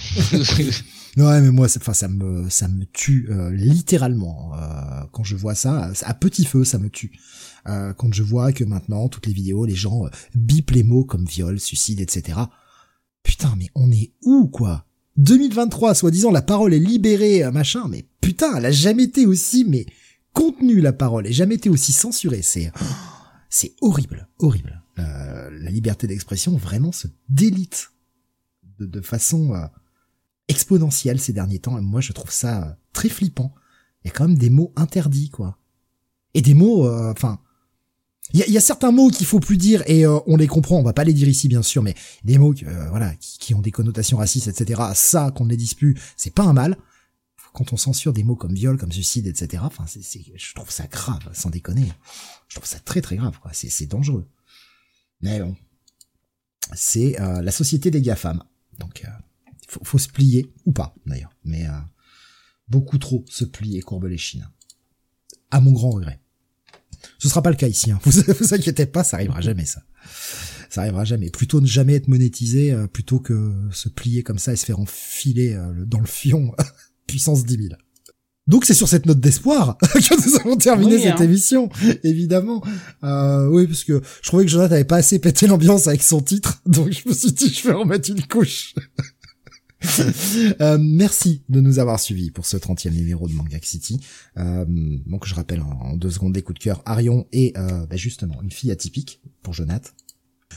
Ouais, mais moi, enfin, ça me, ça me tue euh, littéralement euh, quand je vois ça. À petit feu, ça me tue. Euh, quand je vois que maintenant, toutes les vidéos, les gens bipent les mots comme viol, suicide, etc. Putain, mais on est où, quoi? 2023, soi-disant, la parole est libérée, machin, mais putain, elle a jamais été aussi, mais contenue, la parole, et jamais été aussi censurée. C'est, c'est horrible, horrible. Euh, la liberté d'expression vraiment se délite de, de façon euh, exponentielle ces derniers temps, et moi je trouve ça euh, très flippant. Il y a quand même des mots interdits, quoi. Et des mots, enfin, il y a, certains mots qu'il faut plus dire et euh, on les comprend, on va pas les dire ici bien sûr, mais des mots euh, voilà qui, ont des connotations racistes, etc. Ça, qu'on ne les dise plus, c'est pas un mal. Quand on censure des mots comme viol, comme suicide, etc. Enfin, c'est, je trouve ça grave, sans déconner. Je trouve ça très très grave. C'est, c'est dangereux. Mais bon, c'est euh, la société des GAFAM. Donc, il faut, faut, se plier ou pas d'ailleurs, mais beaucoup trop se plier, courbe les chines. À mon grand regret. Ce sera pas le cas ici. Hein. Vous, vous inquiétez pas, ça arrivera jamais ça. Ça arrivera jamais. Plutôt ne jamais être monétisé euh, plutôt que se plier comme ça et se faire enfiler euh, dans le fion puissance 10 000. Donc c'est sur cette note d'espoir que nous avons terminé cette hein. émission, évidemment. Euh, oui, parce que je trouvais que Jonathan avait pas assez pété l'ambiance avec son titre, donc je me suis dit je vais en mettre une couche. Euh, merci de nous avoir suivis pour ce 30e numéro de Manga City. Euh, donc je rappelle en deux secondes des coups de cœur Arion et euh, bah, justement une fille atypique pour Jonath.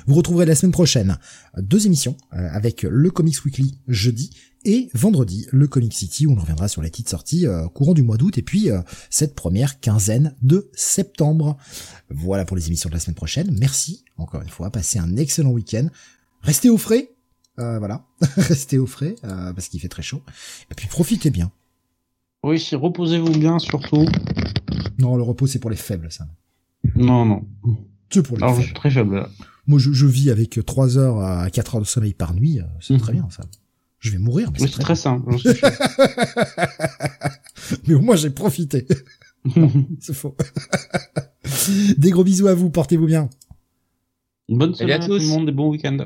Vous retrouverez la semaine prochaine deux émissions euh, avec le Comics Weekly jeudi et vendredi le Comic City où on reviendra sur les titres sorties euh, courant du mois d'août et puis cette première quinzaine de septembre. Voilà pour les émissions de la semaine prochaine. Merci encore une fois, passez un excellent week-end. Restez au frais, euh, voilà, restez au frais parce qu'il fait très chaud. Et puis profitez bien. Oui, si reposez-vous bien surtout. Non, le repos c'est pour les faibles ça. Non, non. C'est pour les Alors je faibles. suis très faible là. Moi je, je vis avec 3 heures à 4 heures de sommeil par nuit, euh, c'est Mhm. très bien ça. Je vais mourir, mais Oui, c'est très très simple. sûr. Mais au moins j'ai profité. C'est faux. Des gros bisous à vous, portez-vous bien. Bonne Salut à semaine à tout le tous. monde et bon week-end.